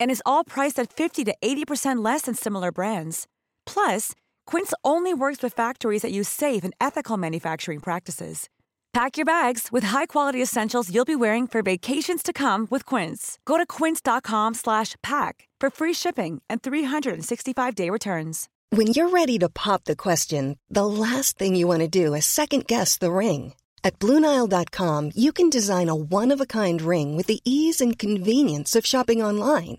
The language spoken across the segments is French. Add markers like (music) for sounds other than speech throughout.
And is all priced at 50 to 80% less than similar brands. Plus, Quince only works with factories that use safe and ethical manufacturing practices. Pack your bags with high-quality essentials you'll be wearing for vacations to come with Quince. Go to quince.com/pack for free shipping and 365-day returns. When you're ready to pop the question, the last thing you want to do is second guess the ring. At Bluenile.com, you can design a one-of-a-kind ring with the ease and convenience of shopping online.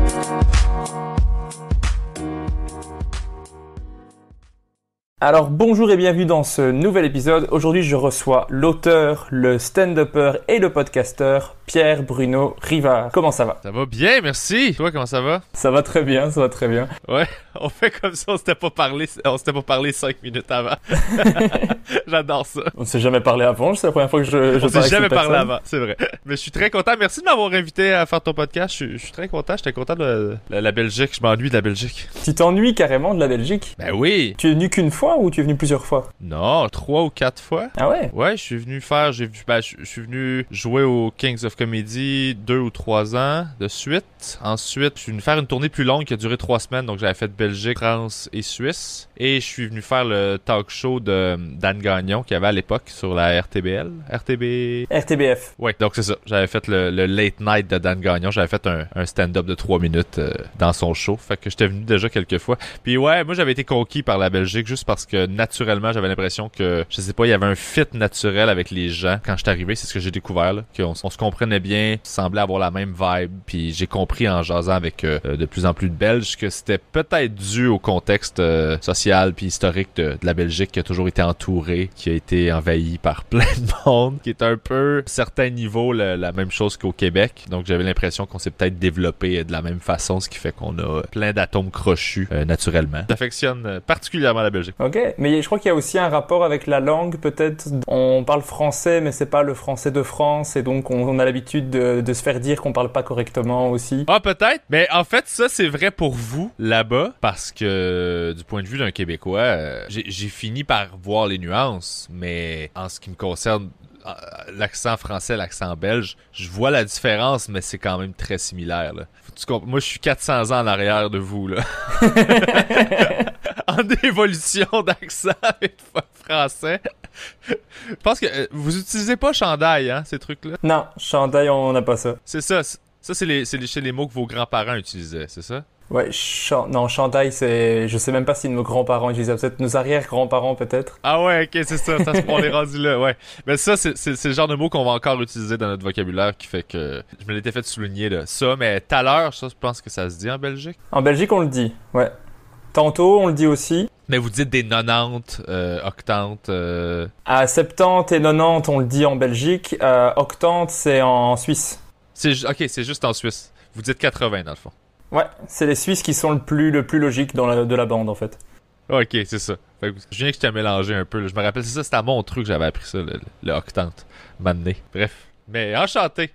Alors bonjour et bienvenue dans ce nouvel épisode. Aujourd'hui je reçois l'auteur, le stand-upper et le podcasteur Pierre Bruno Rivard. Comment ça va? Ça va bien, merci. Toi, comment ça va? Ça va très bien, ça va très bien. Ouais, on fait comme ça, on s'était pas parlé, on s'était pas parlé cinq minutes avant. (laughs) J'adore ça. On s'est jamais parlé avant, c'est la première fois que je, je On s'est jamais parlé avant, c'est vrai. Mais je suis très content. Merci de m'avoir invité à faire ton podcast. Je, suis- je suis très content. J'étais content de la, la Belgique. Je m'ennuie de la Belgique. Tu t'ennuies carrément de la Belgique? Ben oui. Tu es venu qu'une fois ou tu es venu plusieurs fois? Non, trois ou quatre fois. Ah ouais? Ouais, je suis venu faire, j'ai ben, je, je suis venu jouer au Kings of Comedy deux ou trois ans de suite. Ensuite, je suis venu faire une tournée plus longue qui a duré trois semaines, donc j'avais fait Belgique, France et Suisse. Et je suis venu faire le talk show de Dan Gagnon qu'il y avait à l'époque sur la RTBL. RTB... RTBF. Ouais, donc c'est ça. J'avais fait le, le late night de Dan Gagnon. J'avais fait un, un stand-up de trois minutes euh, dans son show. Fait que j'étais venu déjà quelques fois. Puis ouais, moi j'avais été conquis par la Belgique juste parce que naturellement j'avais l'impression que, je sais pas, il y avait un fit naturel avec les gens quand je suis arrivé. C'est ce que j'ai découvert, là. Qu'on on se comprenait bien, semblait avoir la même vibe. Puis j'ai compris en jasant avec euh, de plus en plus de Belges que c'était peut-être dû au contexte euh, social puis historique de, de la Belgique qui a toujours été entourée, qui a été envahie par (laughs) plein de monde, qui est un peu, à certains niveaux, le- la même chose qu'au Québec. Donc j'avais l'impression qu'on s'est peut-être développé de la même façon, ce qui fait qu'on a plein d'atomes crochus euh, naturellement. J'affectionne euh, particulièrement la Belgique. Ok, mais je crois qu'il y a aussi un rapport avec la langue, peut-être. On parle français, mais c'est pas le français de France, et donc on, on a l'habitude de, de se faire dire qu'on parle pas correctement aussi. Ah, peut-être. Mais en fait, ça, c'est vrai pour vous, là-bas, parce que du point de vue d'un Québécois, euh, j'ai fini par voir les nuances, mais en ce qui me concerne, euh, l'accent français, l'accent belge, je vois la différence, mais c'est quand même très similaire. Là. Moi, je suis 400 ans en arrière de vous, là. (laughs) en évolution d'accent (laughs) avec français. Je pense que euh, vous utilisez pas chandail, hein, ces trucs-là? Non, chandail, on n'a pas ça. C'est ça. c'est- Ça, c'est les, c'est les, c'est les mots que vos grands-parents utilisaient, c'est ça? Ouais, chan- non, chandail, c'est. Je sais même pas si nos grands-parents utilisaient. Peut-être nos arrière-grands-parents, peut-être. Ah ouais, ok, c'est ça, ça se- on est rendu là, ouais. Mais ça, c'est le genre de mot qu'on va encore utiliser dans notre vocabulaire qui fait que je me l'étais fait souligner là. Ça, mais tout à l'heure, ça, je pense que ça se dit en Belgique. En Belgique, on le dit, ouais. Tantôt, on le dit aussi. Mais vous dites des 90, euh, octantes, euh... À 70 et 90, on le dit en Belgique. Euh, octante, c'est en Suisse. ok, c'est juste en Suisse. Vous dites 80 dans le fond. Ouais, c'est les Suisses qui sont le plus, le plus logique dans la, de la bande, en fait. Ok, c'est ça. Fait que je viens que je t'ai mélangé un peu. là. Je me rappelle, c'est ça, c'était à mon truc que j'avais appris ça, le, le octante, m'amener. Bref. Mais enchanté.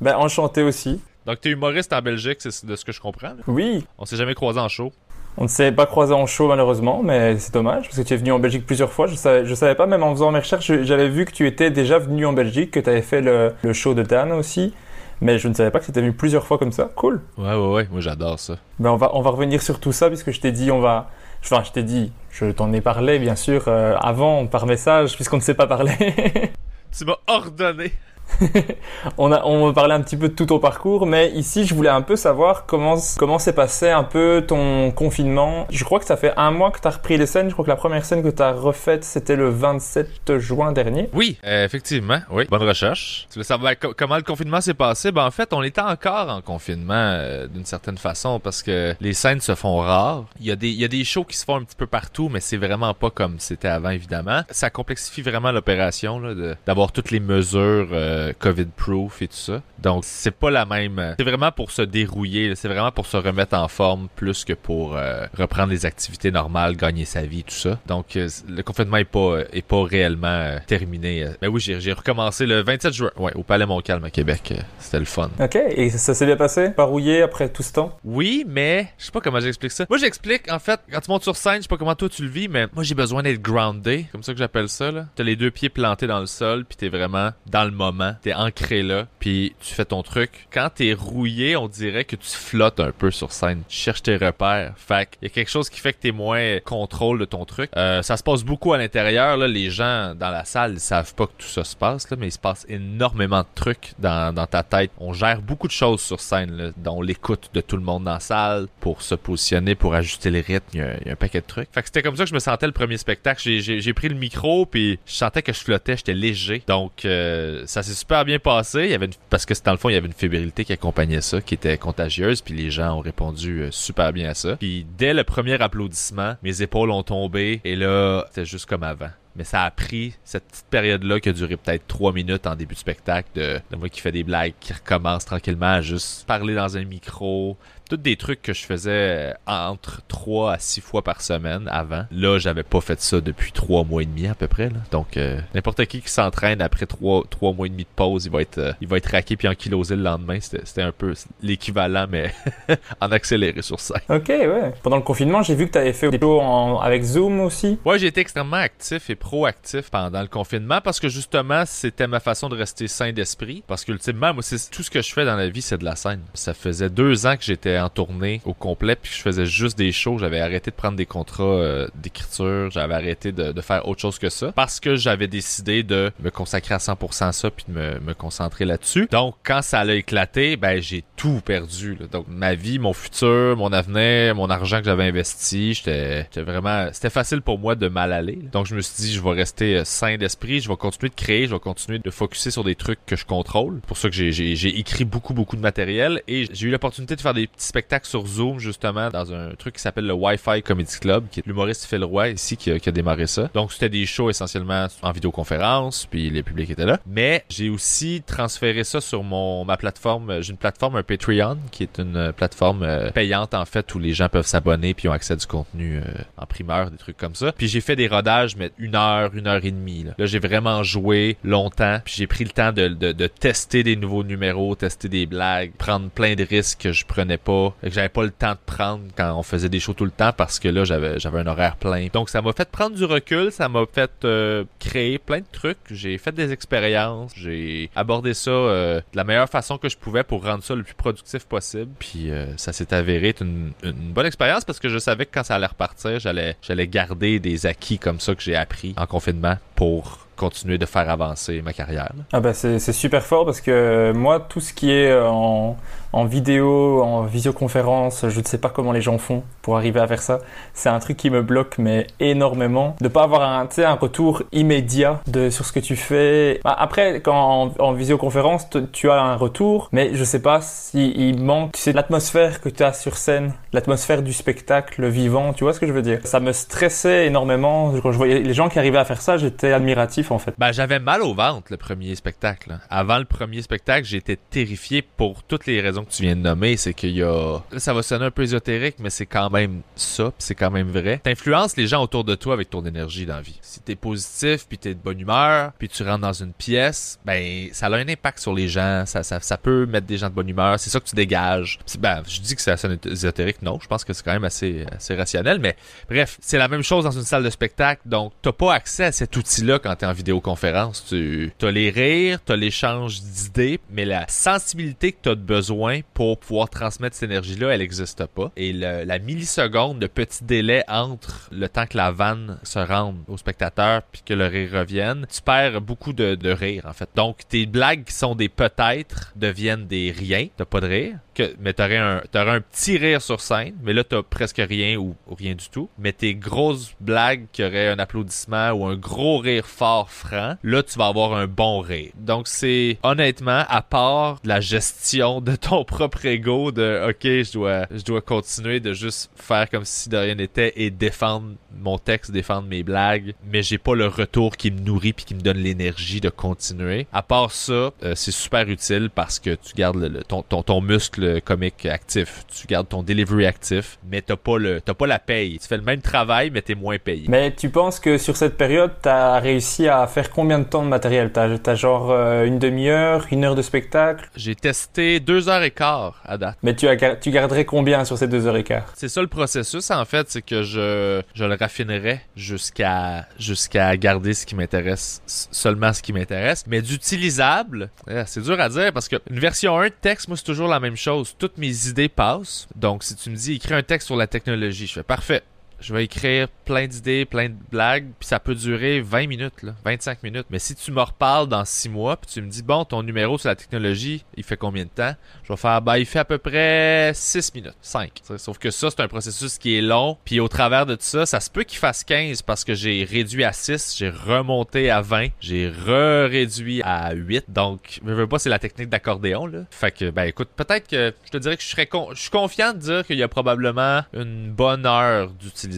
Ben, enchanté aussi. Donc t'es humoriste en Belgique, c'est de ce que je comprends. là. Oui, On s'est jamais croisé en show. on ne s'est pas croisé en show, malheureusement, mais c'est dommage, parce que tu es venu en Belgique plusieurs fois. Je savais, je savais pas, même en faisant mes recherches, j'avais vu que tu étais déjà venu en Belgique, que tu avais fait le, le show de Dan aussi. Mais je ne savais pas que tu étais venu plusieurs fois comme ça. Cool. Ouais, ouais, ouais. Moi, j'adore ça. Ben on va, on va revenir sur tout ça puisque je t'ai dit on va Enfin, je t'ai dit, je t'en ai parlé, bien sûr, euh, avant, par message, puisqu'on ne s'est pas parlé. (laughs) tu m'as ordonné. (laughs) on, a, on parlait un petit peu de tout ton parcours, mais ici, je voulais un peu savoir comment, comment s'est passé un peu ton confinement. Je crois que ça fait un mois que tu as repris les scènes. Je crois que la première scène que tu as refaite, c'était le 27 juin dernier. Oui, effectivement. Oui, bonne recherche. Tu veux savoir comment le confinement s'est passé? Ben, en fait, on était encore en confinement euh, d'une certaine façon parce que les scènes se font rares. Il y, a des, il y a des shows qui se font un petit peu partout, mais c'est vraiment pas comme c'était avant, évidemment. Ça complexifie vraiment l'opération d'avoir toutes les mesures. Euh, euh, COVID-proof et tout ça. Donc, c'est pas la même. Euh, c'est vraiment pour se dérouiller, c'est vraiment pour se remettre en forme plus que pour euh, reprendre les activités normales, gagner sa vie, tout ça. Donc, le confinement est pas, est pas réellement terminé. Mais oui, j'ai recommencé le 27 juin, ouais, au Palais Montcalm à Québec. C'était le fun. Ok, et ça s'est bien passé? Pas rouillé après tout ce temps? Oui, mais je sais pas comment j'explique ça. Moi, j'explique, en fait, quand tu montes sur scène, je sais pas comment toi tu le vis, mais moi, j'ai besoin d'être grounded, comme ça que j'appelle ça, là. T'as les deux pieds plantés dans le sol, puis t'es vraiment dans le moment t'es ancré là, puis tu fais ton truc. Quand t'es rouillé, on dirait que tu flottes un peu sur scène. Tu cherches tes repères. Fait il y a quelque chose qui fait que t'es moins contrôle de ton truc. Euh, ça se passe beaucoup à l'intérieur. Là, les gens dans la salle, ils savent pas que tout ça se passe, là, mais il se passe énormément de trucs dans, dans ta tête. On gère beaucoup de choses sur scène, là, dont l'écoute de tout le monde dans la salle, pour se positionner, pour ajuster les rythmes. Il y, a, un paquet de trucs. Fait que c'était comme ça que je me sentais le premier spectacle. J'ai pris le micro, puis je sentais que je flottais, j'étais léger. Donc, euh, ça s'est super bien passé. Il y avait Parce que dans le fond, il y avait une fébrilité qui accompagnait ça, qui était contagieuse, puis les gens ont répondu euh, super bien à ça. Puis dès le premier applaudissement, mes épaules ont tombé, et là, c'était juste comme avant mais ça a pris cette petite période-là qui a duré peut-être trois minutes en début de spectacle de, de, moi qui fait des blagues, qui recommence tranquillement à juste parler dans un micro, tous des trucs que je faisais euh, entre 3 à 6 fois par semaine avant. Là, j'avais pas fait ça depuis 3 mois et demi à peu près. Là. Donc, euh, n'importe qui qui s'entraîne après 3, 3 mois et demi de pause, il va être, euh, il va être raqué puis ankylosé le lendemain. C'était un peu l'équivalent, mais (laughs) en accéléré sur ça. Ok, ouais. Pendant le confinement, j'ai vu que tu avais fait des shows avec Zoom aussi. Ouais, j'ai été extrêmement actif et proactif pendant le confinement parce que justement, c'était ma façon de rester sain d'esprit. Parce qu'ultimement, moi, c'est tout ce que je fais dans la vie, c'est de la scène. Ça faisait deux ans que j'étais en tournée au complet, puis je faisais juste des shows. J'avais arrêté de prendre des contrats euh, d'écriture, j'avais arrêté de, faire autre chose que ça, parce que j'avais décidé de me consacrer à 100% à ça, puis de me, concentrer là-dessus. Donc, quand ça a éclaté, ben j'ai tout perdu. Donc, ma vie, mon futur, mon avenir, mon argent que j'avais investi, j'étais vraiment... C'était facile pour moi de mal aller. Donc, je me suis dit, je vais rester euh, sain d'esprit, je vais continuer de créer, je vais continuer de focuser sur des trucs que je contrôle. Pour ça que j'ai écrit beaucoup, beaucoup de matériel, et j'ai eu l'opportunité de faire des petits spectacle sur Zoom, justement, dans un truc qui s'appelle le Wi-Fi Comedy Club, qui est l'humoriste Phil Roy ici qui a, qui a, démarré ça. Donc, c'était des shows essentiellement en vidéoconférence, puis les publics étaient là. Mais j'ai aussi transféré ça sur mon ma plateforme. J'ai une plateforme, un Patreon, qui est une plateforme euh, payante, en fait, où les gens peuvent s'abonner puis ont accès à du contenu euh, en primeur, des trucs comme ça. Puis j'ai fait des rodages, mais une heure, une heure et demie. Là, là j'ai vraiment joué longtemps, puis j'ai pris le temps de, de, de tester des nouveaux numéros, tester des blagues, prendre plein de risques que je prenais pas que j'avais pas le temps de prendre quand on faisait des shows tout le temps parce que là j'avais j'avais un horaire plein. Donc ça m'a fait prendre du recul, ça m'a fait euh, créer plein de trucs, j'ai fait des expériences, j'ai abordé ça euh, de la meilleure façon que je pouvais pour rendre ça le plus productif possible. Puis euh, ça s'est avéré être une, une bonne expérience parce que je savais que quand ça allait repartir, j'allais j'allais garder des acquis comme ça que j'ai appris en confinement pour continuer de faire avancer ma carrière. Ah bah c'est super fort parce que moi tout ce qui est en en vidéo, en visioconférence, je ne sais pas comment les gens font pour arriver à faire ça. C'est un truc qui me bloque mais énormément de pas avoir un, un retour immédiat de sur ce que tu fais. Bah, après, quand en, visioconférence, tu as un retour, mais je sais pas s'il il manque, tu sais, l'atmosphère que tu as sur scène, l'atmosphère du spectacle vivant. Tu vois ce que je veux dire? Ça me stressait énormément quand je voyais les gens qui arrivaient à faire ça. J'étais admiratif en fait. Bah j'avais mal au ventre le premier spectacle. Avant le premier spectacle, j'étais terrifié pour toutes les raisons que tu viens de nommer, c'est qu'il y a... ça va sonner un peu ésotérique, mais c'est quand même ça, c'est quand même vrai. T'influences les gens autour de toi avec ton énergie dans la vie. Si t'es positif, puis t'es de bonne humeur, puis tu rentres dans une pièce, ben ça a un impact sur les gens, ça, ça, ça peut mettre des gens de bonne humeur, c'est ça que tu dégages. Ben, je dis que ça sonne ésotérique, non, je pense que c'est quand même assez, assez rationnel, mais bref, c'est la même chose dans une salle de spectacle, donc t'as pas accès à cet outil là quand t'es en vidéoconférence. Tu as les rires, t'as l'échange d'idées, mais la sensibilité que t'as de besoin pour pouvoir transmettre cette énergie-là, elle n'existe pas. Et le- la milliseconde de petit délai entre le temps que la vanne se rende au spectateur puis que le rire revienne, tu perds beaucoup de, de rire en fait. Donc tes blagues qui sont des peut-être deviennent des rien, t'as pas de rire, mais t'aurais un, t'aurais un petit rire sur scène, mais là t'as presque rien ou, rien du tout. Mais tes grosses blagues qui auraient un applaudissement ou un gros rire fort franc, là tu vas avoir un bon rire. Donc c'est honnêtement à part la gestion de ton (laughs) propre ego de ok je dois je dois continuer de juste faire comme si de rien n'était et défendre mon texte, défendre mes blagues, mais j'ai pas le retour qui me nourrit puis qui me donne l'énergie de continuer. À part ça, euh, c'est super utile parce que tu gardes le- le- ton, ton, ton muscle comique actif, tu gardes ton delivery actif, mais t'as pas le t'as pas la paye. Tu fais le même travail, mais t'es moins payé. Mais tu penses que sur cette période, t'as réussi à faire combien de temps de matériel? T'as as genre euh, une demi-heure, une heure de spectacle? J'ai testé deux heures et quart à date. Mais tu, as, tu garderais combien sur ces deux heures et quart? C'est ça le processus en fait, c'est que je, je le raffinerai jusqu'à jusqu'à garder ce qui m'intéresse, seulement ce qui m'intéresse. Mais d'utilisable, euh, c'est dur à dire parce que une version 1 de texte, moi c'est toujours la même chose. Toutes mes idées passent. Donc si tu me dis écris un texte sur la technologie, je fais parfait. Je vais écrire plein d'idées, plein de blagues, puis ça peut durer 20 minutes, là, 25 minutes. Mais si tu me reparles dans 6 mois, puis tu me dis, bon, ton numéro sur la technologie, il fait combien de temps? Je vais faire, bah, il fait à peu près 6 minutes, 5. T'sais, Sauf que ça, c'est un processus qui est long, puis au travers de tout ça, ça se peut qu'il fasse 15 parce que j'ai réduit à 6, j'ai remonté à 20, j'ai re-réduit à 8. Donc, je veux pas, c'est la technique d'accordéon, là. Fait que, ben, écoute, peut-être que je te dirais que je serais con- je suis confiant de dire qu'il y a probablement une bonne heure d'utilisable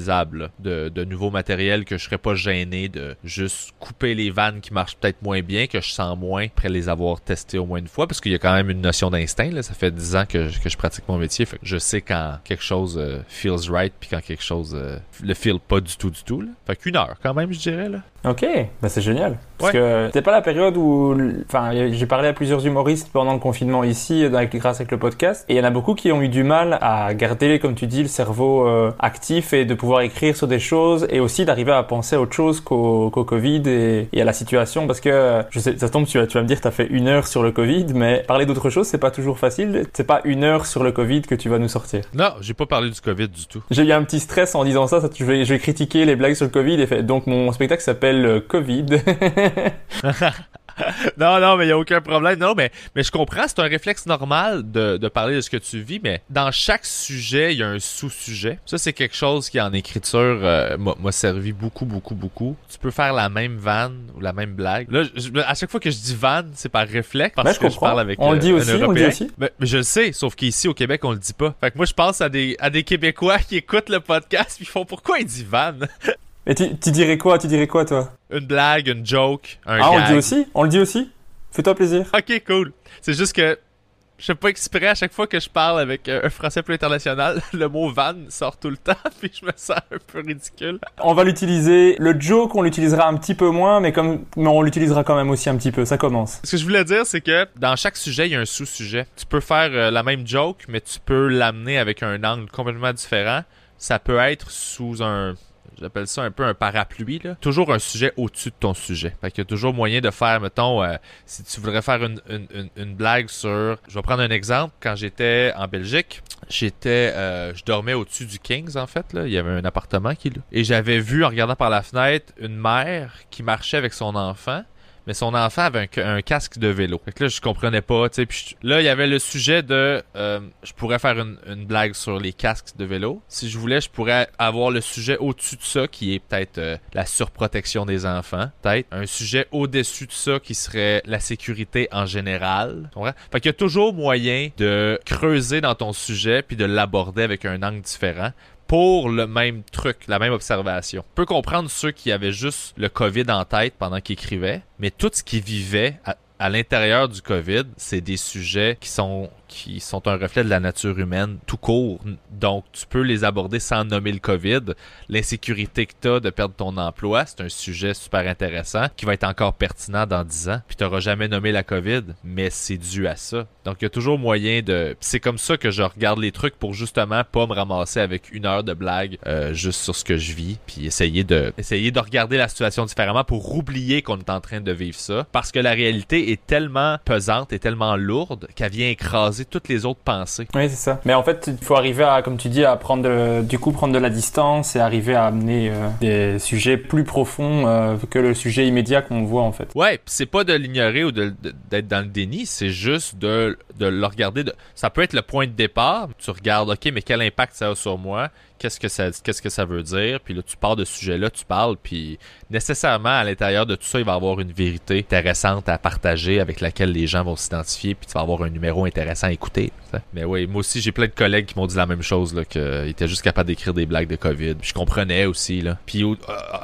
de, nouveaux matériels que je serais pas gêné de juste couper les vannes qui marchent peut-être moins bien, que je sens moins après les avoir testés au moins une fois, parce qu'il y a quand même une notion d'instinct. Ça fait 10 ans que, je- que je pratique mon métier, je sais quand quelque chose euh, feels right, puis quand quelque chose euh, le feel pas du tout, du tout. Fait qu'une heure, quand même, je dirais, là. Ok, bah c'est génial. Parce Ouais. que c'était pas la période où, enfin, j'ai parlé à plusieurs humoristes pendant le confinement ici, avec- grâce avec le podcast, et il y en a beaucoup qui ont eu du mal à garder, comme tu dis, le cerveau euh, actif et de pouvoir écrire sur des choses, et aussi d'arriver à penser à autre chose qu'au Covid et, et à la situation, parce que euh, je sais, ça tombe, tu vas, tu vas me dire, t'as fait une heure sur le Covid, mais parler d'autre chose, c'est pas toujours facile. C'est pas une heure sur le Covid que tu vas nous sortir. Non, j'ai pas parlé du COVID du tout. J'ai eu un petit stress en disant ça, ça je, vais, je vais critiquer les blagues sur le Covid et fait, donc mon spectacle s'appelle euh, Covid. (laughs) (laughs) non, non, mais il n'y a aucun problème. Non, mais, mais je comprends, c'est un réflexe normal de, de parler de ce que tu vis, mais dans chaque sujet, il y a un sous-sujet. Ça, c'est quelque chose qui, en écriture, euh, m'a servi beaucoup, beaucoup, beaucoup. Tu peux faire la même vanne ou la même blague. Là, je- à chaque fois que je dis vanne, c'est par réflexe, parce je que je parle avec On le euh, dit un aussi, on le dit Européen. aussi. Mais, mais je le sais, sauf qu'ici, au Québec, on le dit pas. Fait que moi, je pense à des, à des Québécois (laughs) qui écoutent le podcast, puis ils font « Pourquoi il dit vanne? Et tu, tu dirais quoi Tu dirais quoi toi ?» Une blague, une joke, un Ah, on le dit aussi? On le dit aussi? Fais-toi plaisir. Ok, cool. C'est juste que je fais pas exprès à chaque fois que je parle avec euh, un français plus international, (laughs) le mot van sort tout le temps, (laughs) puis je me sens un peu ridicule. On va l'utiliser. Le joke, on l'utilisera un petit peu moins, mais comme, mais on l'utilisera quand même aussi un petit peu. Ça commence. Ce que je voulais dire, c'est que dans chaque sujet, il y a un sous-sujet. Tu peux faire euh, la même joke, mais tu peux l'amener avec un angle complètement différent. Ça peut être sous un J'appelle ça un peu un parapluie, là. Toujours un sujet au-dessus de ton sujet. Fait qu'il y a toujours moyen de faire, mettons, euh, si tu voudrais faire une, blague sur... Je vais prendre un exemple. Quand j'étais en Belgique, j'étais... euh, je dormais au-dessus du Kings, en fait, là. Il y avait un appartement qui... Et j'avais vu, en regardant par la fenêtre, une mère qui marchait avec son enfant mais son enfant avait un, ca- un casque de vélo. Fait que là, je comprenais pas, tu sais. Là, il y avait le sujet de... euh, je pourrais faire une, blague sur les casques de vélo. Si je voulais, je pourrais avoir le sujet au-dessus de ça, qui est peut-être euh, la surprotection des enfants. Peut-être un sujet au-dessus de ça, qui serait la sécurité en général. Fait qu'il y a toujours moyen de creuser dans ton sujet, puis de l'aborder avec un angle différent pour le même truc, la même observation. On peut comprendre ceux qui avaient juste le COVID en tête pendant qu'ils écrivaient, mais tout ce qu'ils vivaient à, à l'intérieur du COVID, c'est des sujets qui sont qui sont un reflet de la nature humaine tout court. Donc, tu peux les aborder sans nommer le COVID. L'insécurité que tu as de perdre ton emploi, c'est un sujet super intéressant qui va être encore pertinent dans 10 ans. Puis tu n'auras jamais nommé la COVID, mais c'est dû à ça. Donc, il y a toujours moyen de... C'est comme ça que je regarde les trucs pour justement pas me ramasser avec une heure de blague euh, juste sur ce que je vis, puis essayer de, essayer de regarder la situation différemment pour oublier qu'on est en train de vivre ça. Parce que la réalité est tellement pesante et tellement lourde qu'elle vient écraser toutes les autres pensées. Oui, c'est ça. Mais en fait, il faut arriver à, comme tu dis, à prendre de, du coup prendre de la distance et arriver à amener euh, des sujets plus profonds euh, que le sujet immédiat qu'on voit en fait. Ouais, c'est pas de l'ignorer ou d'être de, dans le déni, c'est juste de, de le regarder. De... Ça peut être le point de départ. Tu regardes, ok, mais quel impact ça a sur moi? Qu'est-ce que ça qu'est-ce que ça veut dire. Puis là tu pars de ce sujet là tu parles puis nécessairement à l'intérieur de tout ça il va y avoir une vérité intéressante à partager avec laquelle les gens vont s'identifier puis tu vas avoir un numéro intéressant à écouter mais oui moi aussi j'ai plein de collègues qui m'ont dit la même chose là qu'ils étaient juste capables d'écrire des blagues de covid. Je comprenais aussi là. Puis euh,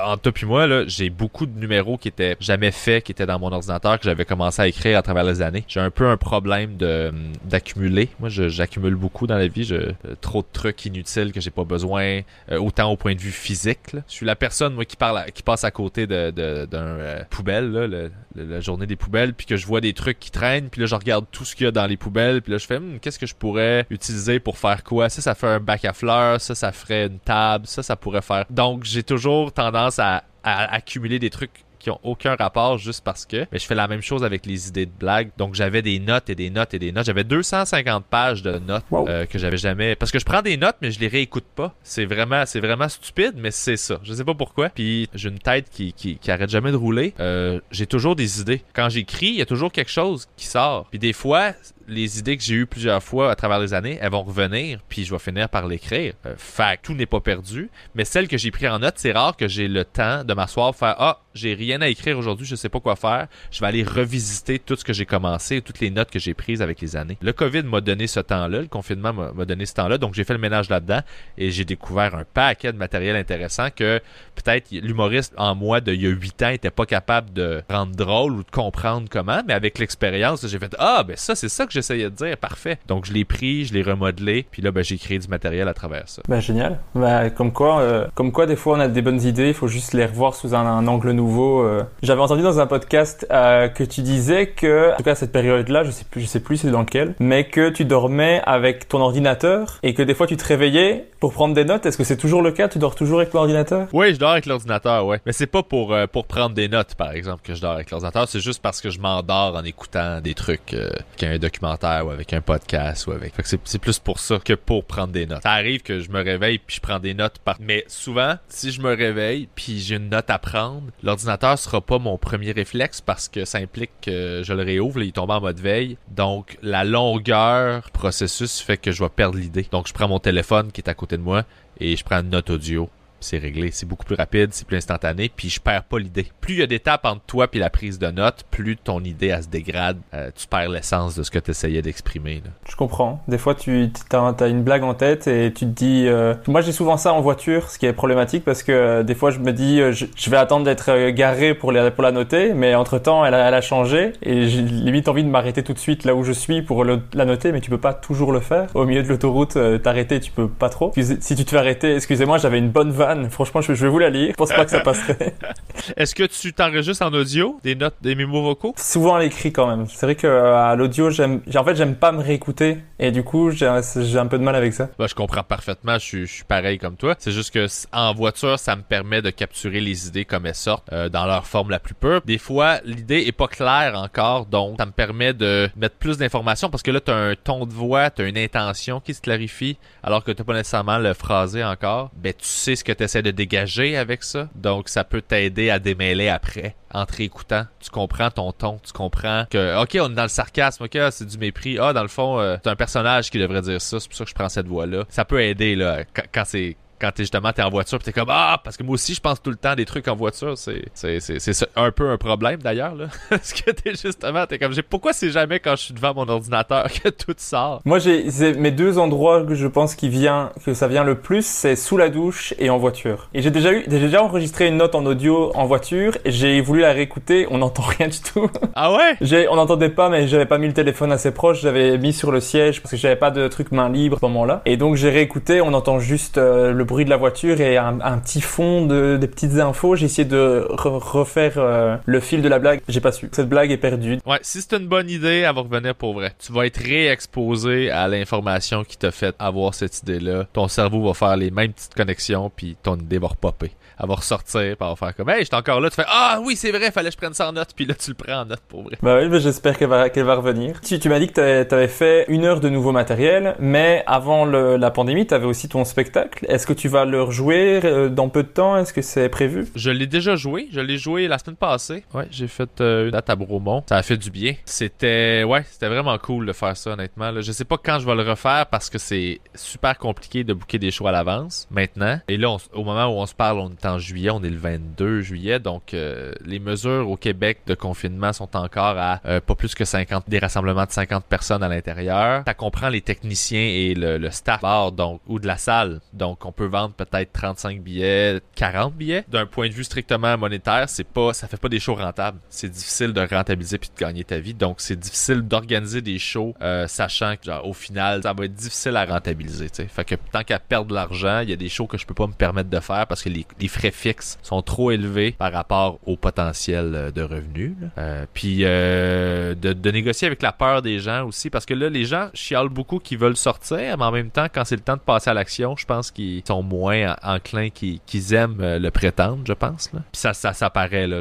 en toi puis moi là j'ai beaucoup de numéros qui étaient jamais faits qui étaient dans mon ordinateur que j'avais commencé à écrire à travers les années. J'ai un peu un problème de d'accumuler. Moi j'accumule beaucoup dans la vie. Je, trop de trucs inutiles que j'ai pas besoin euh, autant au point de vue physique. Je suis la personne moi qui parle, qui passe à côté d'un euh, poubelle, la journée des poubelles, puis que je vois des trucs qui traînent, puis là je regarde tout ce qu'il y a dans les poubelles, puis là je fais hmm, qu'est-ce que je pourrais utiliser pour faire quoi? Ça, ça fait un bac à fleurs, ça, ça ferait une table, ça, ça pourrait faire. Donc j'ai toujours tendance à accumuler des trucs qui ont aucun rapport juste parce que. Mais je fais la même chose avec les idées de blagues. Donc j'avais des notes et des notes et des notes. J'avais 250 pages de notes euh, que j'avais jamais. Parce que je prends des notes mais je les réécoute pas. C'est vraiment, c'est vraiment stupide, mais c'est ça. Je sais pas pourquoi. Puis j'ai une tête qui, qui, qui arrête jamais de rouler. Euh, j'ai toujours des idées. Quand j'écris, il y a toujours quelque chose qui sort. Puis des fois, les idées que j'ai eues plusieurs fois à travers les années, elles vont revenir, puis je vais finir par l'écrire. Euh, fait tout n'est pas perdu. Mais celles que j'ai pris en note, c'est rare que j'ai le temps de m'asseoir, faire Ah, j'ai rien à écrire aujourd'hui, je sais pas quoi faire. Je vais aller revisiter tout ce que j'ai commencé, toutes les notes que j'ai prises avec les années. Le COVID m'a donné ce temps-là, le confinement m'a donné ce temps-là, donc j'ai fait le ménage là-dedans et j'ai découvert un paquet de matériel intéressant que peut-être l'humoriste en moi de il y a 8 ans était pas capable de rendre drôle ou de comprendre comment, mais avec l'expérience, j'ai fait Ah, ben ça, c'est ça que j'essayais de dire, parfait. Donc je l'ai pris, je l'ai remodelé, puis là, ben, j'ai créé du matériel à travers ça. Ben génial. Ben, comme quoi, euh, comme quoi, des fois, on a des bonnes idées, il faut juste les revoir sous un, un angle nouveau. Euh. J'avais entendu dans un podcast euh, que tu disais que, en tout cas, cette période-là, je sais plus, je sais plus c'est dans lequel, mais que tu dormais avec ton ordinateur et que des fois, tu te réveillais pour prendre des notes. Est-ce que c'est toujours le cas? Tu dors toujours avec l'ordinateur? Oui, je dors avec l'ordinateur, ouais. Mais c'est pas pour pour prendre des notes, par exemple, que je dors avec l'ordinateur. C'est juste parce que je m'endors en écoutant des trucs, euh, qu'un ou avec un podcast ou avec. c'est plus pour ça que pour prendre des notes. Ça arrive que je me réveille puis je prends des notes par. Mais souvent, si je me réveille puis j'ai une note à prendre, l'ordinateur sera pas mon premier réflexe parce que ça implique que je le réouvre, et il tombe en mode veille. Donc la longueur processus fait que je vais perdre l'idée. Donc je prends mon téléphone qui est à côté de moi et je prends une note audio c'est réglé. C'est beaucoup plus rapide, c'est plus instantané, puis je perds pas l'idée. Plus il y a d'étapes entre toi et la prise de notes, plus ton idée elle se dégrade, euh, tu perds l'essence de ce que tu essayais d'exprimer. Je comprends. Des fois, tu as, une blague en tête et tu te dis. Euh, moi, j'ai souvent ça en voiture, ce qui est problématique parce que euh, des fois, je me dis, je, vais attendre d'être garé pour, les, pour la noter, mais entre temps, elle a, changé et j'ai limite envie de m'arrêter tout de suite là où je suis pour la noter, mais tu peux pas toujours le faire. Au milieu de l'autoroute, t'arrêter, tu peux pas trop. Si tu te fais arrêter, excusez-moi, j'avais une bonne vanne Franchement, je, vais vous la lire. Je pense pas que ça passerait. (laughs) Est-ce que tu t'enregistres en audio des notes, des mémos vocaux? Souvent à l'écrit quand même. C'est vrai que euh, à l'audio, j'aime. En fait, j'aime pas me réécouter et du coup, j'ai un peu de mal avec ça. Bah, je comprends parfaitement. Je suis, pareil comme toi. C'est juste que en voiture, ça me permet de capturer les idées comme elles sortent euh, dans leur forme la plus pure. Des fois, l'idée est pas claire encore, donc ça me permet de mettre plus d'informations parce que là, t'as un ton de voix, t'as une intention qui se clarifie, alors que t'as pas nécessairement le phrasé encore. Ben, tu sais ce que tu de dégager avec ça. Donc, ça peut t'aider à démêler après entre écoutant. Tu comprends ton ton, tu comprends que, ok, on est dans le sarcasme, ok, c'est du mépris. Ah, dans le fond, euh, c'est un personnage qui devrait dire ça, c'est pour ça que je prends cette voix-là. Ça peut aider, là, quand, c'est quand t'es justement t'es en voiture t'es comme ah parce que moi aussi je pense tout le temps des trucs en voiture c'est c'est c'est c'est un peu un problème d'ailleurs là. (laughs) Parce que t'es justement t'es comme pourquoi c'est jamais quand je suis devant mon ordinateur (laughs) que tout sort? Moi j'ai mes deux endroits que je pense qui vient que ça vient le plus c'est sous la douche et en voiture. Et j'ai déjà eu j'ai déjà enregistré une note en audio en voiture j'ai voulu la réécouter on n'entend (laughs) rien du tout. Ah ouais? On n'entendait pas mais j'avais pas mis le téléphone assez proche j'avais mis sur le siège parce que j'avais pas de truc main libre à ce moment-là. Et donc j'ai réécouté on entend juste euh, le bruit de la voiture et un, petit fond de des petites infos. J'ai essayé de refaire euh, le fil de la blague. J'ai pas su. Cette blague est perdue. Ouais si c'est une bonne idée elle va revenir pour vrai. Tu vas être réexposé à l'information qui t'a fait avoir cette idée là ton cerveau va faire les mêmes petites connexions puis ton idée va repopper elle va ressortir, puis elle va faire comme Hey, j'étais encore là, tu fais Ah oui, c'est vrai, fallait que je prenne ça en note, puis là tu le prends en note pour vrai. Bah oui, bah, j'espère qu'elle va, qu'elle va revenir. Tu, tu m'as dit que tu avais fait une heure de nouveau matériel, mais avant le, la pandémie, tu avais aussi ton spectacle. Est-ce que tu vas le rejouer euh, dans peu de temps? Est-ce que c'est prévu? Je l'ai déjà joué, je l'ai joué la semaine passée. Ouais, j'ai fait euh, une date à Bromont. Ça a fait du bien. C'était, ouais, c'était vraiment cool de faire ça, honnêtement. Là. Je sais pas quand je vais le refaire parce que c'est super compliqué de booker des shows à l'avance maintenant. Et là, au moment où on se parle, on est en juillet, on est le 22 juillet, donc euh, les mesures au Québec de confinement sont encore à euh, pas plus que 50, des rassemblements de 50 personnes à l'intérieur. Ça comprend les techniciens et le, staff bar, donc, ou de la salle. Donc, on peut vendre peut-être 35 billets, 40 billets. D'un point de vue strictement monétaire, c'est pas, ça fait pas des shows rentables. C'est difficile de rentabiliser puis de gagner ta vie. Donc, c'est difficile d'organiser des shows, euh, sachant que, genre, au final, ça va être difficile à rentabiliser, tu. Fait que tant qu'à perdre de l'argent, il y a des shows que je peux pas me permettre de faire parce que les, les frais fixes sont trop élevés par rapport au potentiel euh, de revenus. Euh, puis euh, de, négocier avec la peur des gens aussi, parce que là, les gens chialent beaucoup qui veulent sortir, mais en même temps, quand c'est le temps de passer à l'action, je pense qu'ils sont moins enclins qu'ils aiment le prétendre, je pense. Puis ça, ça, ça là,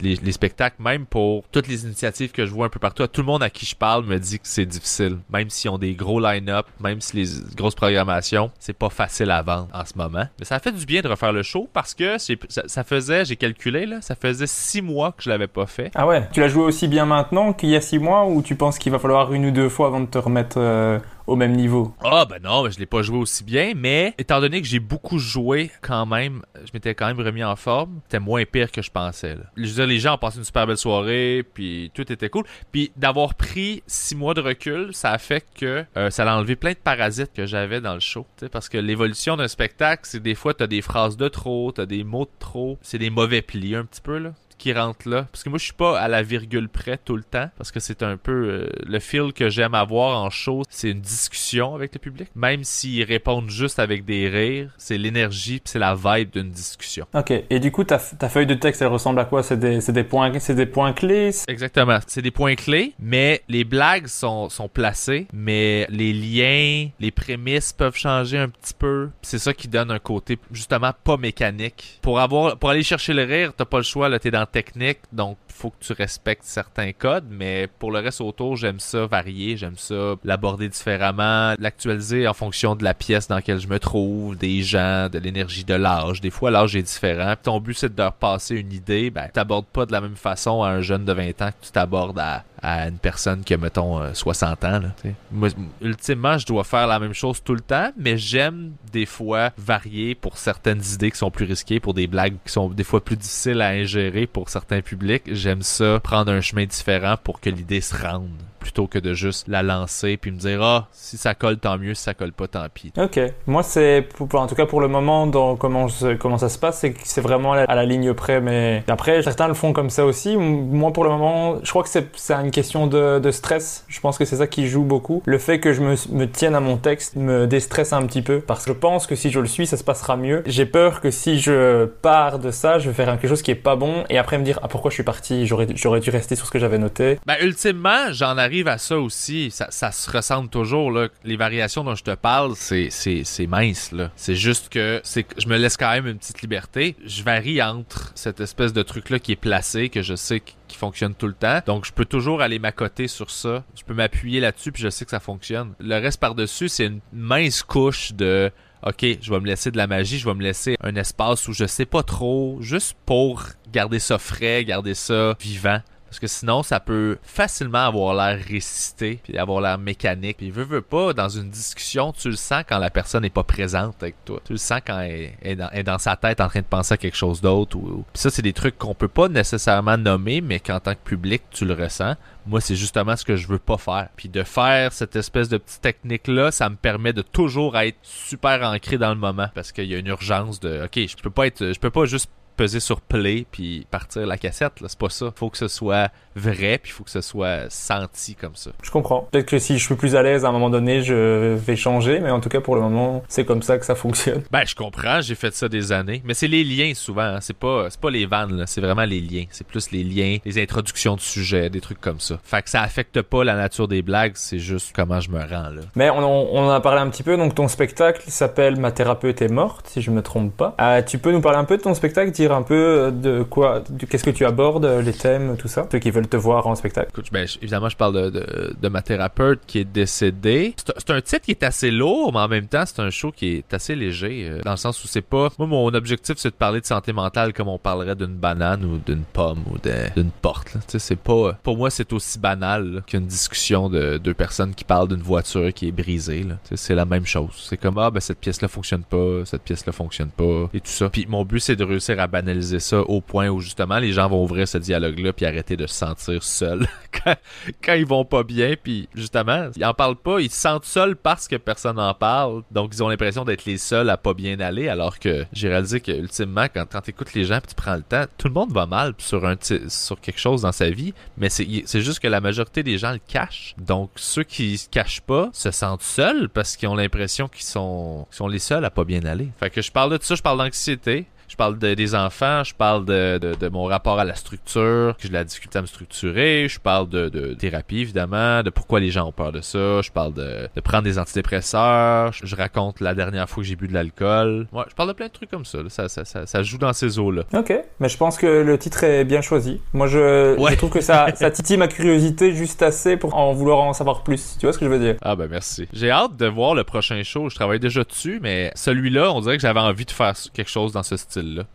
les, spectacles, même pour toutes les initiatives que je vois un peu partout, tout le monde à qui je parle me dit que c'est difficile. Même s'ils ont des gros line-up, même si les grosses programmations, c'est pas facile à vendre en ce moment. Mais ça fait du bien de refaire le show parce que ça, faisait, j'ai calculé, là, ça faisait six mois que je l'avais pas fait. Ah ouais, tu l'as joué aussi bien maintenant qu'il y a six mois ou tu penses qu'il va falloir une ou deux fois avant de te remettre euh, au même niveau. Ah ben non, je l'ai pas joué aussi bien, mais étant donné que j'ai beaucoup joué quand même, je m'étais quand même remis en forme, c'était moins pire que je pensais. Je les gens ont passé une super belle soirée, puis tout était cool. Puis d'avoir pris six mois de recul, ça a fait que euh, ça a enlevé plein de parasites que j'avais dans le show. Parce que l'évolution d'un spectacle, c'est des fois t'as des phrases de trop, t'as des mots de trop, c'est des mauvais plis un petit peu là qui rentre là. Parce que moi, je suis pas à la virgule près tout le temps. Parce que c'est un peu euh, le feel que j'aime avoir en show. C'est une discussion avec le public. Même s'ils répondent juste avec des rires, c'est l'énergie c'est la vibe d'une discussion. Ok. Et du coup, ta, ta feuille de texte, elle ressemble à quoi? C'est des, des, points, c'est des points clés? Exactement. C'est des points clés, mais les blagues sont, sont placées, mais les liens, les prémices peuvent changer un petit peu. C'est ça qui donne un côté justement pas mécanique. Pour avoir, pour aller chercher le rire, t'as pas le choix. Là, t'es dans technique, donc il faut que tu respectes certains codes, mais pour le reste autour, j'aime ça varier, j'aime ça l'aborder différemment, l'actualiser en fonction de la pièce dans laquelle je me trouve, des gens, de l'énergie de l'âge. Des fois, l'âge est différent. ton but, c'est de leur passer une idée. Ben, t'abordes pas de la même façon à un jeune de 20 ans que tu t'abordes à, à une personne qui a, mettons, 60 euh, ans. Là, Moi, ultimement, je dois faire la même chose tout le temps, mais j'aime des fois varier pour certaines idées qui sont plus risquées, pour des blagues qui sont des fois plus difficiles à ingérer pour certains publics. J'aime ça, prendre un chemin différent pour que l'idée se rende plutôt que de juste la lancer puis me dire ah si ça colle tant mieux si ça colle pas tant pis. Ok, moi c'est en tout cas pour le moment dans comment comment ça se passe c'est c'est vraiment à la, ligne près mais après certains le font comme ça aussi. Moi pour le moment je crois que c'est c'est une question de, de, stress. Je pense que c'est ça qui joue beaucoup. Le fait que je me, me tienne à mon texte me déstresse un petit peu parce que je pense que si je le suis ça se passera mieux. J'ai peur que si je pars de ça je vais faire quelque chose qui est pas bon et après me dire ah pourquoi je suis parti? J'aurais j'aurais dû rester sur ce que j'avais noté. Ben ultimement j'en arrive arrive à ça aussi, ça, se ressemble toujours. Là. Les variations dont je te parle, c'est, mince. C'est juste que je me laisse quand même une petite liberté. Je varie entre cette espèce de truc-là qui est placé, que je sais qui fonctionne tout le temps. Donc, je peux toujours aller m'accoter sur ça. Je peux m'appuyer là-dessus, puis je sais que ça fonctionne. Le reste par-dessus, c'est une mince couche de OK, je vais me laisser de la magie, je vais me laisser un espace où je sais pas trop, juste pour garder ça frais, garder ça vivant. Parce que sinon, ça peut facilement avoir l'air récité, puis avoir l'air mécanique. Puis veut, veut pas, dans une discussion, tu le sens quand la personne n'est pas présente avec toi. Tu le sens quand elle est dans, sa tête en train de penser à quelque chose d'autre. Puis ça, c'est des trucs qu'on peut pas nécessairement nommer, mais qu'en tant que public, tu le ressens. Moi, c'est justement ce que je veux pas faire. Puis de faire cette espèce de petite technique-là, ça me permet de toujours être super ancré dans le moment. Parce qu'il y a une urgence de, OK, je peux pas être, je peux pas juste peser sur play puis partir la cassette c'est pas ça faut que ce soit vrai puis faut que ce soit senti comme ça Je comprends. Peut-être que si je suis plus à l'aise à un moment donné, je vais changer, mais en tout cas pour le moment, c'est comme ça que ça fonctionne. ben je comprends j'ai fait ça des années mais c'est les liens souvent hein. c'est pas c'est pas les vannes c'est vraiment les liens c'est plus les liens les introductions de sujets des trucs comme ça fait que ça affecte pas la nature des blagues c'est juste comment je me rends là Mais on, en- on en a parlé un petit peu, donc ton spectacle s'appelle Ma thérapeute est morte, si je me trompe pas. Euh, tu peux nous parler un peu de ton spectacle, un peu euh, de quoi, qu'est-ce que tu abordes, euh, les thèmes, tout ça, ceux qui veulent te voir en spectacle? Écoute, ben, évidemment, je parle de, de, de ma thérapeute qui est décédée. C'est un- titre qui est assez lourd, mais en même temps, c'est un show qui est assez léger, euh, dans le sens où c'est pas... Moi, mon objectif, c'est de parler de santé mentale comme on parlerait d'une banane ou d'une pomme ou d'une porte. Tu sais, c'est pas... Pour moi, c'est aussi banal qu'une discussion de deux personnes qui parlent d'une voiture qui est brisée. C'est la même chose. C'est comme, ah, ben, cette pièce-là fonctionne pas, cette pièce-là fonctionne pas, et tout ça. Puis mon but, c'est de réussir à banaliser ça au point où, justement, les gens vont ouvrir ce dialogue-là puis arrêter de se sentir seuls (laughs) quand, ils vont pas bien. Puis, justement, ils en parlent pas, ils se sentent seuls parce que personne n'en parle. Donc, ils ont l'impression d'être les seuls à pas bien aller, alors que j'ai réalisé que, ultimement, quand, quand t'écoutes les gens puis tu prends le temps, tout le monde va mal sur, quelque chose dans sa vie, mais c'est juste que la majorité des gens le cachent. Donc, ceux qui se cachent pas se sentent seuls parce qu'ils ont l'impression qu'ils sont, sont les seuls à pas bien aller. Fait que je parle de ça, je parle d'anxiété. Je parle de- des enfants, je parle de, de- de mon rapport à la structure, que j'ai de la difficulté à me structurer, je parle de, de thérapie évidemment, de pourquoi les gens ont peur de ça, je parle de, de prendre des antidépresseurs, je, je raconte la dernière fois que j'ai bu de l'alcool. Ouais, je parle de plein de trucs comme ça, là. Ça, ça, ça, ça joue dans ces eaux-là. Ok, mais je pense que le titre est bien choisi. Moi, je, Ouais. je trouve que ça, (laughs) ça titille ma curiosité juste assez pour en vouloir en savoir plus. Tu vois ce que je veux dire? Ah ben merci. J'ai hâte de voir le prochain show. Je travaille déjà dessus, mais celui-là, on dirait que j'avais envie de faire quelque chose dans ce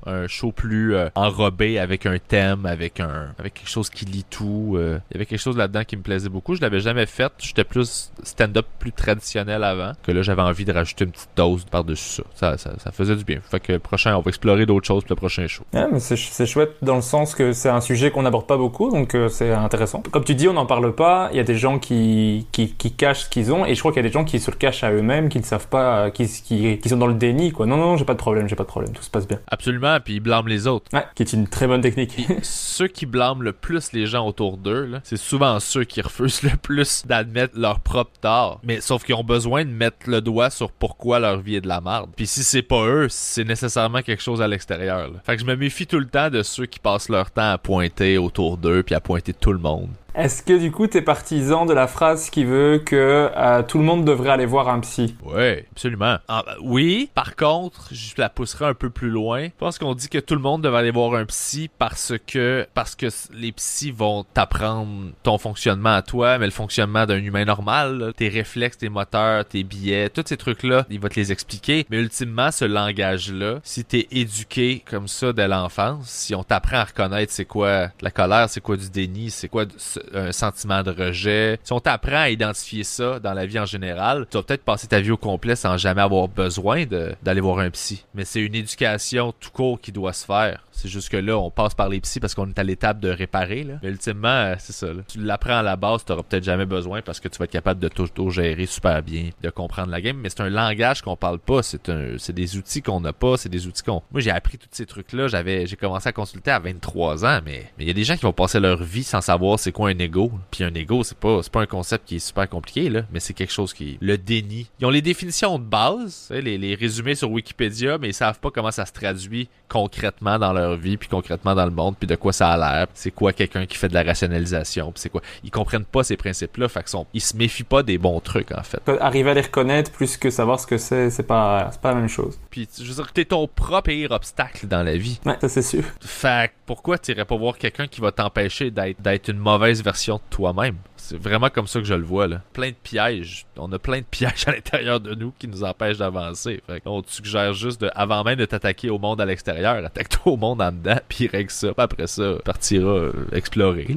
Un show plus euh, enrobé avec un thème, avec un avec quelque chose qui lit tout. euh. Il y avait quelque chose là-dedans qui me plaisait beaucoup. Je l'avais jamais fait. J'étais plus stand-up plus traditionnel avant. Que là, j'avais envie de rajouter une petite dose par-dessus ça. Ça, ça. ça faisait du bien. Fait que le prochain, on va explorer d'autres choses pour le prochain show. Ouais, mais c'est ch- c'est chouette dans le sens que c'est un sujet qu'on n'aborde pas beaucoup, donc euh, c'est intéressant. Comme tu dis, on n'en parle pas. Il y a des gens qui, qui, qui cachent ce qu'ils ont, et je crois qu'il y a des gens qui se le cachent à eux-mêmes, qui ne savent pas, euh, qui, qui, qui sont dans le déni, quoi. Non, non, j'ai pas de problème, j'ai pas de problème, tout se passe bien. Absolument. Puis ils blâment les autres. Ouais, qui est une très bonne technique. Puis (laughs) ceux qui blâment le plus les gens autour d'eux, c'est souvent ceux qui refusent le plus d'admettre leur propre tort. Mais sauf qu'ils ont besoin de mettre le doigt sur pourquoi leur vie est de la merde. Puis si c'est pas eux, c'est nécessairement quelque chose à l'extérieur. Fait que je me méfie tout le temps de ceux qui passent leur temps à pointer autour d'eux puis à pointer tout le monde. Est-ce que du coup, t'es partisan de la phrase qui veut que euh, tout le monde devrait aller voir un psy? Ouais, absolument. Ah, ben, oui, par contre, je la pousserai un peu plus loin. Je pense qu'on dit que tout le monde devrait aller voir un psy parce que parce que les psys vont t'apprendre ton fonctionnement à toi, mais le fonctionnement d'un humain normal, là, tes réflexes, tes moteurs, tes billets, tous ces trucs-là, il va te les expliquer. Mais ultimement, ce langage-là, si t'es éduqué comme ça dès l'enfance, si on t'apprend à reconnaître c'est quoi la colère, c'est quoi du déni, c'est quoi du- un sentiment de rejet, si on t'apprend à identifier ça dans la vie en général, tu vas peut-être passer ta vie au complet sans jamais avoir besoin d'aller voir un psy. Mais c'est une éducation tout court qui doit se faire. C'est juste que là, on passe par les psys parce qu'on est à l'étape de réparer. Là. Mais ultimement, euh, c'est ça. là. Tu l'apprends à la base, tu peut-être jamais besoin parce que tu vas être capable de t'auto-gérer super bien, de comprendre la game. Mais c'est un langage qu'on parle pas. C'est un, c'est des outils qu'on n'a pas. C'est des outils qu'on. Moi, j'ai appris tous ces trucs-là. J'avais, j'ai commencé à consulter à 23 ans, mais il y a des gens qui vont passer leur vie sans savoir c'est quoi un ego. Puis un ego, c'est pas, c'est pas un concept qui est super compliqué là, mais c'est quelque chose qui le déni. Ils ont les définitions de base, les, les résumés sur Wikipédia, mais ils savent pas comment ça se traduit concrètement dans leur vie, puis concrètement dans le monde, puis de quoi ça a l'air. C'est quoi quelqu'un qui fait de la rationalisation, puis c'est quoi. Ils comprennent pas ces principes-là, fait sont, ils se méfient pas des bons trucs en fait. Arriver à les reconnaître plus que savoir ce que c'est, c'est pas, c'est pas la même chose. Puis je veux dire, t'es ton propre pire obstacle dans la vie. Ouais, ça c'est sûr. Fait que pourquoi t'irais pas voir quelqu'un qui va t'empêcher d'être d'être une mauvaise version de toi-même? C'est vraiment comme ça que je le vois. Là. Plein de pièges. On a plein de pièges à l'intérieur de nous qui nous empêchent d'avancer. On te suggère juste de, avant même de t'attaquer au monde à l'extérieur, attaque-toi au monde en dedans, (laughs) puis règle ça. Puis après ça, partira euh, explorer.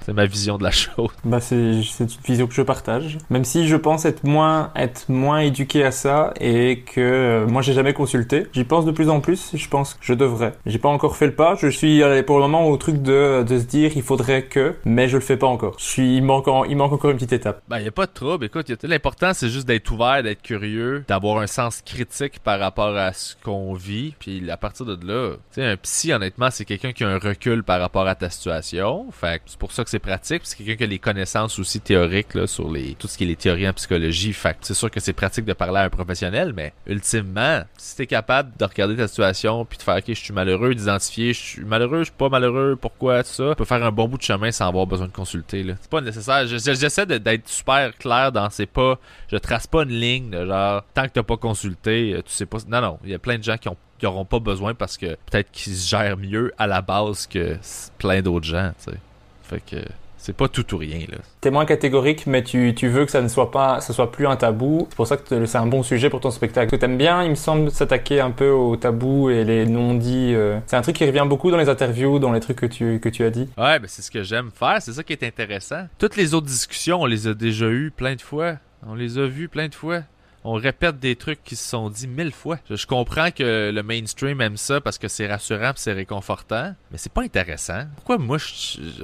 C'est ma vision de la chose. (laughs) Bah c'est une vision que je partage. Même si je pense être moins, être moins éduqué à ça et que euh, moi j'ai jamais consulté. J'y pense de plus en plus. Je pense que je devrais. J'ai pas encore fait le pas. Je suis pour le moment au truc de, de se dire il faudrait que, mais je le fais pas encore. Je suis, il il manque encore une petite étape. Ben, y a pas de trouble. Écoute, l'important, c'est juste d'être ouvert, d'être curieux, d'avoir un sens critique par rapport à ce qu'on vit. Puis, à partir de là, tu sais, un psy, honnêtement, c'est quelqu'un qui a un recul par rapport à ta situation. Fait c'est pour ça que c'est pratique. c'est quelqu'un qui a les connaissances aussi théoriques, là, sur les, tout ce qui est les théories en psychologie. Fait c'est sûr que c'est pratique de parler à un professionnel, mais ultimement, si t'es capable de regarder ta situation puis de faire, ok, je suis malheureux, d'identifier, je suis malheureux, je suis pas malheureux, pourquoi, tout ça, tu peux faire un bon bout de chemin sans avoir besoin de consulter. C'est pas nécessaire. J'essaie d'être super clair dans c'est pas, je trace pas une ligne genre, tant que t'as pas consulté, euh, tu sais pas. Non, non, il y a plein de gens qui ont auront pas besoin parce que peut-être qu'ils se gèrent mieux à la base que plein d'autres gens, tu sais. Fait que c'est pas tout ou rien. Là. T'es moins catégorique, mais tu, tu, veux que ça ne soit pas, ça soit plus un tabou. C'est pour ça que c'est un bon sujet pour ton spectacle. Tu aimes bien, il me semble, s'attaquer un peu aux tabous et les non-dits. Euh. C'est un truc qui revient beaucoup dans les interviews, dans les trucs que tu, que tu as dit. Ouais, ben c'est ce que j'aime faire. C'est ça qui est intéressant. Toutes les autres discussions, on les a déjà eues plein de fois. On les a vues plein de fois on répète des trucs qui se sont dit mille fois. Je, comprends que le mainstream aime ça parce que c'est rassurant c'est réconfortant, mais c'est pas intéressant. Pourquoi moi,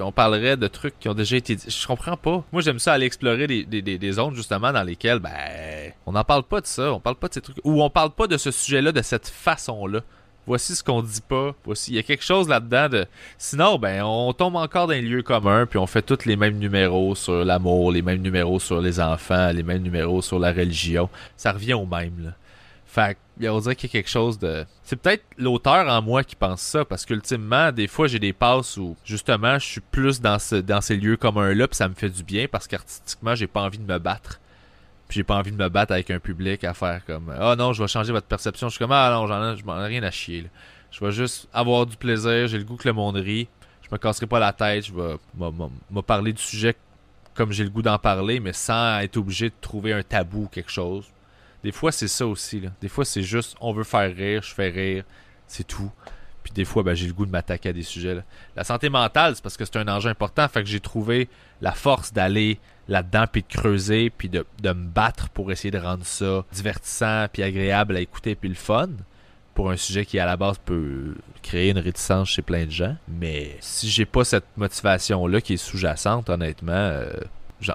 on parlerait de trucs qui ont déjà été dit? Je comprends pas. Moi, j'aime ça aller explorer des, des, des, zones justement dans lesquelles, ben, on n'en parle pas de ça, on parle pas de ces trucs, ou on parle pas de ce sujet-là de cette façon-là voici ce qu'on dit pas, voici, il y a quelque chose là-dedans de... Sinon, ben, on tombe encore dans les lieux communs, puis on fait tous les mêmes numéros sur l'amour, les mêmes numéros sur les enfants, les mêmes numéros sur la religion. Ça revient au même, là. Fait on dirait qu'il y a quelque chose de... C'est peut-être l'auteur en moi qui pense ça, parce qu'ultimement, des fois, j'ai des passes où, justement, je suis plus dans, dans ces lieux communs-là, puis ça me fait du bien, parce qu'artistiquement, j'ai pas envie de me battre j'ai pas envie de me battre avec un public à faire comme oh non, je vais changer votre perception. Je suis comme Ah non, j'en ai rien à chier. Je vais juste avoir du plaisir, j'ai le goût que le monde rit. Je me casserai pas la tête, je vais me parler du sujet comme j'ai le goût d'en parler, mais sans être obligé de trouver un tabou ou quelque chose. Des fois, c'est ça aussi. Des fois, c'est juste on veut faire rire, je fais rire, c'est tout. Puis des fois, ben, j'ai le goût de m'attaquer à des sujets. La santé mentale, c'est parce que c'est un enjeu important. Fait que j'ai trouvé la force d'aller là-dedans, puis de creuser, puis de, me battre pour essayer de rendre ça divertissant, puis agréable à écouter, puis le fun. Pour un sujet qui, à la base, peut créer une réticence chez plein de gens. Mais si j'ai pas cette motivation-là qui est sous-jacente, honnêtement, euh,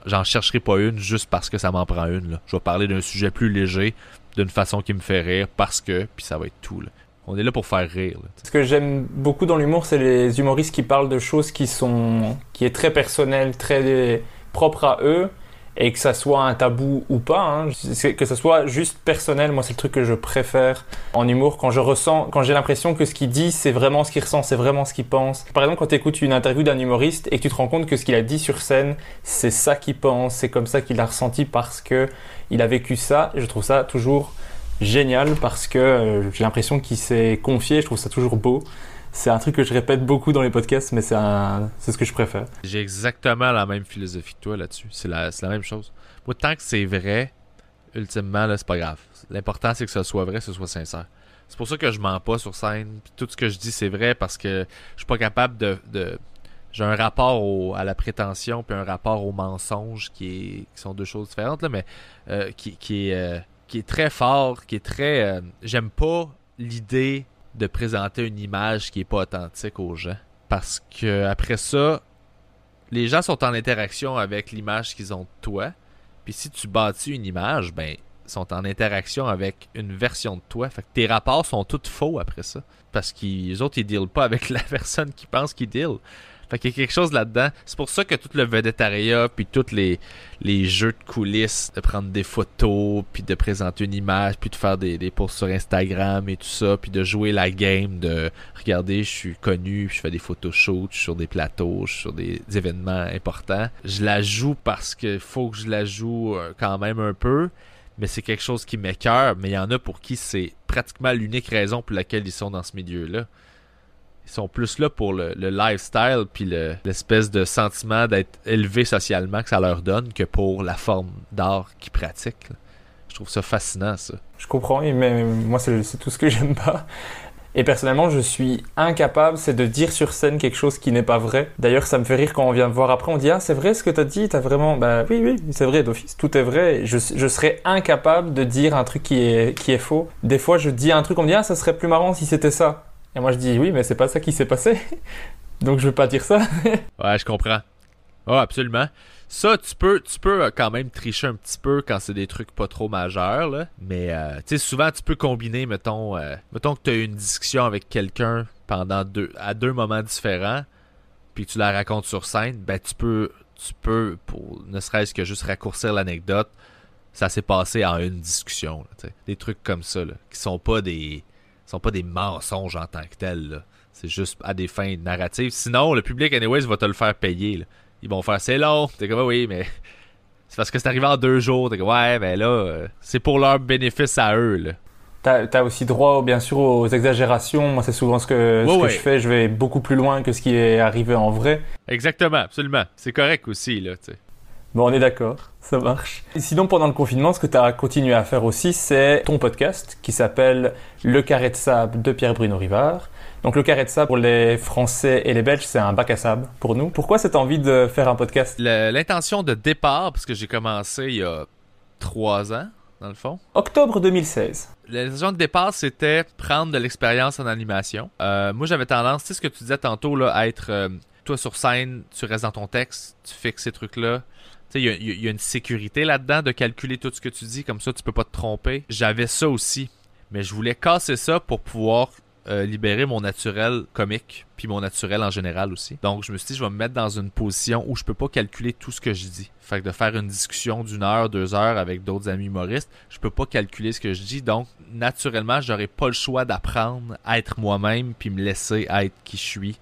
j'en chercherai pas une juste parce que ça m'en prend une. Je vais parler d'un sujet plus léger, d'une façon qui me fait rire, parce que, puis ça va être tout. On est là pour faire rire. Ce que j'aime beaucoup dans l'humour, c'est les humoristes qui parlent de choses qui sont, qui est très personnel, très propre à eux et que ça soit un tabou ou pas, hein. que ce soit juste personnel, moi c'est le truc que je préfère en humour quand je ressens, quand j'ai l'impression que ce qu'il dit c'est vraiment ce qu'il ressent, c'est vraiment ce qu'il pense. Par exemple quand tu écoutes une interview d'un humoriste et que tu te rends compte que ce qu'il a dit sur scène c'est ça qu'il pense, c'est comme ça qu'il a ressenti parce que il a vécu ça, je trouve ça toujours génial parce que euh, j'ai l'impression qu'il s'est confié, je trouve ça toujours beau. C'est un truc que je répète beaucoup dans les podcasts, mais c'est ce que je préfère. J'ai exactement la même philosophie que toi là-dessus. C'est la, la même chose. Moi, tant que c'est vrai, ultimement, c'est pas grave. L'important, c'est que ce soit vrai, que ce soit sincère. C'est pour ça que je mens pas sur scène. tout ce que je dis, c'est vrai parce que je suis pas capable de. de... J'ai un rapport à la prétention puis un rapport au mensonge qui sont deux choses différentes, là, mais euh, qui, qui, est, euh, qui est très fort, qui est très. Euh, j'aime pas l'idée de présenter une image qui est pas authentique aux gens. Parce que après ça, les gens sont en interaction avec l'image qu'ils ont de toi. Puis si tu bâtis une image, ben sont en interaction avec une version de toi. Fait que tes rapports sont tous faux après ça. Parce qu'ils autres, ils dealent pas avec (laughs) la personne qui pense qu'ils deal. Fait qu'il y a quelque chose là-dedans. C'est pour ça que tout le vedettariat, puis tous les, les jeux de coulisses, de prendre des photos, puis de présenter une image, puis de faire des, des posts sur Instagram et tout ça, puis de jouer la game de regarder, je suis connu, je fais des photoshoots, je suis sur des plateaux, je suis sur des événements importants. Je la joue parce qu'il faut que je la joue euh, quand même un peu mais c'est quelque chose qui m'écœure, mais il y en a pour qui c'est pratiquement l'unique raison pour laquelle ils sont dans ce milieu-là Ils sont plus là pour le, le lifestyle puis le- l'espèce de sentiment d'être élevé socialement que ça leur donne que pour la forme d'art qu'ils pratiquent. Je trouve ça fascinant, ça. Je comprends, mais moi, c'est c'est tout ce que (laughs) j'aime pas. Et personnellement, je suis incapable, c'est de dire sur scène quelque chose qui n'est pas vrai. D'ailleurs, ça me fait rire quand on vient me voir après, on dit Ah, c'est vrai ce que t'as dit, t'as vraiment. Bah oui, oui, c'est vrai d'office, tout est vrai. Je, je serais incapable de dire un truc qui est, qui est faux. Des fois, je dis un truc, on me dit Ah, ça serait plus marrant si c'était ça. Moi, je dis Oui, mais c'est pas ça qui s'est passé. (laughs) Donc, je veux pas dire ça. (laughs) Ouais, je comprends. Ouais, absolument. Ça, tu peux, euh, quand même tricher un petit peu quand c'est des trucs pas trop majeurs, là. Mais, euh, tu sais, souvent, tu peux combiner, mettons, euh, mettons que tu as eu une discussion avec quelqu'un pendant deux, à deux moments différents, puis que tu la racontes sur scène, ben, tu peux, tu peux, pour ne serait-ce que juste raccourcir l'anecdote, ça s'est passé en une discussion. Des trucs comme ça, là, qui sont pas des, sont pas des mensonges en tant que tels, là. C'est juste à des fins narratives. Sinon, le public, anyways, va te le faire payer. là. Ils vont faire c'est long. T'es comme oui, mais c'est parce que c'est arrivé en deux jours. T'es comme ouais, ben là, euh, c'est pour leur bénéfice à eux. Là. T'as as aussi droit, bien sûr, aux exagérations. Moi, c'est souvent ce que, ce Ouais, que ouais. je fais. Je vais beaucoup plus loin que ce qui est arrivé en vrai. Exactement, absolument. C'est correct aussi, là, tu sais. Bon, on est d'accord, ça marche. Et sinon, pendant le confinement, ce que tu as continué à faire aussi, c'est ton podcast qui s'appelle Le Carré de Sable de Pierre-Bruno Rivard. Donc, le Carré de Sable pour les Français et les Belges, c'est un bac à sable pour nous. Pourquoi cette envie de faire un podcast? L'intention de départ, parce que j'ai commencé il y a trois ans, dans le fond. Octobre 2016. L'intention de départ, c'était prendre de l'expérience en animation. Euh, moi, j'avais tendance, tu sais ce que tu disais tantôt, là, à être, euh, sur scène, tu restes dans ton texte, tu fixes ces trucs-là. Il y a une sécurité là-dedans de calculer tout ce que tu dis, comme ça, tu peux pas te tromper. J'avais ça aussi, mais je voulais casser ça pour pouvoir euh, libérer mon naturel comique, puis mon naturel en général aussi. Donc, je me suis dit, je vais me mettre dans une position où je peux pas calculer tout ce que je dis. Fait que de faire une discussion d'une heure, deux heures avec d'autres amis humoristes, je peux pas calculer ce que je dis. Donc, naturellement, j'aurais pas le choix d'apprendre à être moi-même, puis me laisser être qui je suis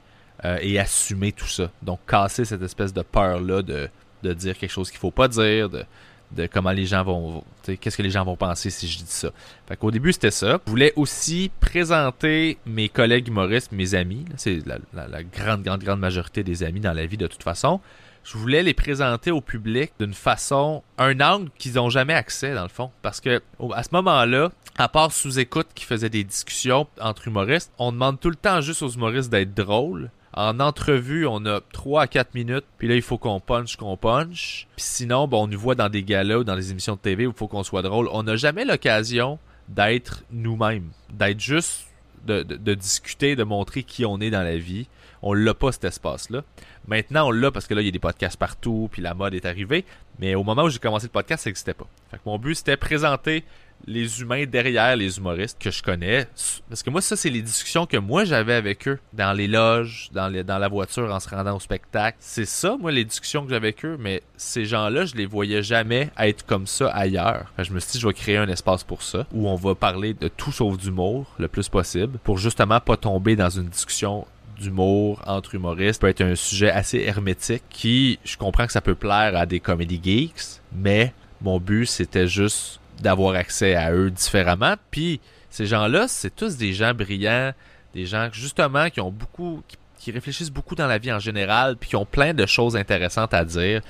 euh, et assumer tout ça. Donc, casser cette espèce de peur-là de, de dire quelque chose qu'il faut pas dire, de, de comment les gens vont, qu'est-ce que les gens vont penser si je dis ça. Fait qu'au début, c'était ça. Je voulais aussi présenter mes collègues humoristes, mes amis. C'est la, la- grande, grande, grande majorité des amis dans la vie de toute façon. Je voulais les présenter au public d'une façon, un angle qu'ils n'ont jamais accès dans le fond. Parce que à ce moment-là, à part sous-écoute qui faisait des discussions entre humoristes, on demande tout le temps juste aux humoristes d'être drôles. En entrevue, on a 3 à 4 minutes, puis là, il faut qu'on punch, qu'on punch. Puis sinon, ben, on nous voit dans des galas ou dans des émissions de TV où il faut qu'on soit drôle. On n'a jamais l'occasion d'être nous-mêmes, d'être juste, de, discuter, de montrer qui on est dans la vie. On l'a pas, cet espace-là. Maintenant, on l'a parce que là, il y a des podcasts partout, puis la mode est arrivée. Mais au moment où j'ai commencé le podcast, ça n'existait pas. Mon but, c'était présenter les humains derrière les humoristes que je connais. Parce que moi, ça, c'est les discussions que moi, j'avais avec eux dans les loges, dans, dans la voiture, en se rendant au spectacle. C'est ça, moi, les discussions que j'avais avec eux. Mais ces gens-là, je les voyais jamais être comme ça ailleurs. Je me suis dit, je vais créer un espace pour ça, où on va parler de tout sauf d'humour le plus possible, pour justement pas tomber dans une discussion d'humour entre humoristes peut être un sujet assez hermétique qui, je comprends que ça peut plaire à des comedy geeks, mais mon but c'était juste d'avoir accès à eux différemment. Puis ces gens-là, c'est tous des gens brillants, des gens justement qui ont beaucoup, qui, qui réfléchissent beaucoup dans la vie en général, puis qui ont plein de choses intéressantes à dire,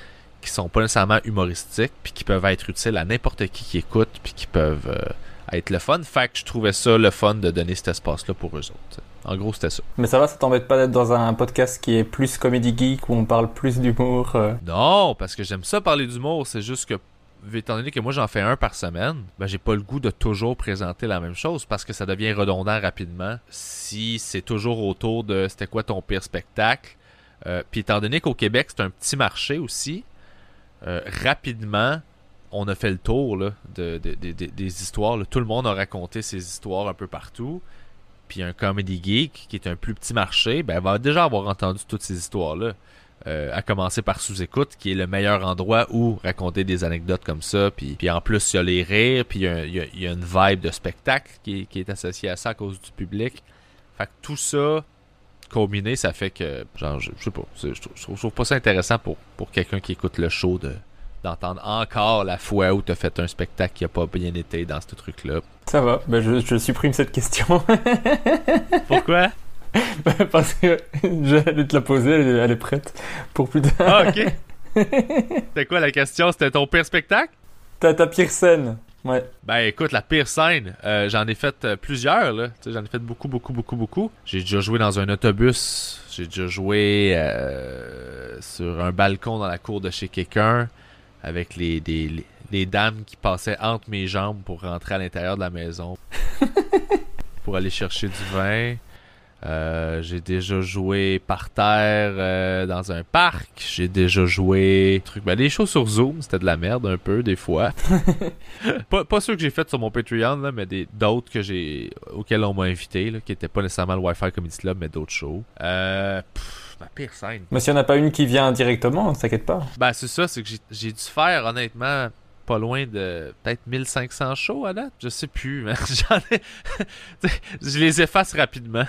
qui sont pas nécessairement humoristiques, puis qui peuvent être utiles à n'importe qui qui écoute, puis qui peuvent euh, être le fun. Fait que je trouvais ça le fun de donner cet espace-là pour eux autres. En gros, c'était ça. Mais ça va, ça t'embête pas d'être dans un podcast qui est plus comédie geek, où on parle plus d'humour euh, Non, parce que j'aime ça parler d'humour. C'est juste que, étant donné que moi j'en fais un par semaine, ben j'ai pas le goût de toujours présenter la même chose parce que ça devient redondant rapidement. Si c'est toujours autour de c'était quoi ton pire spectacle. Euh, Puis étant donné qu'au Québec c'est un petit marché aussi, euh, rapidement on a fait le tour là, de, de- de- de- des histoires. là. Tout le monde a raconté ses histoires un peu partout. Puis un comedy geek qui est un plus petit marché, ben va déjà avoir entendu toutes ces histoires-là. Euh, à commencer par sous-écoute, qui est le meilleur endroit où raconter des anecdotes comme ça. Puis, puis en plus, il y a les rires, puis il y a, il y a- il y a une vibe de spectacle qui est, qui est associée à ça à cause du public. Fait que tout ça combiné, ça fait que, genre, je, je sais pas, je trouve, je trouve- je trouve pas ça intéressant pour, pour quelqu'un qui écoute le show de d'entendre encore la fois où t'as fait un spectacle qui a pas bien été dans ce truc-là. Ça va, ben je, je supprime cette question. (laughs) Pourquoi? (laughs) Parce que j'allais te la poser, elle, est prête pour plus tard. Ah, ok. (laughs) C'était quoi la question? C'était ton pire spectacle? T'as ta pire scène. Ouais. Ben écoute, la pire scène, euh, j'en ai fait euh, plusieurs, là. J'en ai fait beaucoup, beaucoup, beaucoup, beaucoup. J'ai déjà joué dans un autobus. J'ai déjà joué euh, sur un balcon dans la cour de chez quelqu'un avec les, des- les, les dames qui passaient entre mes jambes pour rentrer à l'intérieur de la maison (laughs) pour aller chercher du vin. Euh, j'ai déjà joué par terre euh, dans un parc. J'ai déjà joué truc ben, des shows sur Zoom, c'était de la merde un peu des fois. (laughs) pas, pas ceux que j'ai fait sur mon Patreon là, mais des d'autres que j'ai auxquels on m'a invité là, qui étaient pas nécessairement le Wi-Fi Comedy Club mais d'autres shows. Euh, pff, ma pire scène. Mais s'il n'y en a pas une qui vient directement, t'inquiète pas. Ben c'est ça, c'est que j'ai- dû faire honnêtement pas loin de peut-être 1500 shows à date. Je sais plus, (laughs) mais j'en ai. (laughs) Je les efface rapidement.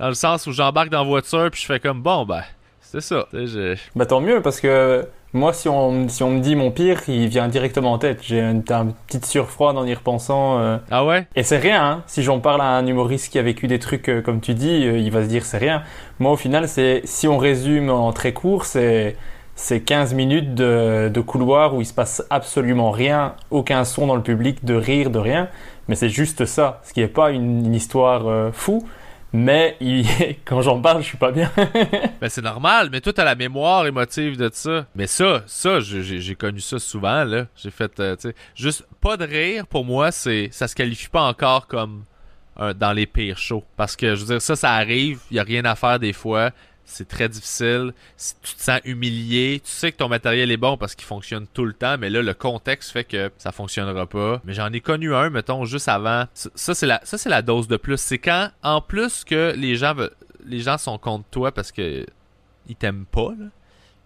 Dans le sens où j'embarque dans la voiture puis je fais comme bon ben c'est ça. Je- Bah tant mieux, parce que moi, si on, si on me dit mon pire, il vient directement en tête. J'ai une, un petite surfroide en y repensant. euh. Ah ouais? Et c'est rien, hein. Si j'en parle à un humoriste qui a vécu des trucs euh, comme tu dis, euh, il va se dire c'est rien. Moi, au final, c'est si on résume en très court, c'est c'est 15 minutes de, de couloir où il se passe absolument rien, aucun son dans le public, de rire, de rien. Mais c'est juste ça, ce qui n'est pas une, une histoire fou. Mais il- (laughs) quand j'en parle, je suis pas bien. (laughs) Ben c'est normal, mais toi t'as la mémoire émotive de ça. Mais ça, ça, j'ai- connu ça souvent là. J'ai fait, euh, tu sais, juste pas de rire pour moi, c'est, ça se qualifie pas encore comme dans les pires shows. Parce que je veux dire, ça, ça arrive, y a rien à faire des fois. C'est très difficile. Tu te sens humilié, tu sais que ton matériel est bon parce qu'il fonctionne tout le temps, mais là, le contexte fait que ça fonctionnera pas. Mais j'en ai connu un, mettons, juste avant. Ça, c'est la, c'est la dose de plus. C'est quand, en plus que les gens les gens sont contre toi parce que ils t'aiment pas, là.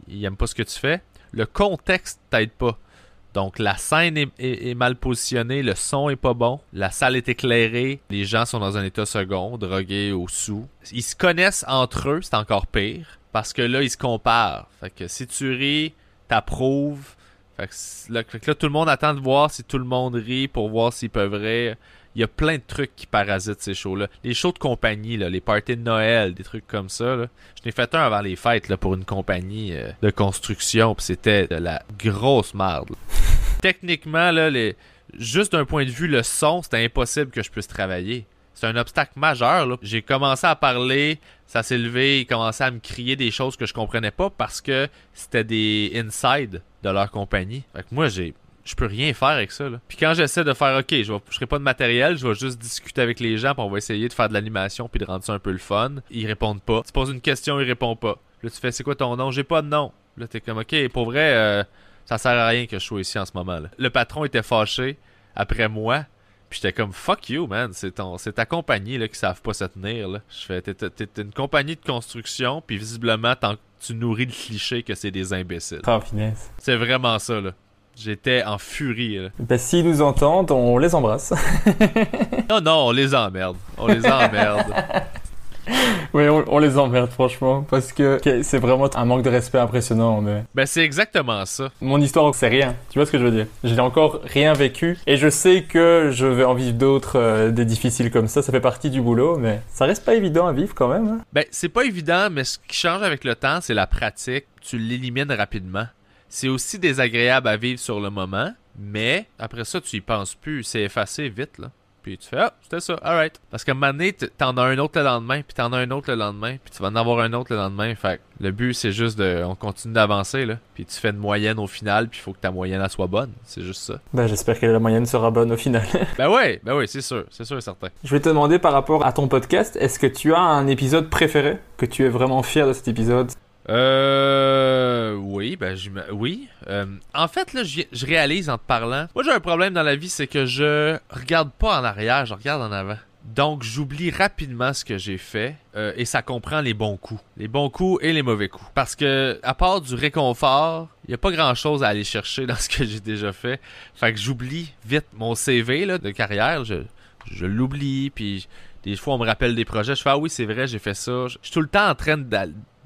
Ils aiment pas ce que tu fais. Le contexte t'aide pas. Donc la scène est, mal positionnée, le son est pas bon, la salle est éclairée, les gens sont dans un état second, drogués ou sous. Ils se connaissent entre eux, c'est encore pire, parce que là ils se comparent. Fait que si tu ris, t'approuves. Fait là, tout le monde attend de voir si tout le monde rit pour voir s'ils peuvent rire. Il y a plein de trucs qui parasitent ces shows-là. Les shows de compagnie, là, les parties de Noël, des trucs comme ça. Là. Je n'ai fait un avant les fêtes là, pour une compagnie euh, de construction, puis c'était de la grosse merde. (laughs) Techniquement, là, les... juste d'un point de vue le son, c'était impossible que je puisse travailler. C'est un obstacle majeur. là. J'ai commencé à parler, ça s'est levé, ils commençaient à me crier des choses que je comprenais pas parce que c'était des inside de leur compagnie. Fait que moi, j'ai je peux rien faire avec ça. Là. Puis quand j'essaie de faire OK, je ne ferai pas de matériel, je vais juste discuter avec les gens, puis on va essayer de faire de l'animation puis de rendre ça un peu le fun. Ils répondent pas. Tu poses une question, ils répondent pas. Là, tu fais c'est quoi ton nom? J'ai pas de nom. Là, t'es comme OK, pour vrai, euh, ça sert à rien que je sois ici en ce moment. Là. Le patron était fâché après moi. Puis j'étais comme fuck you man, c'est ton c'est ta compagnie là qui savent pas se tenir là. Je fais t'es, t'es- t'es une compagnie de construction puis visiblement tu nourris le cliché que c'est des imbéciles. Finesse. C'est vraiment ça là. J'étais en furie là. Ben, s'ils nous entendent, on les embrasse. (laughs) Non non, on les emmerde. On les emmerde. (laughs) oui, on, on les emmerde, franchement, parce que que c'est vraiment un manque de respect impressionnant. Mais ben c'est exactement ça. mon histoire, c'est rien. Tu vois ce que je veux dire? J'ai encore rien vécu, et je sais que je vais en vivre d'autres, euh, des difficiles comme ça. Ça fait partie du boulot, mais ça reste pas évident à vivre quand même. hein. Ben c'est pas évident, mais ce qui change avec le temps, c'est la pratique. Tu l'élimines rapidement. C'est aussi désagréable à vivre sur le moment, mais après ça, tu y penses plus. C'est effacé vite, là. Puis tu fais, ah, c'était ça, alright. Parce qu'à un moment donné, t'en as un autre le lendemain, puis t'en as un autre le lendemain, puis tu vas en avoir un autre le lendemain. Fait le but, c'est juste de. On continue d'avancer, là. Puis tu fais une moyenne au final, puis il faut que ta moyenne, elle soit bonne. C'est juste ça. Ben, j'espère que la moyenne sera bonne au final. (laughs) Ben ouais, ben ouais, c'est sûr, c'est sûr et certain. je vais te demander par rapport à ton podcast, est-ce que tu as un épisode préféré Que tu es vraiment fier de cet épisode? Euh. Oui, ben, j'ima- oui. Euh, en fait, là, je je réalise en te parlant. Moi, j'ai un problème dans la vie, c'est que je regarde pas en arrière, je regarde en avant. Donc, j'oublie rapidement ce que j'ai fait euh, et ça comprend les bons coups. Les bons coups et les mauvais coups. Parce que, à part du réconfort, il n'y a pas grand chose à aller chercher (laughs) dans ce que j'ai déjà fait. Fait que j'oublie vite mon CV là, de carrière. Je, je l'oublie, puis des fois, on me rappelle des projets. Je fais, ah oui, c'est vrai, j'ai fait ça. Je je suis tout le temps en train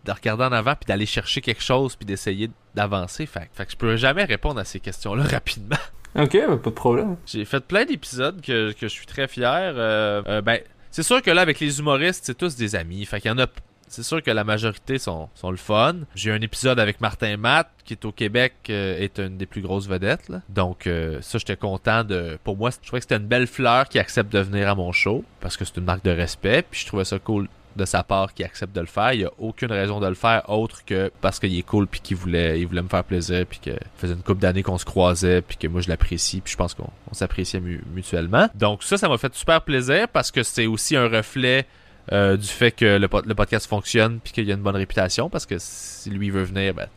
de regarder en avant puis d'aller chercher quelque chose puis d'essayer d'avancer. Fait, que- fait que je peux jamais répondre à ces questions-là (laughs) rapidement. Ok, ben, pas de problème. J'ai fait plein d'épisodes que, que je suis très fier. Euh, euh, ben, C'est sûr que là, avec les humoristes, c'est tous des amis. Fait qu'il y en a. C'est sûr que la majorité sont, sont le fun. J'ai un épisode avec Martin Matt, qui est au Québec, euh, est une des plus grosses vedettes. là. Donc, euh, ça, j'étais content de. Pour moi, je trouvais que c'était une belle fleur qui accepte de venir à mon show, parce que c'est une marque de respect. Puis je trouvais ça cool de sa part qui accepte de le faire. Il n'y a aucune raison de le faire autre que parce qu'il est cool puis qu'il voulait, il voulait me faire plaisir puis que faisait une couple d'années qu'on se croisait puis que moi je l'apprécie puis je pense qu'on on s'appréciait mu- mutuellement. Donc ça, ça m'a fait super plaisir parce que c'est aussi un reflet euh, du fait que le, le podcast fonctionne puis qu'il y a une bonne réputation parce que si lui veut venir, ben,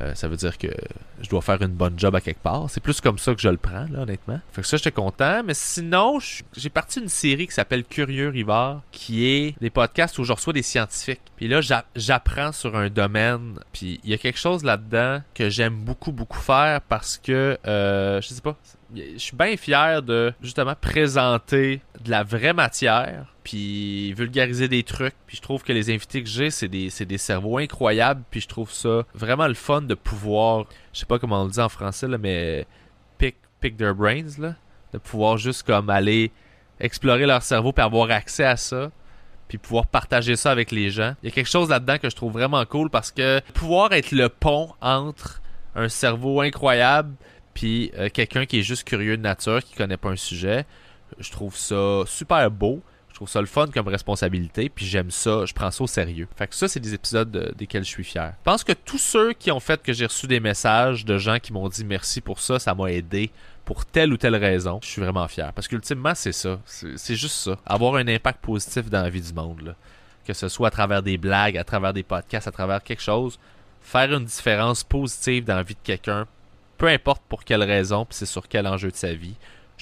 euh, ça veut dire que je dois faire une bonne job à quelque part. C'est plus comme ça que je le prends, là, honnêtement. Fait que ça, j'étais content. Mais sinon, j'ai parti une série qui s'appelle Curieux Rivard, qui est des podcasts où je reçois des scientifiques. Puis là, j'a- j'apprends sur un domaine. Puis il y a quelque chose là-dedans que j'aime beaucoup, beaucoup faire parce que, euh, je sais pas, je suis bien fier de justement présenter de la vraie matière puis vulgariser des trucs. Puis je trouve que les invités que j'ai, c'est des, des cerveaux incroyables. Puis je trouve ça vraiment le fun de pouvoir, je sais pas comment on le dit en français, là, mais pick, pick their brains, là. De pouvoir juste comme aller explorer leur cerveau puis avoir accès à ça. Puis pouvoir partager ça avec les gens. Il y a quelque chose là-dedans que je trouve vraiment cool parce que pouvoir être le pont entre un cerveau incroyable puis euh, quelqu'un qui est juste curieux de nature, qui connaît pas un sujet, je trouve ça super beau. Je trouve ça le fun comme responsabilité, puis j'aime ça, je prends ça au sérieux. Fait que ça, c'est des épisodes de- desquels je suis fier. Je pense que tous ceux qui ont fait que j'ai reçu des messages de gens qui m'ont dit merci pour ça, ça m'a aidé pour telle ou telle raison, je suis vraiment fier. Parce qu'ultimement, c'est ça. C'est juste ça. Avoir un impact positif dans la vie du monde. Que ce soit à travers des blagues, à travers des podcasts, à travers quelque chose. Faire une différence positive dans la vie de quelqu'un, peu importe pour quelle raison, puis c'est sur quel enjeu de sa vie.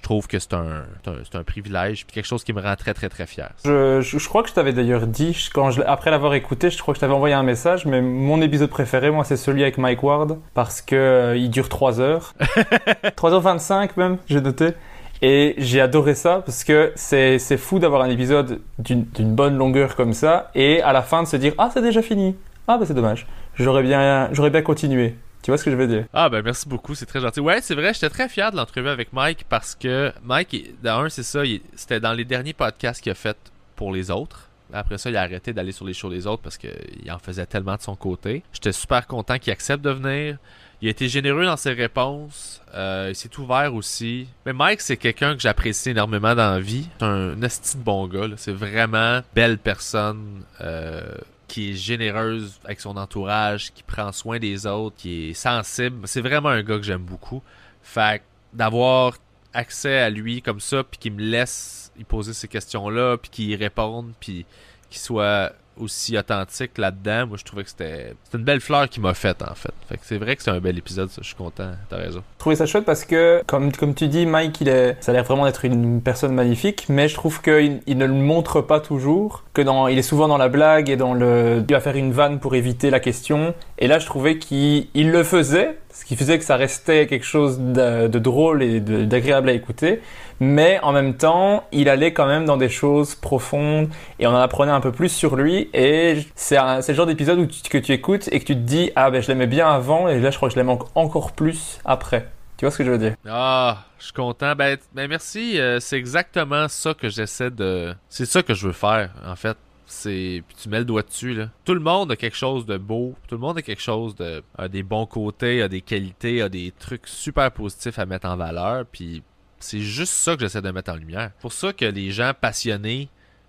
Je trouve que c'est un, un, un privilège, puis quelque chose qui me rend très très très fier. Je, je, je crois que je t'avais d'ailleurs dit, je- quand après l'avoir écouté, je crois que je t'avais envoyé un message, mais mon épisode préféré, moi, c'est celui avec Mike Ward, parce que euh, il dure 3 heures. (laughs) 3h25 même, j'ai noté. Et j'ai adoré ça, parce que c'est fou d'avoir un épisode d'une bonne longueur comme ça, et à la fin de se dire, ah, c'est déjà fini. Ah, bah c'est dommage. J'aurais bien, j'aurais bien continué. Tu vois ce que je veux dire? Ah ben merci beaucoup, c'est très gentil. Ouais, c'est vrai, j'étais très fier de l'entrevue avec Mike parce que Mike, d'un, c'est ça, c'était dans les derniers podcasts qu'il a fait pour les autres. Après ça, il a arrêté d'aller sur les shows des autres parce qu'il en faisait tellement de son côté. J'étais super content qu'il accepte de venir. Il a été généreux dans ses réponses. Euh, il s'est ouvert aussi. Mais Mike, c'est quelqu'un que j'apprécie énormément dans la vie. C'est un esti bon gars. C'est vraiment belle personne. euh, qui est généreuse avec son entourage, qui prend soin des autres, qui est sensible. C'est vraiment un gars que j'aime beaucoup. Fait d'avoir accès à lui comme ça, puis qu'il me laisse y poser ces questions-là, puis qu'il y réponde, puis qu'il soit aussi authentique là-dedans, moi je trouvais que c'était une belle fleur qu'il m'a faite en fait. C'est vrai que c'est un bel épisode, je suis content, t'as raison. Je trouvais ça chouette parce que, comme, comme tu dis, Mike, il est, ça a l'air vraiment d'être une personne magnifique, mais je trouve qu'il il ne le montre pas toujours, que dans, il est souvent dans la blague et dans le, il va faire une vanne pour éviter la question. Et là, je trouvais qu'il il le faisait, ce qui faisait que ça restait quelque chose de, drôle et d'agréable à écouter, mais en même temps, il allait quand même dans des choses profondes et on en apprenait un peu plus sur lui. Et c'est le genre d'épisode où tu- que tu écoutes et que tu te dis, ah ben je l'aimais bien avant et là, je crois que je l'aime en- encore plus après. Tu vois ce que je veux dire? Ah, je suis content. Ben, ben merci. euh, c'est exactement ça que j'essaie de. C'est ça que je veux faire, en fait. C'est. Puis tu mets le doigt dessus, là. Tout le monde a quelque chose de beau. Tout le monde a quelque chose de. a des bons côtés, a des qualités, a des trucs super positifs à mettre en valeur. Puis c'est juste ça que j'essaie de mettre en lumière. Pour ça que les gens passionnés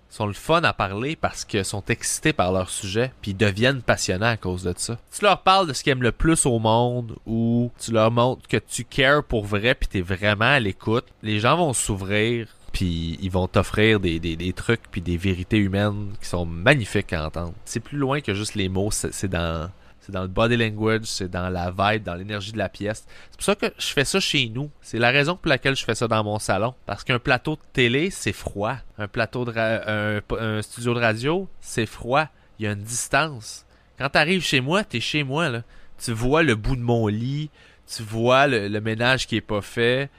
sont le fun à parler parce qu'ils sont excités par leur sujet, puis deviennent passionnants à cause de ça. Tu leur parles de ce qu'ils aiment le plus au monde, ou tu leur montres que tu cares pour vrai, puis t'es vraiment à l'écoute, les gens vont s'ouvrir, puis ils vont t'offrir des, trucs, puis des vérités humaines qui sont magnifiques à entendre. C'est plus loin que juste les mots, c'est dans... C'est dans le body language, c'est dans la vibe, dans l'énergie de la pièce. C'est pour ça que je fais ça chez nous. C'est la raison pour laquelle je fais ça dans mon salon. Parce qu'un plateau de télé, c'est froid. Un plateau de un, studio de radio, c'est froid. Il y a une distance. Quand t'arrives chez moi, t'es chez moi. Tu vois le bout de mon lit, tu vois le, le ménage qui est pas fait.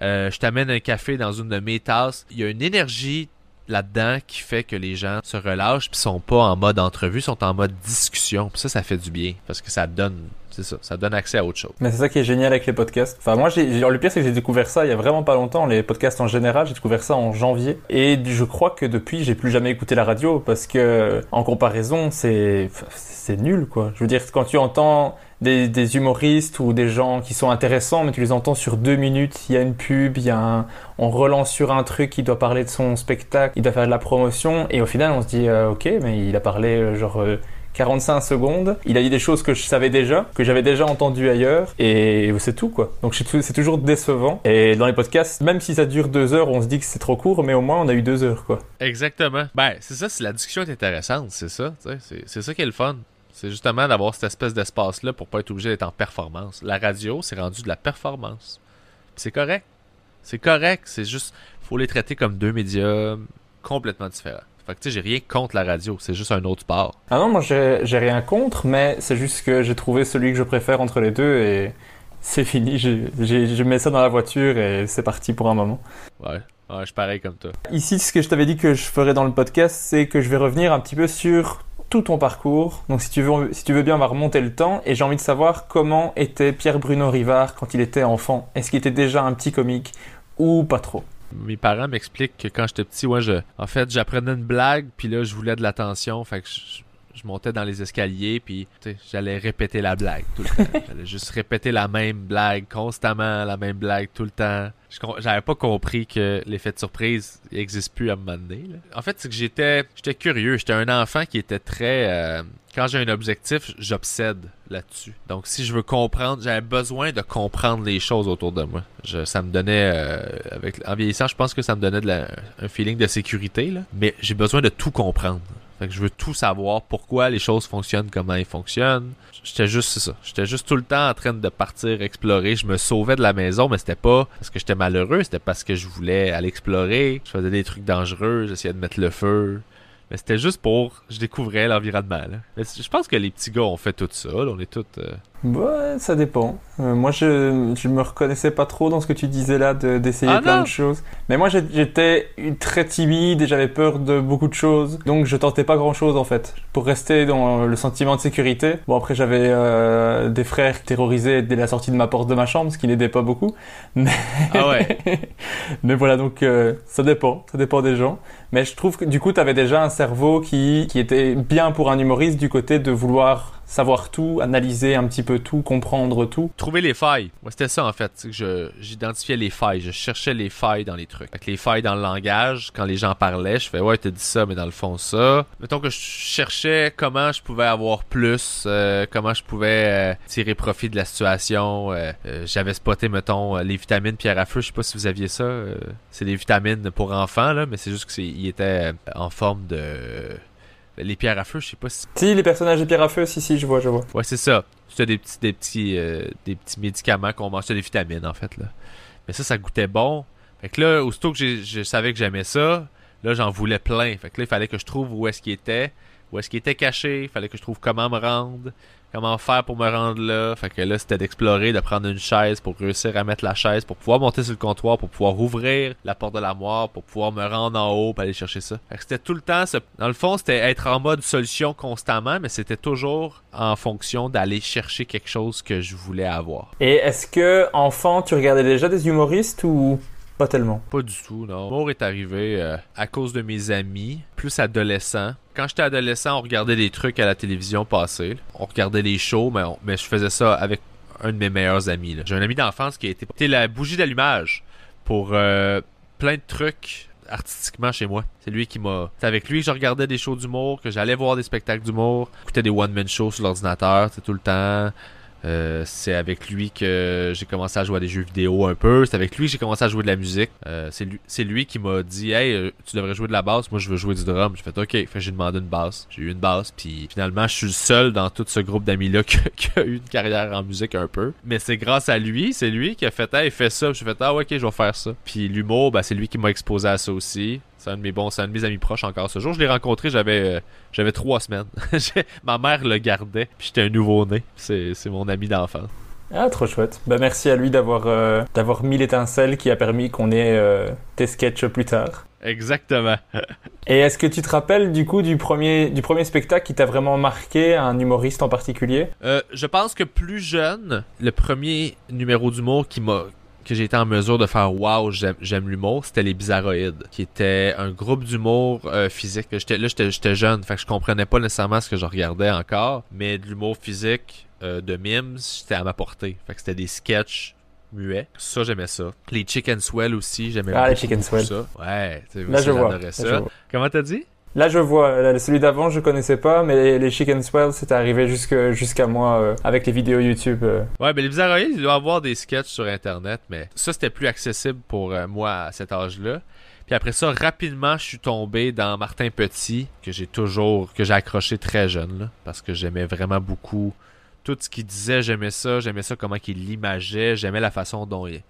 Euh, je t'amène un café dans une de mes tasses. Il y a une énergie là-dedans qui fait que les gens se relâchent puis sont pas en mode entrevue, sont en mode discussion. Puis ça, ça fait du bien parce que ça donne c'est ça, ça donne accès à autre chose. Mais c'est ça qui est génial avec les podcasts. Enfin, moi, j'ai, le pire, c'est que j'ai découvert ça il y a vraiment pas longtemps, les podcasts en général. J'ai découvert ça en janvier. Et je crois que depuis, j'ai plus jamais écouté la radio parce que, en comparaison, c'est, c'est nul, quoi. Je veux dire, quand tu entends des, humoristes ou des gens qui sont intéressants, mais tu les entends sur deux minutes, il y a une pub, il y a un, on relance sur un truc, il doit parler de son spectacle, il doit faire de la promotion, et au final, on se dit, euh, ok, mais il a parlé, euh, genre, euh, 45 secondes. Il a dit des choses que je savais déjà, que j'avais déjà entendues ailleurs, et c'est tout quoi. Donc c'est toujours décevant. Et dans les podcasts, même si ça dure deux heures, on se dit que c'est trop court, mais au moins on a eu deux heures quoi. Exactement. Ben c'est ça, la discussion est intéressante, c'est ça. C'est ça qui est le fun. C'est justement d'avoir cette espèce d'espace-là pour pas être obligé d'être en performance. La radio, c'est rendu de la performance. C'est correct. C'est correct. C'est juste, faut les traiter comme deux médias complètement différents. Fait que tu sais, j'ai rien contre la radio, c'est juste un autre sport. Ah non, moi j'ai rien contre, mais c'est juste que j'ai trouvé celui que je préfère entre les deux et c'est fini. Je mets ça dans la voiture et c'est parti pour un moment. Ouais. Ouais, je suis pareil comme toi. Ici, ce que je t'avais dit que je ferais dans le podcast, c'est que je vais revenir un petit peu sur ton parcours. Donc si tu veux, si tu veux bien, on va remonter le temps. Et j'ai envie de savoir comment était Pierre-Bruno Rivard quand il était enfant. Est-ce qu'il était déjà un petit comique ou pas trop? Mes parents m'expliquent que quand j'étais petit, ouais, je, en fait, j'apprenais une blague, puis là, je voulais de l'attention, fait que montais dans les escaliers, puis j'allais répéter la blague tout le temps. (laughs) j'allais juste répéter la même blague constamment, la même blague tout le temps. J'avais pas compris que l'effet de surprise n'existe plus à un moment donné. En fait, c'est que j'étais j'étais curieux. J'étais un enfant qui était très... Euh, quand j'ai un objectif, j'obsède là-dessus. Donc, si je veux comprendre, j'avais besoin de comprendre les choses autour de moi. ça me donnait, euh, avec, en vieillissant, je pense que ça me donnait de un feeling de sécurité, là. mais j'ai besoin de tout comprendre. Je veux tout savoir pourquoi les choses fonctionnent, comment elles fonctionnent. J'étais juste ça. J'étais juste tout le temps en train de partir explorer. Je me sauvais de la maison, mais c'était pas parce que j'étais malheureux, c'était parce que je voulais aller explorer. Je faisais des trucs dangereux, j'essayais de mettre le feu. Mais c'était juste pour. Je découvrais l'environnement. je pense que les petits gars ont fait tout ça. On est tous. Euh, Ouais, ça dépend. Euh, moi, je, je me reconnaissais pas trop dans ce que tu disais là, d'essayer ah plein de choses. Mais moi, j'étais très timide et j'avais peur de beaucoup de choses. Donc, je tentais pas grand chose en fait. Pour rester dans le sentiment de sécurité. Bon, après, j'avais euh, des frères terrorisés dès la sortie de ma porte de ma chambre, ce qui n'aidait pas beaucoup. (laughs) Mais, ah ouais. (laughs) Mais voilà, donc euh, ça dépend. Ça dépend des gens. Mais je trouve que du coup, tu avais déjà un cerveau qui, qui était bien pour un humoriste du côté de vouloir savoir tout, analyser un petit peu tout, comprendre tout. Trouver les failles. Moi, c'était ça en fait. J'identifiais les failles. Je cherchais les failles dans les trucs. Avec les failles dans le langage, quand les gens parlaient, je fais ouais, t'as dit ça, mais dans le fond ça. Mettons que je cherchais comment je pouvais avoir plus, euh, comment je pouvais euh, tirer profit de la situation. Euh, j'avais spoté, mettons, les vitamines pierre à feu. Je sais pas si vous aviez ça. c'est des vitamines pour enfants là, mais c'est juste qu'il était en forme de les pierres à feu, je sais pas si. Si, les personnages des pierres à feu, si, si, je vois, je vois. Ouais, c'est ça. C'était des petits, des petits, euh, des petits médicaments qu'on mange, des vitamines, en fait, là. Mais ça, ça goûtait bon. Fait que là, aussitôt que je savais que j'aimais ça, là, j'en voulais plein. Fait que là, il fallait que je trouve où est-ce qu'il était, où est-ce qu'il était caché, il fallait que je trouve comment me rendre, comment faire pour me rendre là. Fait que là, c'était d'explorer, de prendre une chaise pour réussir à mettre la chaise, pour pouvoir monter sur le comptoir, pour pouvoir ouvrir la porte de l'armoire, pour pouvoir me rendre en haut, pour aller chercher ça. Fait que c'était tout le temps, dans le fond, c'était être en mode solution constamment, mais c'était toujours en fonction d'aller chercher quelque chose que je voulais avoir. Et est-ce que, enfant, tu regardais déjà des humoristes ou pas tellement? Pas du tout, non. L'humour est arrivé euh, à cause de mes amis, plus adolescents. Quand j'étais adolescent, on regardait des trucs à la télévision passer. On regardait les shows, mais, je faisais ça avec un de mes meilleurs amis. J'ai un ami d'enfance qui a été la bougie d'allumage pour euh, plein de trucs artistiquement chez moi. C'est lui qui m'a. C'est avec lui que je regardais des shows d'humour, que j'allais voir des spectacles d'humour, écoutais des one-man shows sur l'ordinateur, tout le temps. Euh, c'est avec lui que j'ai commencé à jouer à des jeux vidéo un peu. C'est avec lui que j'ai commencé à jouer de la musique. Euh, c'est lui, lui qui m'a dit Hey, euh, tu devrais jouer de la basse. Moi, je veux jouer du drum. J'ai fait OK. Fait, j'ai demandé une basse. J'ai eu une basse. Puis finalement, je suis le seul dans tout ce groupe d'amis-là (laughs) qui, a eu une carrière en musique un peu. Mais c'est grâce à lui. C'est lui qui a fait Hey, fais ça. J'ai fait Ah, OK, je vais faire ça. Puis l'humour, ben, c'est lui qui m'a exposé à ça aussi. C'est un de mes bons, c'est un de mes amis proches encore ce jour. Je l'ai rencontré, j'avais euh, j'avais trois semaines. (laughs) Ma mère le gardait, puis j'étais un nouveau-né. C'est, mon ami d'enfance. Ah, trop chouette. Bah, merci à lui d'avoir euh, d'avoir mis l'étincelle qui a permis qu'on ait euh, tes sketchs plus tard. Exactement. Et est-ce que tu te rappelles du coup du premier, du premier spectacle qui t'a vraiment marqué, un humoriste en particulier? Je pense que plus jeune, le premier numéro d'humour qui m'a que j'ai été en mesure de faire wow j'aime l'humour c'était les bizarroïdes qui était un groupe d'humour euh, physique j'étais là j'étais jeune fait que je comprenais pas nécessairement ce que je regardais encore mais de l'humour physique euh, de mimes c'était à ma portée fait que c'était des sketchs muets ça j'aimais ça les chicken swell aussi j'aimais Ah, les Chicken Swell. ça ouais tu sais, Là, ça, je vois. ça. je vois. comment t'as dit? Là, je vois. Là, Celui d'avant, je connaissais pas, mais les, Chicken Swell, c'était arrivé jusqu'à moi euh, avec les vidéos YouTube. euh. Ouais, mais les bizarroïdes, il doit avoir des sketchs sur Internet, mais ça, c'était plus accessible pour euh, moi à cet âge-là. Puis après ça, rapidement, je suis tombé dans Martin Petit, que j'ai toujours, que j'ai accroché très jeune, parce que j'aimais vraiment beaucoup tout ce qu'il disait, j'aimais ça, j'aimais ça comment qu'il l'imageait, j'aimais la façon dont il,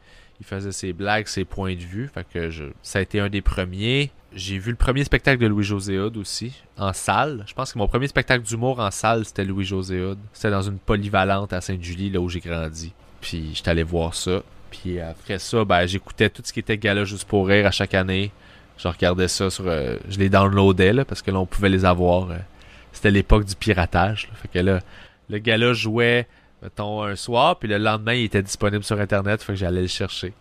faisait ses blagues, ses points de vue. Fait que ça a été un des premiers. J'ai vu le premier spectacle de Louis-José Hood aussi, en salle. Je pense que mon premier spectacle d'humour en salle, c'était Louis-José. C'était dans une polyvalente à Sainte-Julie, là où j'ai grandi. Puis j'étais allé voir ça. Puis après ça, ben, j'écoutais tout ce qui était gala juste pour rire à chaque année. Je regardais ça sur... euh, je les downloadais, là, parce que là, on pouvait les avoir. euh, c'était l'époque du piratage. là. Fait que là, le gala jouait, mettons, un soir, puis le lendemain, il était disponible sur Internet, fait que j'allais le chercher.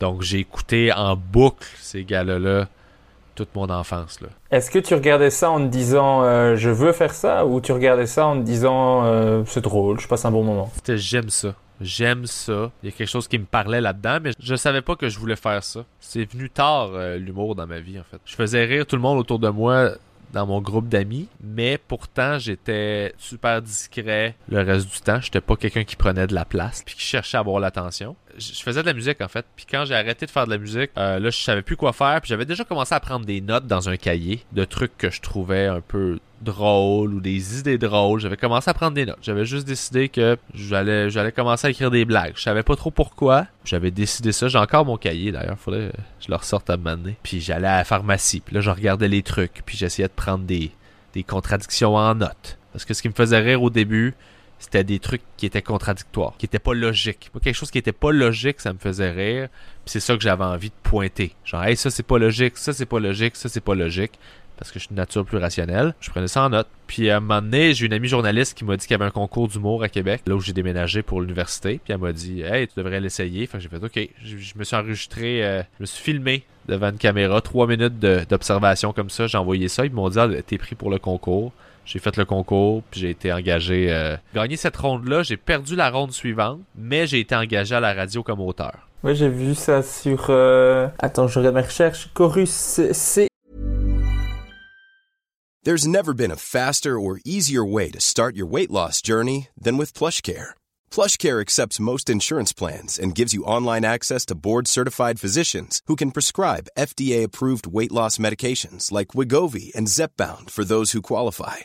Donc, j'ai écouté en boucle ces galas-là toute mon enfance. Est-ce que tu regardais ça en te disant euh, je veux faire ça ou tu regardais ça en te disant euh, c'est drôle, je passe un bon moment? C'était j'aime ça. J'aime ça. Il y a quelque chose qui me parlait là-dedans, mais je savais pas que je voulais faire ça. C'est venu tard, euh, l'humour dans ma vie, en fait. Je faisais rire tout le monde autour de moi dans mon groupe d'amis, mais pourtant, j'étais super discret le reste du temps. J'étais pas quelqu'un qui prenait de la place puis qui cherchait à avoir l'attention. Je faisais de la musique, en fait. Puis quand j'ai arrêté de faire de la musique, euh, là, je savais plus quoi faire. Puis j'avais déjà commencé à prendre des notes dans un cahier de trucs que je trouvais un peu drôles ou des idées drôles. J'avais commencé à prendre des notes. J'avais juste décidé que j'allais j'allais commencer à écrire des blagues. Je savais pas trop pourquoi. J'avais décidé ça. J'ai encore mon cahier d'ailleurs. Faudrait que je le ressorte à un Puis j'allais à la pharmacie. Puis là, je regardais les trucs. Puis j'essayais de prendre des, des contradictions en notes. Parce que ce qui me faisait rire au début, c'était des trucs qui étaient contradictoires, qui étaient pas logiques. Quelque chose qui était pas logique, ça me faisait rire. Puis c'est ça que j'avais envie de pointer. Genre, hey, ça c'est pas logique, ça c'est pas logique, ça c'est pas logique. Parce que je suis de nature plus rationnelle. Je prenais ça en note. Puis à un moment donné, j'ai une amie journaliste qui m'a dit qu'il y avait un concours d'humour à Québec, là où j'ai déménagé pour l'université. Puis elle m'a dit, hey, tu devrais l'essayer. Fait j'ai fait, ok. Je, je me suis enregistré, euh, je me suis filmé devant une caméra, trois minutes d'observation comme ça. J'ai envoyé ça. Ils m'ont dit, ah, t'es pris pour le concours. J'ai fait le concours, puis j'ai été engagé. Euh... Gagné cette ronde-là, j'ai perdu la ronde suivante, mais j'ai été engagé à la radio comme auteur. Oui, j'ai vu ça sur. euh, Attends, je regarde mes recherches. Chorus, c'est- c'est. There's never been a faster or easier way to start your weight loss journey than with PlushCare. PlushCare accepts most insurance plans and gives you online access to board-certified physicians who can prescribe FDA-approved weight loss medications like Wigovi and Zepbound for those who qualify.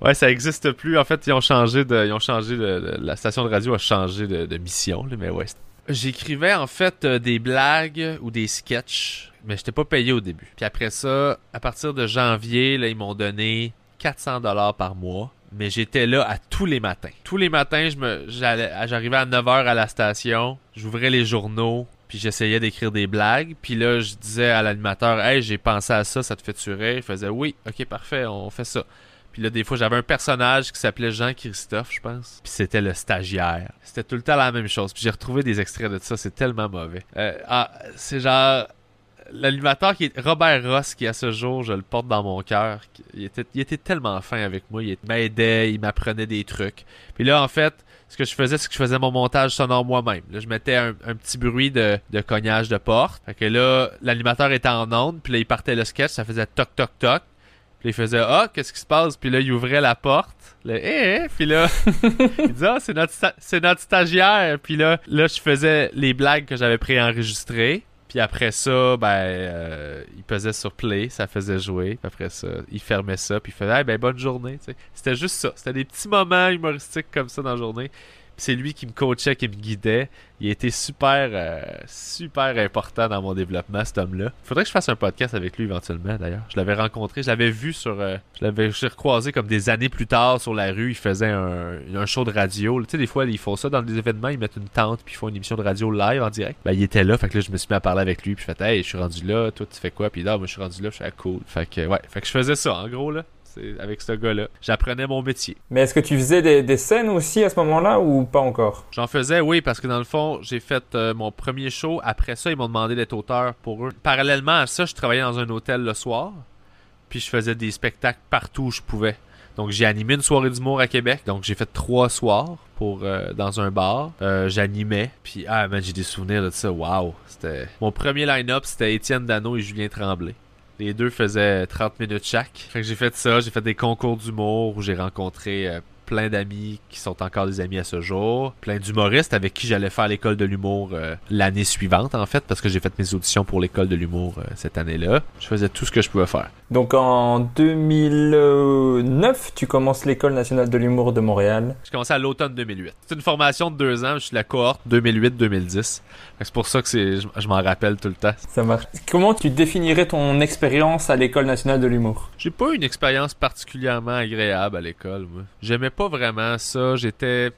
Ouais, ça existe plus. En fait, ils ont changé de, ils ont changé de, la station de radio a changé de, mission, mais ouais. J'écrivais en fait euh, des blagues ou des sketchs, mais j'étais pas payé au début. Puis après ça, à partir de janvier, là, ils m'ont donné 400 dollars par mois. Mais j'étais là à tous les matins. Tous les matins, je me, j'arrivais à 9h à la station, j'ouvrais les journaux, puis j'essayais d'écrire des blagues. Puis là, je disais à l'animateur, hey, j'ai pensé à ça, ça te fait tuer. Il faisait, oui, ok, parfait, on fait ça. Puis là, des fois, j'avais un personnage qui s'appelait Jean-Christophe, je pense. Puis c'était le stagiaire. C'était tout le temps la même chose. Puis j'ai retrouvé des extraits de ça, c'est tellement mauvais. Euh, ah, c'est genre... l'animateur qui est Robert Ross, qui à ce jour, je le porte dans mon cœur. Il était, il était tellement fin avec moi. Il m'aidait, il m'apprenait des trucs. Puis là, en fait, ce que je faisais, c'est que je faisais mon montage sonore moi-même. Là, je mettais un, petit bruit de, cognage de porte. Fait que là, l'animateur était en onde, puis là, il partait le sketch, ça faisait toc toc toc. Puis il faisait Ah, qu'est-ce qui se passe? Puis là, il ouvrait la porte. Là, eh. Puis là, (laughs) il disait Ah, c'est notre, c'est notre stagiaire. Puis là, là, je faisais les blagues que j'avais préenregistrées. Puis après ça, ben, euh, il pesait sur play, ça faisait jouer. Puis après ça, il fermait ça, puis il faisait, ben, bonne journée. C'était juste ça. C'était des petits moments humoristiques comme ça dans la journée c'est lui qui me coachait, qui me guidait. Il a été super, euh, super important dans mon développement, cet homme-là. Faudrait que je fasse un podcast avec lui éventuellement, d'ailleurs. Je l'avais rencontré, je l'avais vu sur... Euh, je l'avais recroisé comme des années plus tard sur la rue. Il faisait un, show de radio. Tu sais, des fois, ils font ça dans des événements. Ils mettent une tente, puis ils font une émission de radio live en direct. Ben, il était là, fait que là, je me suis mis à parler avec lui. Puis je fais, hey, je suis rendu là, toi, tu fais quoi? Puis là, moi, je suis rendu là, je suis cool. Fait que, ouais, fait que je faisais ça, en gros, là avec ce gars-là. J'apprenais mon métier. Mais est-ce que tu faisais des, scènes aussi à ce moment-là ou pas encore? J'en faisais, oui, parce que dans le fond, j'ai fait euh, mon premier show. Après ça, ils m'ont demandé d'être auteur pour eux. Parallèlement à ça, je travaillais dans un hôtel le soir, puis je faisais des spectacles partout où je pouvais. Donc j'ai animé une soirée d'humour à Québec. Donc j'ai fait trois soirs pour euh, dans un bar. Euh, j'animais. Puis ah man, j'ai des souvenirs de ça. Waouh, c'était mon premier line-up, c'était Étienne Dano et Julien Tremblay. Les deux faisaient 30 minutes chaque. Fait que j'ai fait ça, j'ai fait des concours d'humour où j'ai rencontré euh, plein d'amis qui sont encore des amis à ce jour, plein d'humoristes avec qui j'allais faire l'école de l'humour euh, l'année suivante en fait parce que j'ai fait mes auditions pour l'école de l'humour euh, cette année-là. Je faisais tout ce que je pouvais faire. Donc en 2009, tu commences l'école nationale de l'humour de Montréal. Je commençais à l'automne 2008. C'est une formation de deux ans, je suis la cohorte 2008-2010. C'est pour ça que c'est, je, m'en rappelle tout le temps. Ça marche. Comment tu définirais ton expérience à l'école nationale de l'humour? J'ai pas eu une expérience particulièrement agréable à l'école, moi. J'aimais pas vraiment ça. J'étais.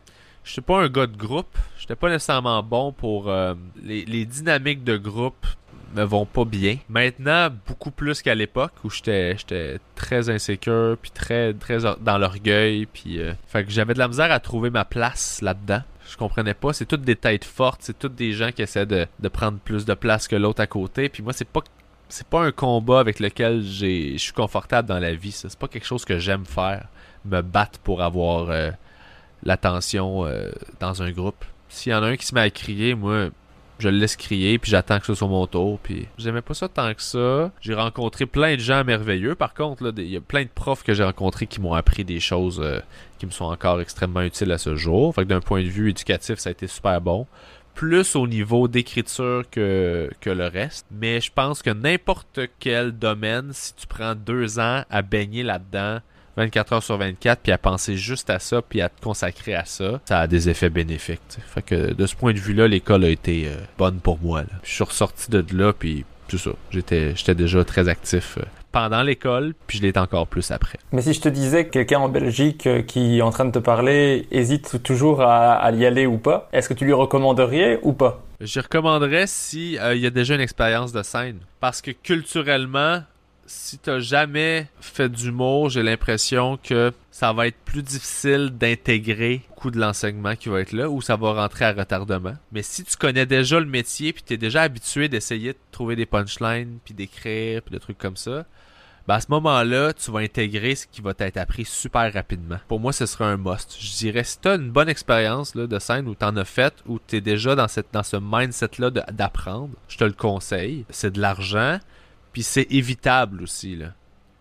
J'étais pas un gars de groupe. J'étais pas nécessairement bon pour. Euh, les, les, dynamiques de groupe me vont pas bien. Maintenant, beaucoup plus qu'à l'époque où j'étais très insécure puis très très dans l'orgueil puis euh, fait que j'avais de la misère à trouver ma place là-dedans. Je comprenais pas, c'est toutes des têtes fortes, c'est toutes des gens qui essaient de, de prendre plus de place que l'autre à côté puis moi c'est pas c'est pas un combat avec lequel je suis confortable dans la vie, c'est pas quelque chose que j'aime faire me battre pour avoir euh, l'attention euh, dans un groupe. S'il y en a un qui se met à crier, moi, je le laisse crier, puis j'attends que ce soit mon tour. Puis j'aimais pas ça tant que ça. J'ai rencontré plein de gens merveilleux. Par contre, il y a plein de profs que j'ai rencontrés qui m'ont appris des choses euh, qui me sont encore extrêmement utiles à ce jour. Fait que d'un point de vue éducatif, ça a été super bon. Plus au niveau d'écriture que, que le reste. Mais je pense que n'importe quel domaine, si tu prends deux ans à baigner là-dedans, 24 heures sur 24, puis à penser juste à ça, puis à te consacrer à ça, ça a des effets bénéfiques. Fait que de ce point de vue-là, l'école a été euh, bonne pour moi. Je suis ressorti de là, puis tout ça. J'étais, j'étais déjà très actif euh, pendant l'école, puis je l'étais encore plus après. Mais si je te disais que quelqu'un en Belgique euh, qui est en train de te parler hésite toujours à, y aller ou pas, est-ce que tu lui recommanderais ou pas? Je recommanderais si il y a déjà une expérience de scène. Parce que culturellement, si t'as jamais fait d'humour, j'ai l'impression que ça va être plus difficile d'intégrer le coup de l'enseignement qui va être là ou ça va rentrer à retardement. Mais si tu connais déjà le métier puis t'es déjà habitué d'essayer de trouver des punchlines puis d'écrire puis des trucs comme ça, ben à ce moment-là, tu vas intégrer ce qui va t'être appris super rapidement. Pour moi, ce sera un must. Je dirais, si t'as une bonne expérience de scène où t'en as fait, où t'es déjà dans, cette, dans ce mindset-là d'apprendre, je te le conseille. C'est de l'argent, puis c'est évitable aussi, là.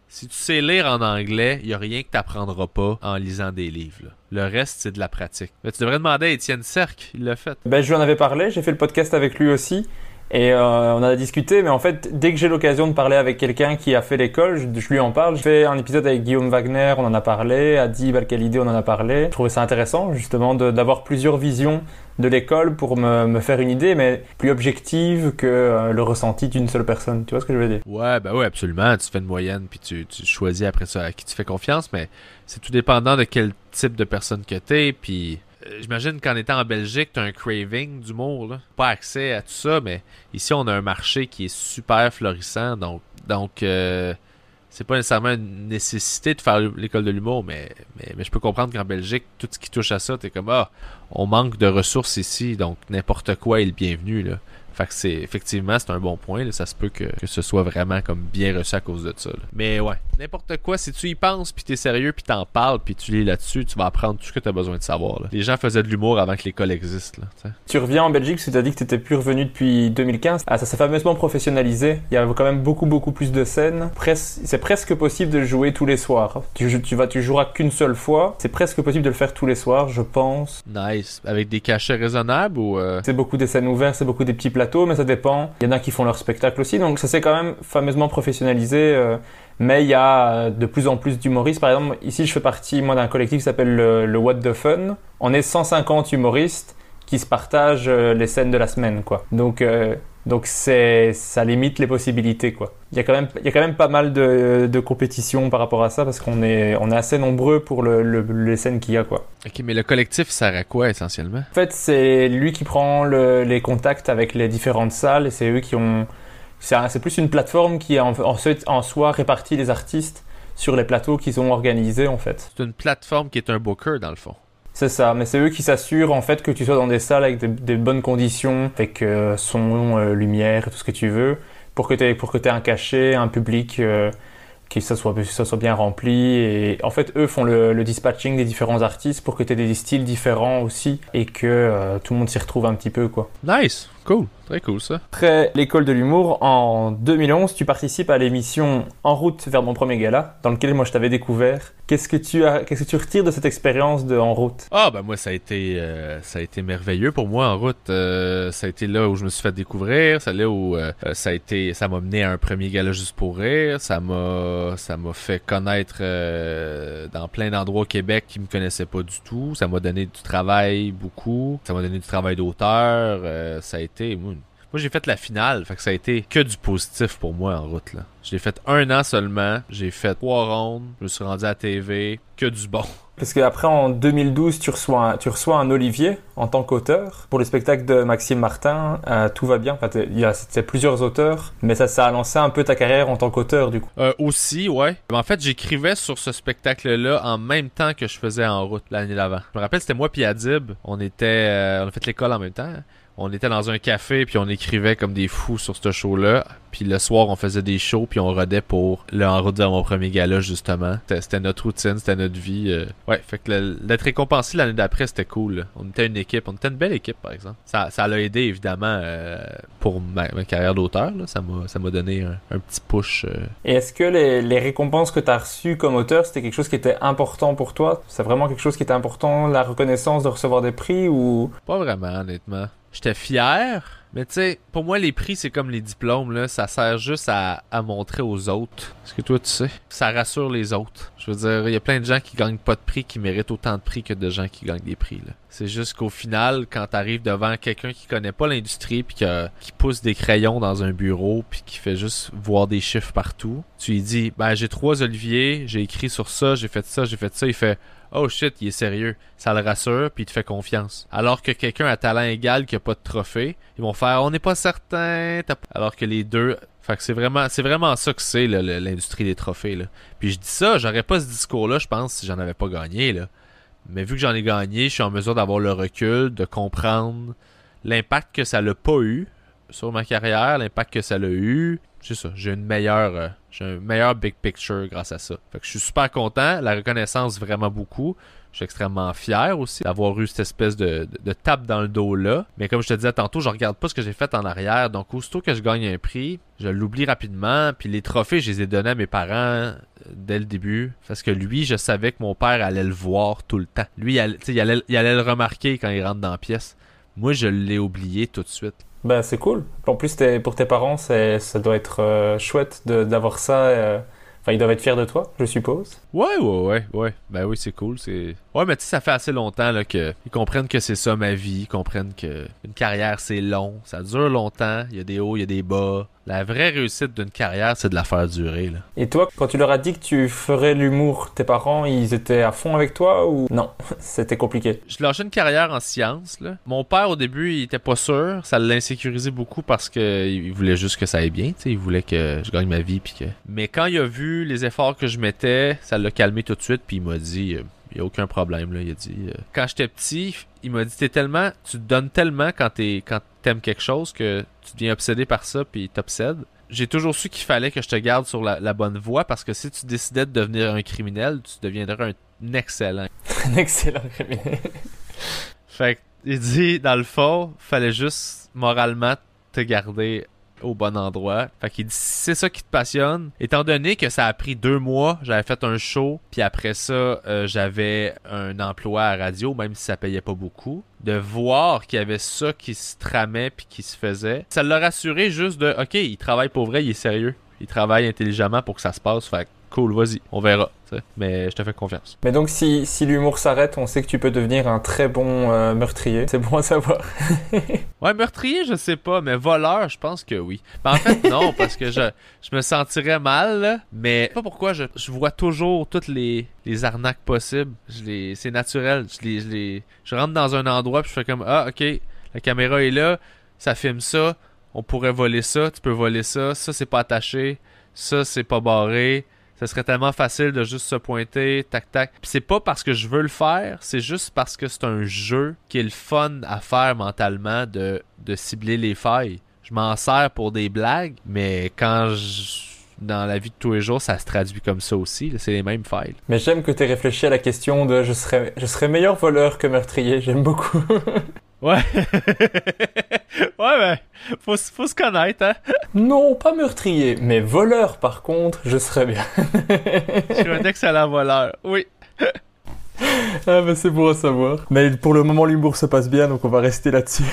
Si tu sais lire en anglais, il n'y a rien que tu n'apprendras pas en lisant des livres. Le reste, c'est de la pratique. Mais tu devrais demander à Étienne Cerc, il l'a fait. Ben, je lui en avais parlé, j'ai fait le podcast avec lui aussi. Et euh, on a discuté, mais en fait, dès que j'ai l'occasion de parler avec quelqu'un qui a fait l'école, je, lui en parle. J'ai fait un épisode avec Guillaume Wagner, on en a parlé. Adi Balkalidé, on en a parlé. Je trouvais ça intéressant, justement, d'avoir plusieurs visions de l'école pour me, me, faire une idée, mais plus objective que euh, le ressenti d'une seule personne. Tu vois ce que je veux dire? Ouais, ben ouais, absolument. Tu fais une moyenne, puis tu, tu choisis après ça à qui tu fais confiance, mais c'est tout dépendant de quel type de personne que t'es, puis euh, j'imagine qu'en étant en Belgique, tu as un craving d'humour. Là. Pas accès à tout ça, mais ici, on a un marché qui est super florissant. Donc, donc euh, c'est pas nécessairement une nécessité de faire l'école de l'humour, mais, mais, je peux comprendre qu'en Belgique, tout ce qui touche à ça, t'es comme, ah, on manque de ressources ici, donc n'importe quoi est le bienvenu. Là. Fait que c'est effectivement c'est un bon point. là. Ça se peut que, que ce soit vraiment comme bien reçu à cause de ça. là. Mais ouais, n'importe quoi, si tu y penses, puis t'es sérieux, puis t'en parles, puis tu lis là-dessus, tu vas apprendre tout ce que t'as besoin de savoir. là. Les gens faisaient de l'humour avant que l'école existe. Là, tu reviens en Belgique, tu as dit que tu n'étais plus revenu depuis 2015. Ah, ça s'est fameusement professionnalisé. Il y a quand même beaucoup, beaucoup plus de scènes. Pres- c'est presque possible de jouer tous les soirs. Tu, tu, vas, tu joueras qu'une seule fois. C'est presque possible de le faire tous les soirs, je pense. Nice. Avec des cachets raisonnables ou. euh, C'est beaucoup des scènes ouvertes, c'est beaucoup des petits mais ça dépend. Il y en a qui font leur spectacle aussi, donc ça s'est quand même fameusement professionnalisé. euh, mais il y a euh, de plus en plus d'humoristes. Par exemple, ici, je fais partie moi d'un collectif qui s'appelle le, What the Fun. On est 150 humoristes qui se partagent euh, les scènes de la semaine, quoi. Donc, donc c'est, ça limite les possibilités, quoi. Il y a quand même, il y a quand même pas mal de, de compétition par rapport à ça parce qu'on est, on est assez nombreux pour le, le- les scènes qu'il y a, quoi. Ok, mais le collectif sert à quoi essentiellement? En fait, c'est lui qui prend le- les contacts avec les différentes salles et c'est eux qui ont. C'est un- c'est plus une plateforme qui en, en, en soi répartit les artistes sur les plateaux qu'ils ont organisés en fait. C'est une plateforme qui est un booker dans le fond. C'est ça, mais c'est eux qui s'assurent en fait que tu sois dans des salles avec des, bonnes conditions, avec euh, son, euh, lumière tout ce que tu veux, pour que tu aies un cachet, un public, euh, que ça soit, ça soit bien rempli. Et en fait, eux font le, le dispatching des différents artistes pour que tu aies des styles différents aussi et que euh, tout le monde s'y retrouve un petit peu quoi. Nice, cool, très cool ça. Après l'école de l'humour, en 2011, tu participes à l'émission En route vers mon premier gala, dans lequel moi je t'avais découvert. Qu'est-ce que tu as, qu'est-ce que tu retires de cette expérience de En route? Ah ben moi ça a été euh, ça a été merveilleux pour moi en route. Euh, ça a été là où je me suis fait découvrir, c'est là où euh, ça a été ça m'a mené à un premier gala juste pour rire, ça m'a ça m'a fait connaître dans plein d'endroits au Québec qui me connaissaient pas du tout, ça m'a donné du travail beaucoup, ça m'a donné du travail d'auteur, ça a été moi, moi, j'ai fait la finale, fait que ça a été que du positif pour moi en route là. J'ai fait un an seulement, j'ai fait trois rondes, je me suis rendu à la TV, que du bon. Parce qu'après, en 2012, tu reçois, un, tu reçois un Olivier en tant qu'auteur pour le spectacle de Maxime Martin. euh, tout va bien. Enfin, il y a c'était plusieurs auteurs, mais ça, ça a lancé un peu ta carrière en tant qu'auteur, du coup. Euh, aussi, ouais. En fait, j'écrivais sur ce spectacle-là en même temps que je faisais en route l'année d'avant. Je me rappelle, c'était moi puis Adib. On était, euh, on a fait l'école en même temps. On était dans un café puis on écrivait comme des fous sur ce show-là. Puis le soir, on faisait des shows puis on rodait pour le En route vers mon premier gala justement. C'était notre routine, c'était notre vie. euh. Ouais, fait que le- d'être récompensé l'année d'après, c'était cool. On était une équipe, on était une belle équipe par exemple. Ça, ça l'a aidé évidemment euh, pour ma, ma carrière d'auteur. Ça m'a, ça m'a donné un, un petit push. euh, Et est-ce que les, les récompenses que tu as reçues comme auteur, c'était quelque chose qui était important pour toi? C'est vraiment quelque chose qui était important, la reconnaissance de recevoir des prix ou? Pas vraiment, honnêtement. J'étais fier, mais tu sais, pour moi, les prix, c'est comme les diplômes, là. Ça sert juste à, à montrer aux autres. Est-ce que toi, tu sais? Ça rassure les autres. Je veux dire, il y a plein de gens qui gagnent pas de prix qui méritent autant de prix que de gens qui gagnent des prix, là. C'est juste qu'au final, quand t'arrives devant quelqu'un qui connaît pas l'industrie puis qui pousse des crayons dans un bureau puis qui fait juste voir des chiffres partout, tu lui dis, ben, j'ai trois Olivier, j'ai écrit sur ça, j'ai fait ça, j'ai fait ça. Il fait, oh shit, il est sérieux. Ça le rassure, puis il te fait confiance. Alors que quelqu'un à talent égal qui a pas de trophée, ils vont faire, on n'est pas certain. Alors que les deux, fait que c'est vraiment, c'est vraiment ça que c'est l'industrie des trophées. Puis je dis ça, j'aurais pas ce discours-là, je pense, si j'en avais pas gagné. Là. Mais vu que j'en ai gagné, je suis en mesure d'avoir le recul, de comprendre l'impact que ça l'a pas eu sur ma carrière, l'impact que ça l'a eu. C'est ça, j'ai une meilleure, euh, j'ai un meilleur big picture grâce à ça. Fait je suis super content, la reconnaissance vraiment beaucoup. Je suis extrêmement fier aussi d'avoir eu cette espèce de, de, tape dans le dos là. Mais comme je te disais tantôt, je regarde pas ce que j'ai fait en arrière. Donc aussitôt que je gagne un prix, je l'oublie rapidement. Puis les trophées, je les ai donnés à mes parents euh, dès le début. Parce que lui, je savais que mon père allait le voir tout le temps. Lui, allait, il allait le remarquer quand il rentre dans la pièce. Moi, je l'ai oublié tout de suite. Ben, c'est cool. En plus, pour tes parents, ça doit être euh, chouette d'avoir ça. euh, Enfin, ils doivent être fiers de toi, je suppose. Ouais, ouais, ouais, ouais. Ben oui, c'est cool. C'est. Ouais, mais tu sais, ça fait assez longtemps là, que ils comprennent que c'est ça ma vie. Ils comprennent que une carrière c'est long, ça dure longtemps. Il y a des hauts, il y a des bas. La vraie réussite d'une carrière, c'est de la faire durer. Là. Et toi, quand tu leur as dit que tu ferais l'humour, tes parents, ils étaient à fond avec toi ou non? (laughs) C'était compliqué. Je lâchais une carrière en sciences. Là. Mon père, au début, il était pas sûr. Ça l'insécurisait beaucoup parce que il voulait juste que ça aille bien. tu sais. Il voulait que je gagne ma vie. Puis que... Mais quand il a vu les efforts que je mettais, ça l'a calmé tout de suite. Puis il m'a dit, euh, il y a aucun problème, là. Il a dit. euh, Quand j'étais petit, il m'a dit T'es tellement. Tu te donnes tellement quand t'es quand t'aimes quelque chose que tu deviens obsédé par ça, puis t'obsèdes. J'ai toujours su qu'il fallait que je te garde sur la, la bonne voie parce que si tu décidais de devenir un criminel, tu deviendrais un excellent. (laughs) Un excellent criminel. Fait que, il dit, dans le fond, fallait juste moralement te garder au bon endroit. Fait qu'il dit, c'est ça qui te passionne, étant donné que ça a pris deux mois, j'avais fait un show, puis après ça, euh, j'avais un emploi à radio, même si ça payait pas beaucoup, de voir qu'il y avait ça qui se tramait puis qui se faisait, ça l'a rassuré juste de, ok, il travaille pour vrai, il est sérieux. Il travaille intelligemment pour que ça se passe. Fait cool, vas-y, on verra. Mais je te fais confiance. Mais donc, si, si l'humour s'arrête, on sait que tu peux devenir un très bon euh, meurtrier. C'est bon à savoir. (laughs) Ouais, meurtrier, je sais pas, mais voleur, je pense que oui. Mais en fait, non, (laughs) parce que je, je me sentirais mal, là, mais je sais pas pourquoi je, je vois toujours toutes les, les arnaques possibles. Je les, c'est naturel. Je les, je les, je rentre dans un endroit puis je fais comme, ah, ok, la caméra est là, ça filme ça, on pourrait voler ça, tu peux voler ça, ça c'est pas attaché, ça c'est pas barré. Ça serait tellement facile de juste se pointer, tac tac. Puis c'est pas parce que je veux le faire, c'est juste parce que c'est un jeu qui est le fun à faire mentalement de, de cibler les failles. Je m'en sers pour des blagues, mais quand je dans la vie de tous les jours, ça se traduit comme ça aussi. C'est les mêmes failles. Mais j'aime que tu réfléchi à la question de je serais, je serais meilleur voleur que meurtrier. J'aime beaucoup. (laughs) Ouais. (laughs) ouais, ben, faut, faut se connaître, hein. non, pas meurtrier, mais voleur par contre, je serais bien. (laughs) Je suis un excellent voleur. Oui. (laughs) ah bah c'est bon à savoir. Mais pour le moment, l'humour se passe bien, donc on va rester là-dessus.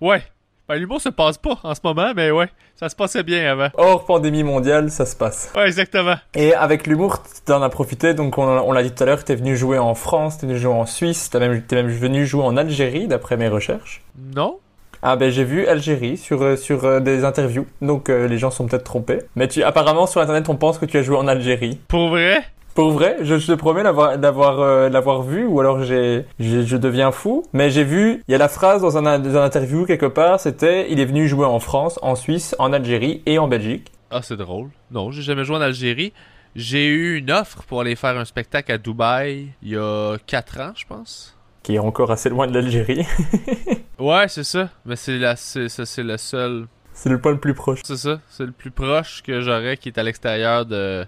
Ouais. Ben, l'humour se passe pas en ce moment, mais ouais. Ça se passait bien avant. Hors pandémie mondiale, ça se passe. Ouais, exactement. Et avec l'humour, t'en as profité, donc on, on l'a dit tout à l'heure, t'es venu jouer en France, t'es venu jouer en Suisse, t'es même, t'es même venu jouer en Algérie, d'après mes recherches. Non? Ah ben j'ai vu Algérie sur, euh, sur euh, des interviews, donc euh, les gens sont peut-être trompés. Mais tu, apparemment sur internet on pense que tu as joué en Algérie. Pour vrai? Pour vrai, je, je te promets l'avoir l'avoir euh, l'avoir vu ou alors j'ai je deviens fou. Mais j'ai vu, il y a la phrase dans un, dans un interview quelque part, c'était il est venu jouer en France, en Suisse, en Algérie et en Belgique. Ah, c'est drôle. Non, j'ai jamais joué en Algérie. J'ai eu une offre pour aller faire un spectacle à Dubaï il y a 4 ans, je pense. qui est encore assez loin de l'Algérie. (laughs) Ouais, c'est ça. Mais c'est la, c'est, ça, c'est le seul. C'est le point le plus proche. C'est ça. C'est le plus proche que j'aurais qui est à l'extérieur de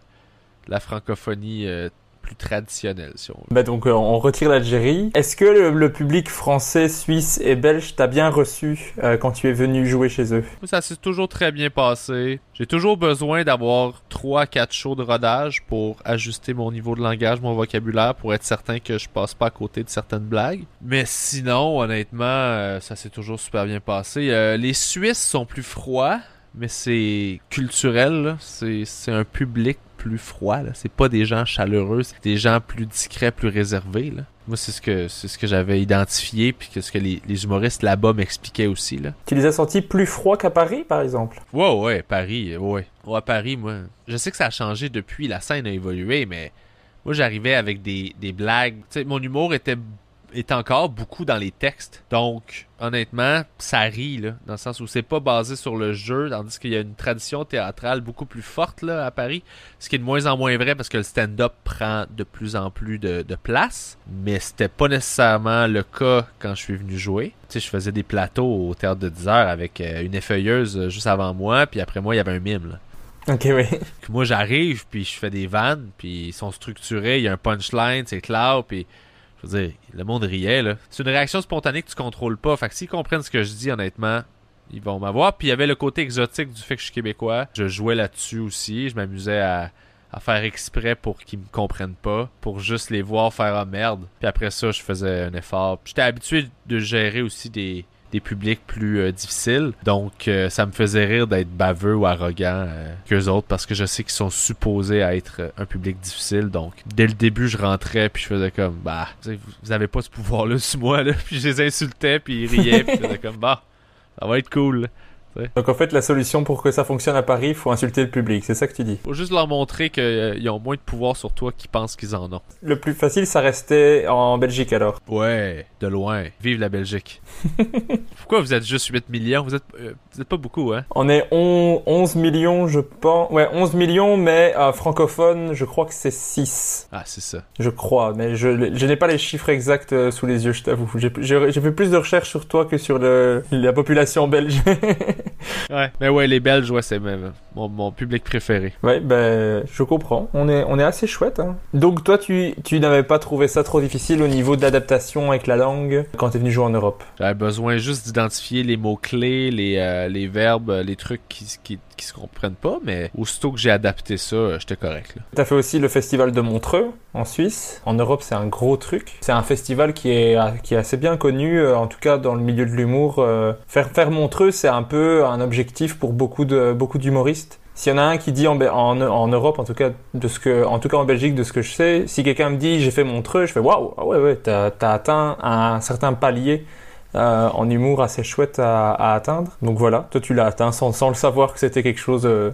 la francophonie euh, plus traditionnelle, si on veut. Bah donc euh, on retire l'Algérie. Est-ce que le, le public français, suisse et belge t'a bien reçu euh, quand tu es venu jouer chez eux? Ça s'est toujours très bien passé. J'ai toujours besoin d'avoir 3-4 shows de rodage pour ajuster mon niveau de langage, mon vocabulaire, pour être certain que je passe pas à côté de certaines blagues. Mais sinon, honnêtement, euh, ça s'est toujours super bien passé. Euh, les Suisses sont plus froids, mais c'est culturel. c'est un public plus froid. là. C'est pas des gens chaleureux, c'est des gens plus discrets, plus réservés. là. Moi, c'est ce que c'est ce que j'avais identifié, puis que ce que les, les humoristes là-bas m'expliquaient aussi. Là. Tu les as sentis plus froids qu'à Paris, par exemple? Ouais, ouais, Paris, euh, ouais. Ouais, Paris, moi. Je sais que ça a changé depuis, la scène a évolué, mais moi, j'arrivais avec des, des blagues. Mon humour était, était encore beaucoup dans les textes. Donc, honnêtement, ça rit, là, dans le sens où c'est pas basé sur le jeu, tandis qu'il y a une tradition théâtrale beaucoup plus forte, là, à Paris. Ce qui est de moins en moins vrai parce que le stand-up prend de plus en plus de, de place. Mais c'était pas nécessairement le cas quand je suis venu jouer. Tu sais, je faisais des plateaux au théâtre de 10 heures avec euh, une effeuilleuse euh, juste avant moi, puis après moi, il y avait un mime, là. Ok, oui. Moi, j'arrive, puis je fais des vannes, puis ils sont structurés, il y a un punchline, c'est clair, puis le monde riait, là. C'est une réaction spontanée que tu contrôles pas. Fait que s'ils comprennent ce que je dis, honnêtement, ils vont m'avoir. Puis il y avait le côté exotique du fait que je suis québécois. Je jouais là-dessus aussi. Je m'amusais à, faire exprès pour qu'ils me comprennent pas, pour juste les voir faire ah merde. Puis après ça, je faisais un effort. J'étais habitué de gérer aussi des, des publics plus euh, difficiles. Donc, euh, ça me faisait rire d'être baveux ou arrogant euh, qu'eux autres parce que je sais qu'ils sont supposés être euh, un public difficile. Donc, dès le début, je rentrais puis je faisais comme, bah, vous savez, vous- vous avez pas ce pouvoir-là sur moi, là. (laughs) Puis je les insultais puis ils riaient puis je faisais comme, bah, ça va être cool. Donc en fait, la solution pour que ça fonctionne à Paris, il faut insulter le public, c'est ça que tu dis? Faut juste leur montrer qu'ils ont moins de pouvoir sur toi qu'ils pensent qu'ils en ont. Le plus facile, ça restait en Belgique alors. Ouais, de loin. Vive la Belgique. (laughs) Pourquoi vous êtes juste 8 millions? Vous êtes, euh, vous êtes pas beaucoup, hein? On est on- 11 millions, je pense. Ouais, 11 millions, mais euh, francophone, je crois que c'est 6. Ah, c'est ça. Je crois, mais je, je n'ai pas les chiffres exacts euh, sous les yeux, je t'avoue. J'ai j'ai- j'ai fait plus de recherches sur toi que sur le, la population belge. (laughs) Ouais. Mais ouais, les Belges, ouais, c'est même mon, mon public préféré. ouais, ben, je comprends. On est, on est assez chouette. Hein. Donc toi, tu, tu n'avais pas trouvé ça trop difficile au niveau de l'adaptation avec la langue quand tu es venu jouer en Europe? J'avais besoin juste d'identifier les mots-clés, les, euh, les verbes, les trucs qui, qui, qui se comprennent pas, mais aussitôt que j'ai adapté ça, euh, j'étais correct. Tu as fait aussi le festival de Montreux en Suisse. En Europe, c'est un gros truc. C'est un festival qui est, qui est assez bien connu, euh, en tout cas dans le milieu de l'humour. euh. Faire, faire Montreux, c'est un peu un objectif pour beaucoup d'humoristes. S'il y en a un qui dit en, en, en Europe, en tout cas de ce que, en tout cas en Belgique, de ce que je sais, si quelqu'un me dit j'ai fait Montreux, je fais waouh, ah ouais ouais, t'as as atteint un certain palier euh, en humour assez chouette à, atteindre. Donc voilà, toi tu l'as atteint sans, le savoir que c'était quelque chose euh,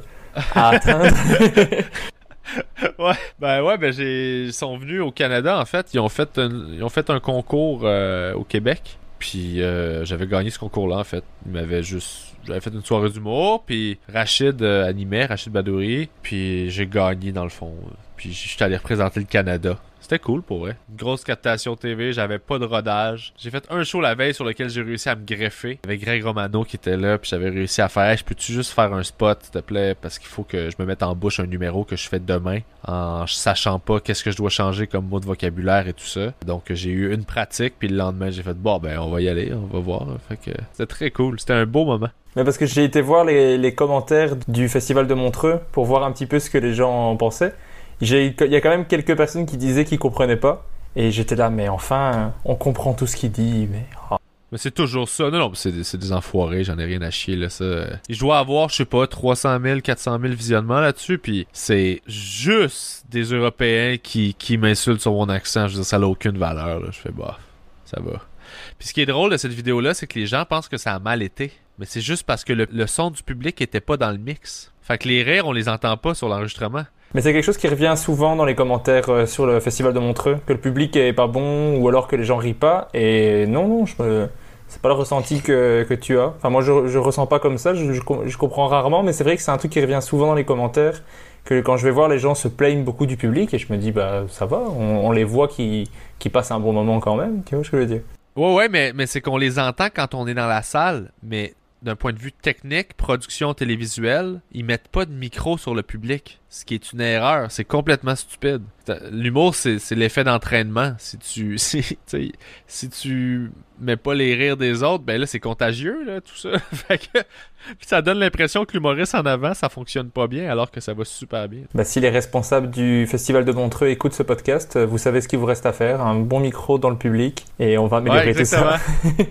à atteindre. (laughs) ouais, ben ouais, ben j'ai ils sont venus au Canada en fait, ils ont fait un, ils ont fait un concours euh, au Québec. Puis j'avais gagné ce concours-là en fait. Ils m'avaient juste j'avais fait une soirée d'humour, puis Rachid animait, Rachid Badouri, puis j'ai gagné dans le fond. Puis j'étais allé représenter le Canada. C'était cool pour vrai. Grosse captation TV, j'avais pas de rodage. J'ai fait un show la veille sur lequel j'ai réussi à me greffer. Avec Greg Romano qui était là, puis j'avais réussi à faire je peux-tu juste faire un spot, s'il te plaît, parce qu'il faut que je me mette en bouche un numéro que je fais demain, en sachant pas qu'est-ce que je dois changer comme mot de vocabulaire et tout ça. Donc j'ai eu une pratique, puis le lendemain j'ai fait bon ben on va y aller, on va voir. Fait que c'était très cool, c'était un beau moment. Mais parce que j'ai été voir les, les commentaires du festival de Montreux pour voir un petit peu ce que les gens en pensaient. Il y a quand même quelques personnes qui disaient qu'ils comprenaient pas. Et j'étais là, mais enfin, on comprend tout ce qu'il dit. Mais oh. Mais c'est toujours ça. Non, non, c'est des, enfoirés, j'en ai rien à chier, là, ça. Je dois avoir, je sais pas, 300 000, 400 000 visionnements là-dessus, puis c'est juste des Européens qui, qui m'insultent sur mon accent. Je veux dire, ça n'a aucune valeur, là. Je fais, bah, ça va. Puis ce qui est drôle de cette vidéo-là, c'est que les gens pensent que ça a mal été. Mais c'est juste parce que le, le son du public était pas dans le mix. Fait que les rires, on les entend pas sur l'enregistrement. Mais c'est quelque chose qui revient souvent dans les commentaires euh, sur le festival de Montreux, que le public est pas bon ou alors que les gens rient pas. Et non, non, je me... c'est pas le ressenti que, que tu as. Enfin, moi, je, je ressens pas comme ça, je, je, com- je comprends rarement, mais c'est vrai que c'est un truc qui revient souvent dans les commentaires. Que quand je vais voir, les gens se plaignent beaucoup du public et je me dis, bah ça va, on, on les voit qui, qui passent un bon moment quand même. Tu vois ce que je veux dire? Ouais, ouais, mais, mais c'est qu'on les entend quand on est dans la salle, mais d'un point de vue technique, production télévisuelle, ils mettent pas de micro sur le public, ce qui est une erreur. C'est complètement stupide. L'humour, c'est l'effet d'entraînement. Si tu, (laughs) si, tu sais, si tu mets pas les rires des autres, ben là, c'est contagieux, là, tout ça. (laughs) fait que, ça donne l'impression que l'humoriste en avant, ça fonctionne pas bien, alors que ça va super bien. Bah, si les responsables du festival de Montreux écoutent ce podcast, euh, vous savez ce qu'il vous reste à faire, un bon micro dans le public et on va améliorer Ouais, tout ça.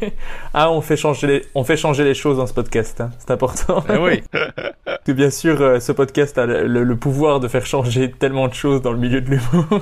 (laughs) ah, on fait changer les, on fait changer les choses dans ce podcast, hein. c'est important. Ben oui. bien sûr, euh, ce podcast a le, le- le pouvoir de faire changer tellement de choses dans le milieu de l'humour. (laughs)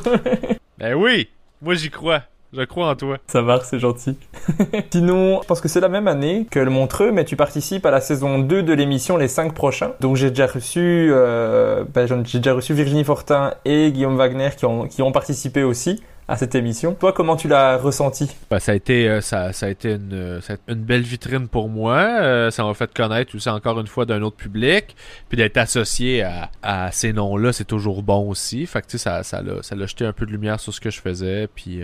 Ben oui. Moi, j'y crois. Je crois en toi. Ça marche, c'est gentil. (laughs) Sinon, je pense que c'est la même année que le Montreux, mais tu participes à la saison 2 de l'émission Les 5 prochains. Donc j'ai déjà reçu, euh, ben, j'ai déjà reçu Virginie Fortin et Guillaume Wagner qui ont, qui ont participé aussi à cette émission. Toi, comment tu l'as ressenti? Ben, ça a été euh, ça, ça a été une, euh, ça a été une belle vitrine pour moi. Euh, ça m'a fait connaître aussi encore une fois d'un autre public. Puis d'être associé à, à ces noms-là, c'est toujours bon aussi. Fait que ça, ça l'a ça l'a jeté un peu de lumière sur ce que je faisais. Puis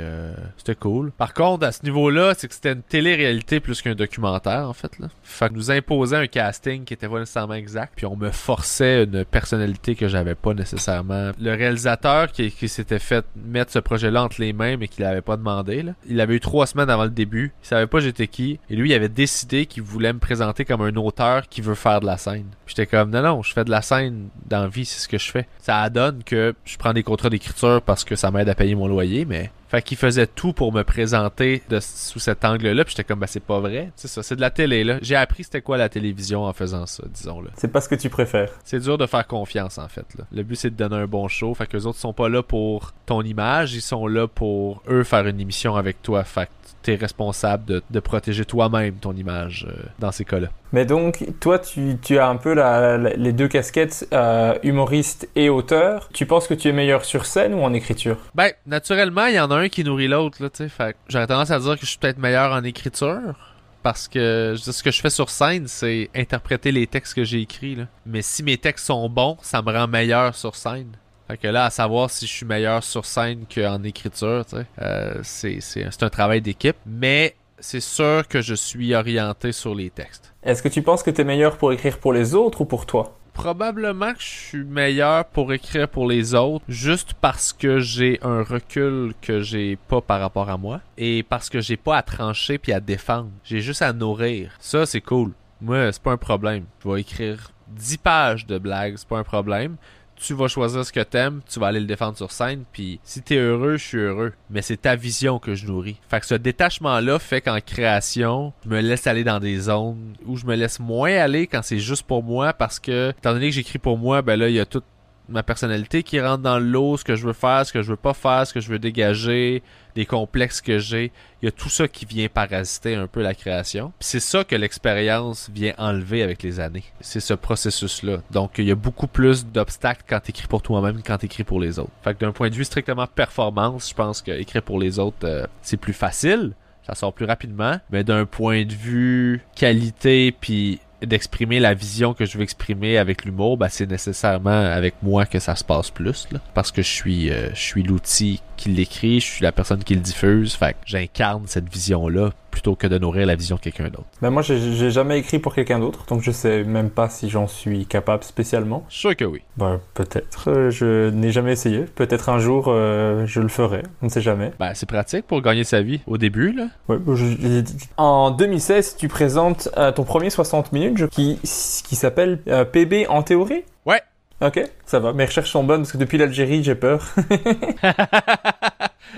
c'était cool. Par contre, à ce niveau-là, c'est que c'était une télé-réalité plus qu'un documentaire, en fait. Là. Fait que nous imposait un casting qui était pas nécessairement exact. Puis on me forçait une personnalité que j'avais pas nécessairement. Le réalisateur qui, qui s'était fait mettre ce projet-là entre les mains, mais qu'il avait pas demandé, là, il avait eu trois semaines avant le début. Il savait pas j'étais qui. Et lui, il avait décidé qu'il voulait me présenter comme un auteur qui veut faire de la scène. J'étais comme, non, non, je fais de la scène dans la vie, c'est ce que je fais. Ça donne que je prends des contrats d'écriture parce que ça m'aide à payer mon loyer, mais fait qu'il faisait tout pour me présenter de, sous cet angle-là. Puis j'étais comme, bah c'est pas vrai. C'est ça, c'est de la télé, là. J'ai appris c'était quoi la télévision en faisant ça, disons-le. C'est pas ce que tu préfères. C'est dur de faire confiance, en fait. Là. Le but, c'est de donner un bon show. Fait que les autres sont pas là pour ton image. Ils sont là pour, eux, faire une émission avec toi. Fait tu es responsable de, de protéger toi-même ton image euh, dans ces cas-là. Mais donc, toi, tu, tu as un peu la, la- les deux casquettes, euh, humoriste et auteur. Tu penses que tu es meilleur sur scène ou en écriture? Ben, naturellement, il y en a un qui nourrit l'autre, là, tu sais. J'aurais tendance à dire que je suis peut-être meilleur en écriture. Parce que ce que je fais sur scène, c'est interpréter les textes que j'ai écrits. Là. Mais si mes textes sont bons, ça me rend meilleur sur scène. Fait que là, à savoir si je suis meilleur sur scène qu'en écriture, tu sais, euh, c'est un travail d'équipe. Mais c'est sûr que je suis orienté sur les textes. Est-ce que tu penses que tu es meilleur pour écrire pour les autres ou pour toi? Probablement que je suis meilleur pour écrire pour les autres, juste parce que j'ai un recul que j'ai pas par rapport à moi, et parce que j'ai pas à trancher puis à défendre. J'ai juste à nourrir. Ça, c'est cool. Moi, c'est pas un problème. Je vais écrire 10 pages de blagues, c'est pas un problème. Tu vas choisir ce que t'aimes, tu vas aller le défendre sur scène, puis si t'es heureux, je suis heureux. Mais c'est ta vision que je nourris. Fait que ce détachement-là fait qu'en création, je me laisse aller dans des zones où je me laisse moins aller quand c'est juste pour moi, parce que, étant donné que j'écris pour moi, ben là, il y a toute ma personnalité qui rentre dans l'eau, ce que je veux faire, ce que je veux pas faire, ce que je veux dégager, les complexes que j'ai. Il y a tout ça qui vient parasiter un peu la création. C'est ça que l'expérience vient enlever avec les années. C'est ce processus-là. Donc il y a beaucoup plus d'obstacles quand t'écris pour toi-même que quand t'écris pour les autres. Fait que d'un point de vue strictement performance, je pense que écrire pour les autres, euh, c'est plus facile. Ça sort plus rapidement. Mais d'un point de vue qualité puis d'exprimer la vision que je veux exprimer avec l'humour, ben c'est nécessairement avec moi que ça se passe plus là. parce que je suis euh, je suis l'outil qui l'écrit, je suis la personne qui le diffuse, fait j'incarne cette vision là plutôt que de nourrir la vision de quelqu'un d'autre. Ben moi, j'ai jamais écrit pour quelqu'un d'autre, donc je sais même pas si j'en suis capable spécialement. Sûr que oui. Ben peut-être. Euh, Je n'ai jamais essayé. Peut-être un jour euh, je le ferai. On ne sait jamais. Ben c'est pratique pour gagner sa vie au début là. Ouais, je- en 2016, tu présentes euh, ton premier 60 minutes je- qui, qui s'appelle PB en théorie? Ouais. Ok, ça va. Mes recherches sont bonnes parce que depuis l'Algérie, j'ai peur. (laughs)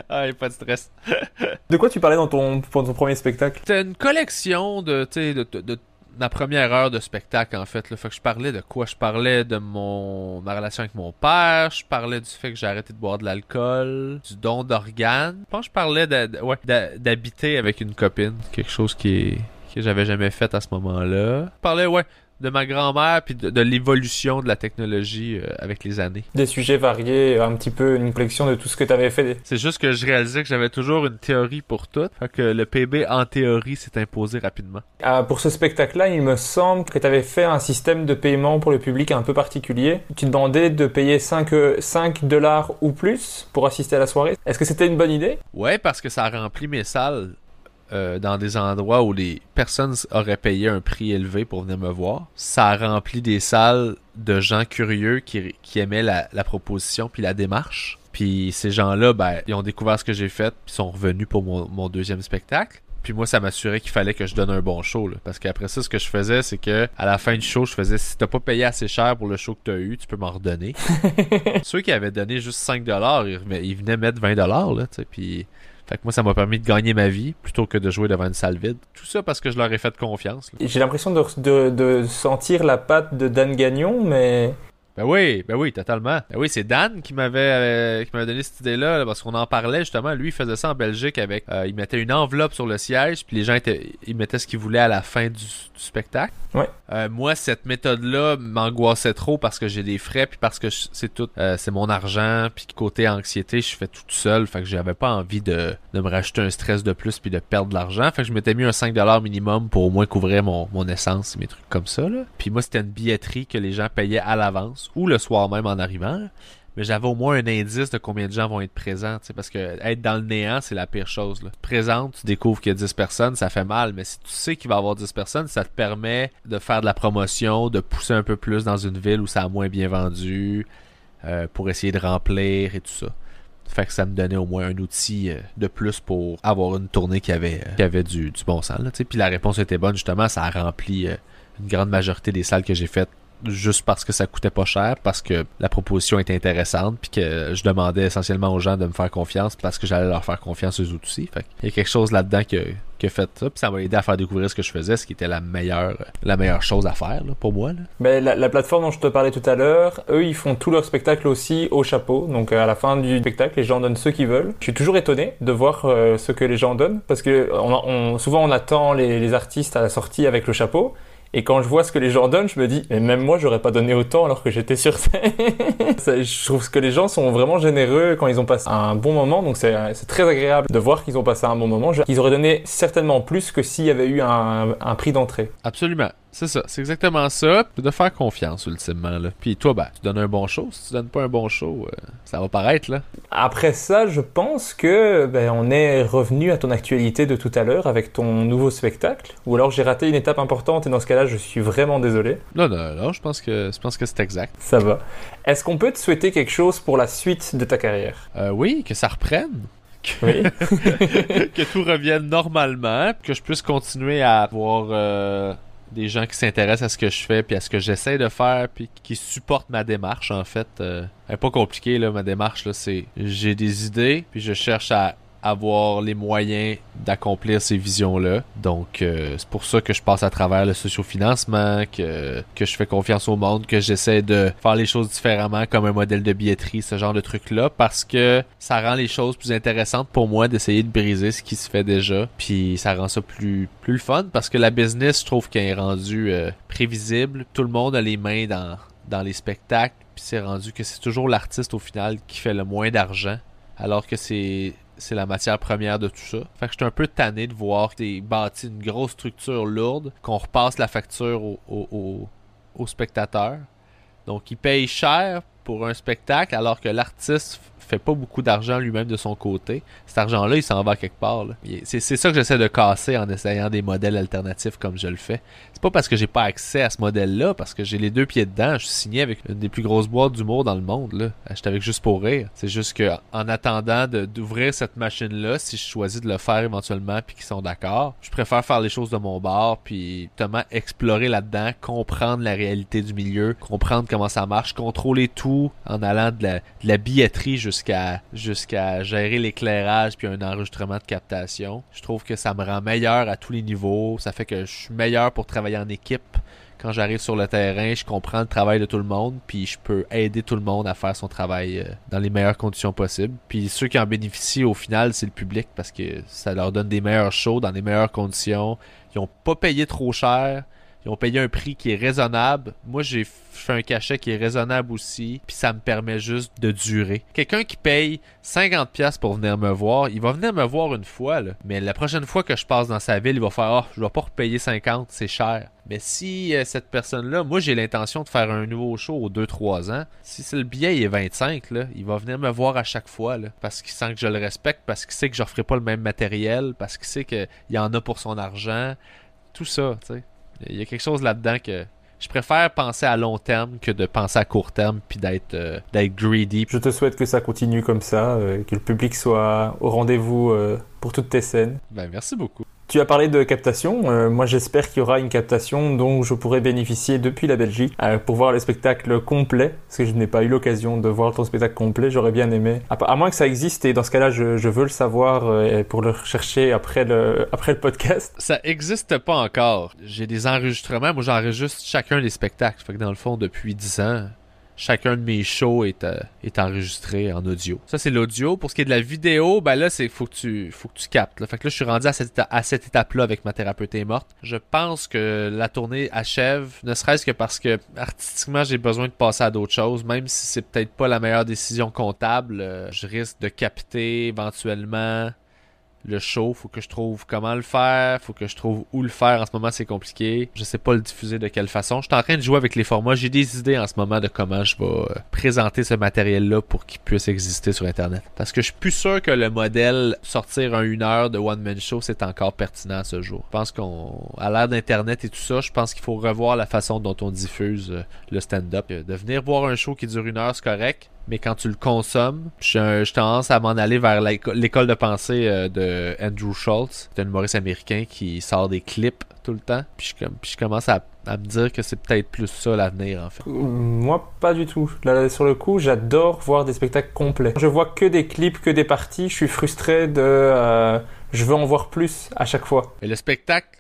ah, pas de stress. (laughs) de quoi tu parlais dans ton, dans ton premier spectacle? C'était une collection de, de, de, de ma première heure de spectacle en fait. Là. Fait que je parlais de quoi? Je parlais de mon ma relation avec mon père. Je parlais du fait que j'ai arrêté de boire de l'alcool, du don d'organes. Je pense que je parlais de- ouais, d'habiter avec une copine, quelque chose qui est que j'avais jamais fait à ce moment-là. Je parlais ouais de ma grand-mère puis de, de l'évolution de la technologie euh, avec les années. Des sujets variés, un petit peu une collection de tout ce que tu avais fait. C'est juste que je réalisais que j'avais toujours une théorie pour tout. Fait que le PB en théorie s'est imposé rapidement. Euh, pour ce spectacle-là, il me semble que tu avais fait un système de paiement pour le public un peu particulier. Tu demandais de payer 5, euh, 5 dollars ou plus pour assister à la soirée. Est-ce que c'était une bonne idée? Ouais, parce que ça a rempli mes salles euh, dans des endroits où les personnes auraient payé un prix élevé pour venir me voir. Ça a rempli des salles de gens curieux qui, qui aimaient la, la proposition puis la démarche. Puis ces gens-là, ben, ils ont découvert ce que j'ai fait puis sont revenus pour mon, mon deuxième spectacle. Puis moi, ça m'assurait qu'il fallait que je donne un bon show. Là. Parce qu'après ça, ce que je faisais, c'est que à la fin du show, je faisais si t'as pas payé assez cher pour le show que t'as eu, tu peux m'en redonner. (laughs) Ceux qui avaient donné juste 5$, ils, venaient mettre 20$, là, tu sais. Puis fait que moi, ça m'a permis de gagner ma vie plutôt que de jouer devant une salle vide. Tout ça parce que je leur ai fait confiance. J'ai l'impression de, de, de sentir la patte de Dan Gagnon, mais Ben oui, ben oui, totalement. Ben oui, c'est Dan qui m'avait euh, qui m'avait donné cette idée-là là, parce qu'on en parlait justement. Lui, il faisait ça en Belgique avec. euh, il mettait une enveloppe sur le siège, puis les gens étaient, ils mettaient ce qu'ils voulaient à la fin du, du spectacle. Ouais. Euh, moi, cette méthode-là m'angoissait trop parce que j'ai des frais, puis parce que c'est tout, euh, c'est mon argent, puis côté anxiété, je fais tout seul, fait que j'avais pas envie de, de me rajouter un stress de plus puis de perdre de l'argent, fait que je m'étais mis un 5$ minimum pour au moins couvrir mon, mon essence et mes trucs comme ça, là. Puis moi, c'était une billetterie que les gens payaient à l'avance ou le soir même en arrivant. Mais j'avais au moins un indice de combien de gens vont être présents, parce que être dans le néant, c'est la pire chose. Là. Tu découvres qu'il y a 10 personnes, ça fait mal, mais si tu sais qu'il va y avoir 10 personnes, ça te permet de faire de la promotion, de pousser un peu plus dans une ville où ça a moins bien vendu, euh, pour essayer de remplir et tout ça. Fait que ça me donnait au moins un outil euh, de plus pour avoir une tournée qui avait, euh, du, bon sens. Là. Puis la réponse était bonne, justement, ça a rempli une grande majorité des salles que j'ai faites juste parce que ça coûtait pas cher, parce que la proposition était intéressante, puis que je demandais essentiellement aux gens de me faire confiance parce que j'allais leur faire confiance eux aussi. Fait il y a quelque chose là-dedans que qui a fait ça, puis ça m'a aidé à faire découvrir ce que je faisais, ce qui était la meilleure, la meilleure chose à faire pour moi. Mais la, plateforme dont je te parlais tout à l'heure, eux, ils font tout leur spectacle aussi au chapeau. Donc à la fin du spectacle, les gens donnent ce qu'ils veulent. Je suis toujours étonné de voir euh, ce que les gens donnent, parce que souvent on attend les artistes à la sortie avec le chapeau. Et quand je vois ce que les gens donnent, je me dis, mais même moi, j'aurais pas donné autant alors que j'étais sur scène. (laughs) je trouve que les gens sont vraiment généreux quand ils ont passé un bon moment. Donc c'est très agréable de voir qu'ils ont passé un bon moment. Ils auraient donné certainement plus que s'il y avait eu un, un prix d'entrée. Absolument. C'est ça, c'est exactement ça. De faire confiance, ultimement. Là. Puis toi, ben, tu donnes un bon show. Si tu donnes pas un bon show, euh, ça va paraître, là. Après ça, je pense que ben, on est revenu à ton actualité de tout à l'heure avec ton nouveau spectacle. Ou alors j'ai raté une étape importante et dans ce cas-là, je suis vraiment désolé. Non, non, non, je pense que, je pense que c'est exact. Ça va. Est-ce qu'on peut te souhaiter quelque chose pour la suite de ta carrière? Euh, Oui, que ça reprenne. Que, oui. (laughs) que tout revienne normalement, que je puisse continuer à avoir euh, des gens qui s'intéressent à ce que je fais puis à ce que j'essaie de faire puis qui supportent ma démarche en fait. Euh, pas compliqué là ma démarche là, c'est j'ai des idées puis je cherche à avoir les moyens d'accomplir ces visions-là. Donc, euh, c'est pour ça que je passe à travers le sociofinancement, que, que je fais confiance au monde, que j'essaie de faire les choses différemment comme un modèle de billetterie, ce genre de truc-là, parce que ça rend les choses plus intéressantes pour moi d'essayer de briser ce qui se fait déjà. Puis ça rend ça plus, plus le fun, parce que la business, je trouve qu'elle est rendue euh, prévisible. Tout le monde a les mains dans, dans les spectacles, puis c'est rendu que c'est toujours l'artiste au final qui fait le moins d'argent alors que c'est c'est la matière première de tout ça. Fait que j'étais un peu tanné de voir que t'es bâti une grosse structure lourde, qu'on repasse la facture au, au, spectateurs. Donc, ils payent cher pour un spectacle alors que l'artiste fait pas beaucoup d'argent lui-même de son côté. Cet argent-là, il s'en va quelque part. C'est ça que j'essaie de casser en essayant des modèles alternatifs comme je le fais. C'est pas parce que j'ai pas accès à ce modèle-là, parce que j'ai les deux pieds dedans. Je suis signé avec une des plus grosses boîtes d'humour dans le monde. J'étais avec juste pour rire. C'est juste que en attendant d'ouvrir cette machine-là, si je choisis de le faire éventuellement puis qu'ils sont d'accord, je préfère faire les choses de mon bord puis justement explorer là-dedans, comprendre la réalité du milieu, comprendre comment ça marche, contrôler tout en allant de la, de la billetterie jusqu'à jusqu'à gérer l'éclairage puis un enregistrement de captation. Je trouve que ça me rend meilleur à tous les niveaux. Ça fait que je suis meilleur pour travailler en équipe. Quand j'arrive sur le terrain, je comprends le travail de tout le monde, puis je peux aider tout le monde à faire son travail euh, dans les meilleures conditions possibles. Puis ceux qui en bénéficient au final, c'est le public parce que ça leur donne des meilleurs shows dans les meilleures conditions. Ils ont pas payé trop cher. Ils ont payé un prix qui est raisonnable. Moi, j'ai fait un cachet qui est raisonnable aussi. Puis ça me permet juste de durer. Quelqu'un qui paye 50$ pour venir me voir, il va venir me voir une fois. Mais la prochaine fois que je passe dans sa ville, il va faire Ah, je vais pas repayer 50$, c'est cher. Mais si euh, cette personne-là, moi j'ai l'intention de faire un nouveau show aux 2-3 ans, si le billet est 25, là, il va venir me voir à chaque fois. Parce qu'il sent que je le respecte, parce qu'il sait que je ferai pas le même matériel, parce qu'il sait qu'il y en a pour son argent. Tout ça, tu sais. Il y a quelque chose là-dedans que je préfère penser à long terme que de penser à court terme puis d'être euh, greedy. Je te souhaite que ça continue comme ça, euh, que le public soit au rendez-vous euh, pour toutes tes scènes. Ben merci beaucoup. Tu as parlé de captation. Euh, moi, j'espère qu'il y aura une captation dont je pourrai bénéficier depuis la Belgique euh, pour voir le spectacle complet, parce que je n'ai pas eu l'occasion de voir ton spectacle complet. J'aurais bien aimé. À, moins que ça existe, et dans ce cas-là, je, veux le savoir euh, pour le rechercher après le, après le podcast. (laughs) Ça existe pas encore. J'ai des enregistrements. Moi, j'enregistre chacun des spectacles. Fait que dans le fond, depuis 10 ans, chacun de mes shows est, euh, est enregistré en audio. Ça, c'est l'audio. Pour ce qui est de la vidéo, ben là, c'est faut que tu faut que tu captes. Là. Fait que là, je suis rendu à cette, à cette étape-là avec ma thérapeute est morte. Je pense que la tournée achève, ne serait-ce que parce que artistiquement, j'ai besoin de passer à d'autres choses. Même si c'est peut-être pas la meilleure décision comptable, euh, je risque de capter éventuellement le show, faut que je trouve comment le faire, faut que je trouve où le faire. En ce moment, c'est compliqué. Je sais pas le diffuser de quelle façon. Je suis en train de jouer avec les formats. J'ai des idées en ce moment de comment je vais euh, présenter ce matériel-là pour qu'il puisse exister sur Internet. Parce que je suis plus sûr que le modèle sortir un une heure de one man show c'est encore pertinent à ce jour. Je pense qu'on, à l'ère d'Internet et tout ça, je pense qu'il faut revoir la façon dont on diffuse euh, le stand-up. De venir voir un show qui dure une heure, c'est correct mais quand tu le consommes, je, je tendance à m'en aller vers l'école de pensée euh, de Andrew Schultz, c'est un humoriste américain qui sort des clips tout le temps. Puis je, puis je commence à, à, me dire que c'est peut-être plus ça l'avenir en fait. Moi, pas du tout. Là, sur le coup, j'adore voir des spectacles complets. Je vois que des clips, que des parties. Je suis frustré de. Euh, je veux en voir plus à chaque fois. Et le spectacle,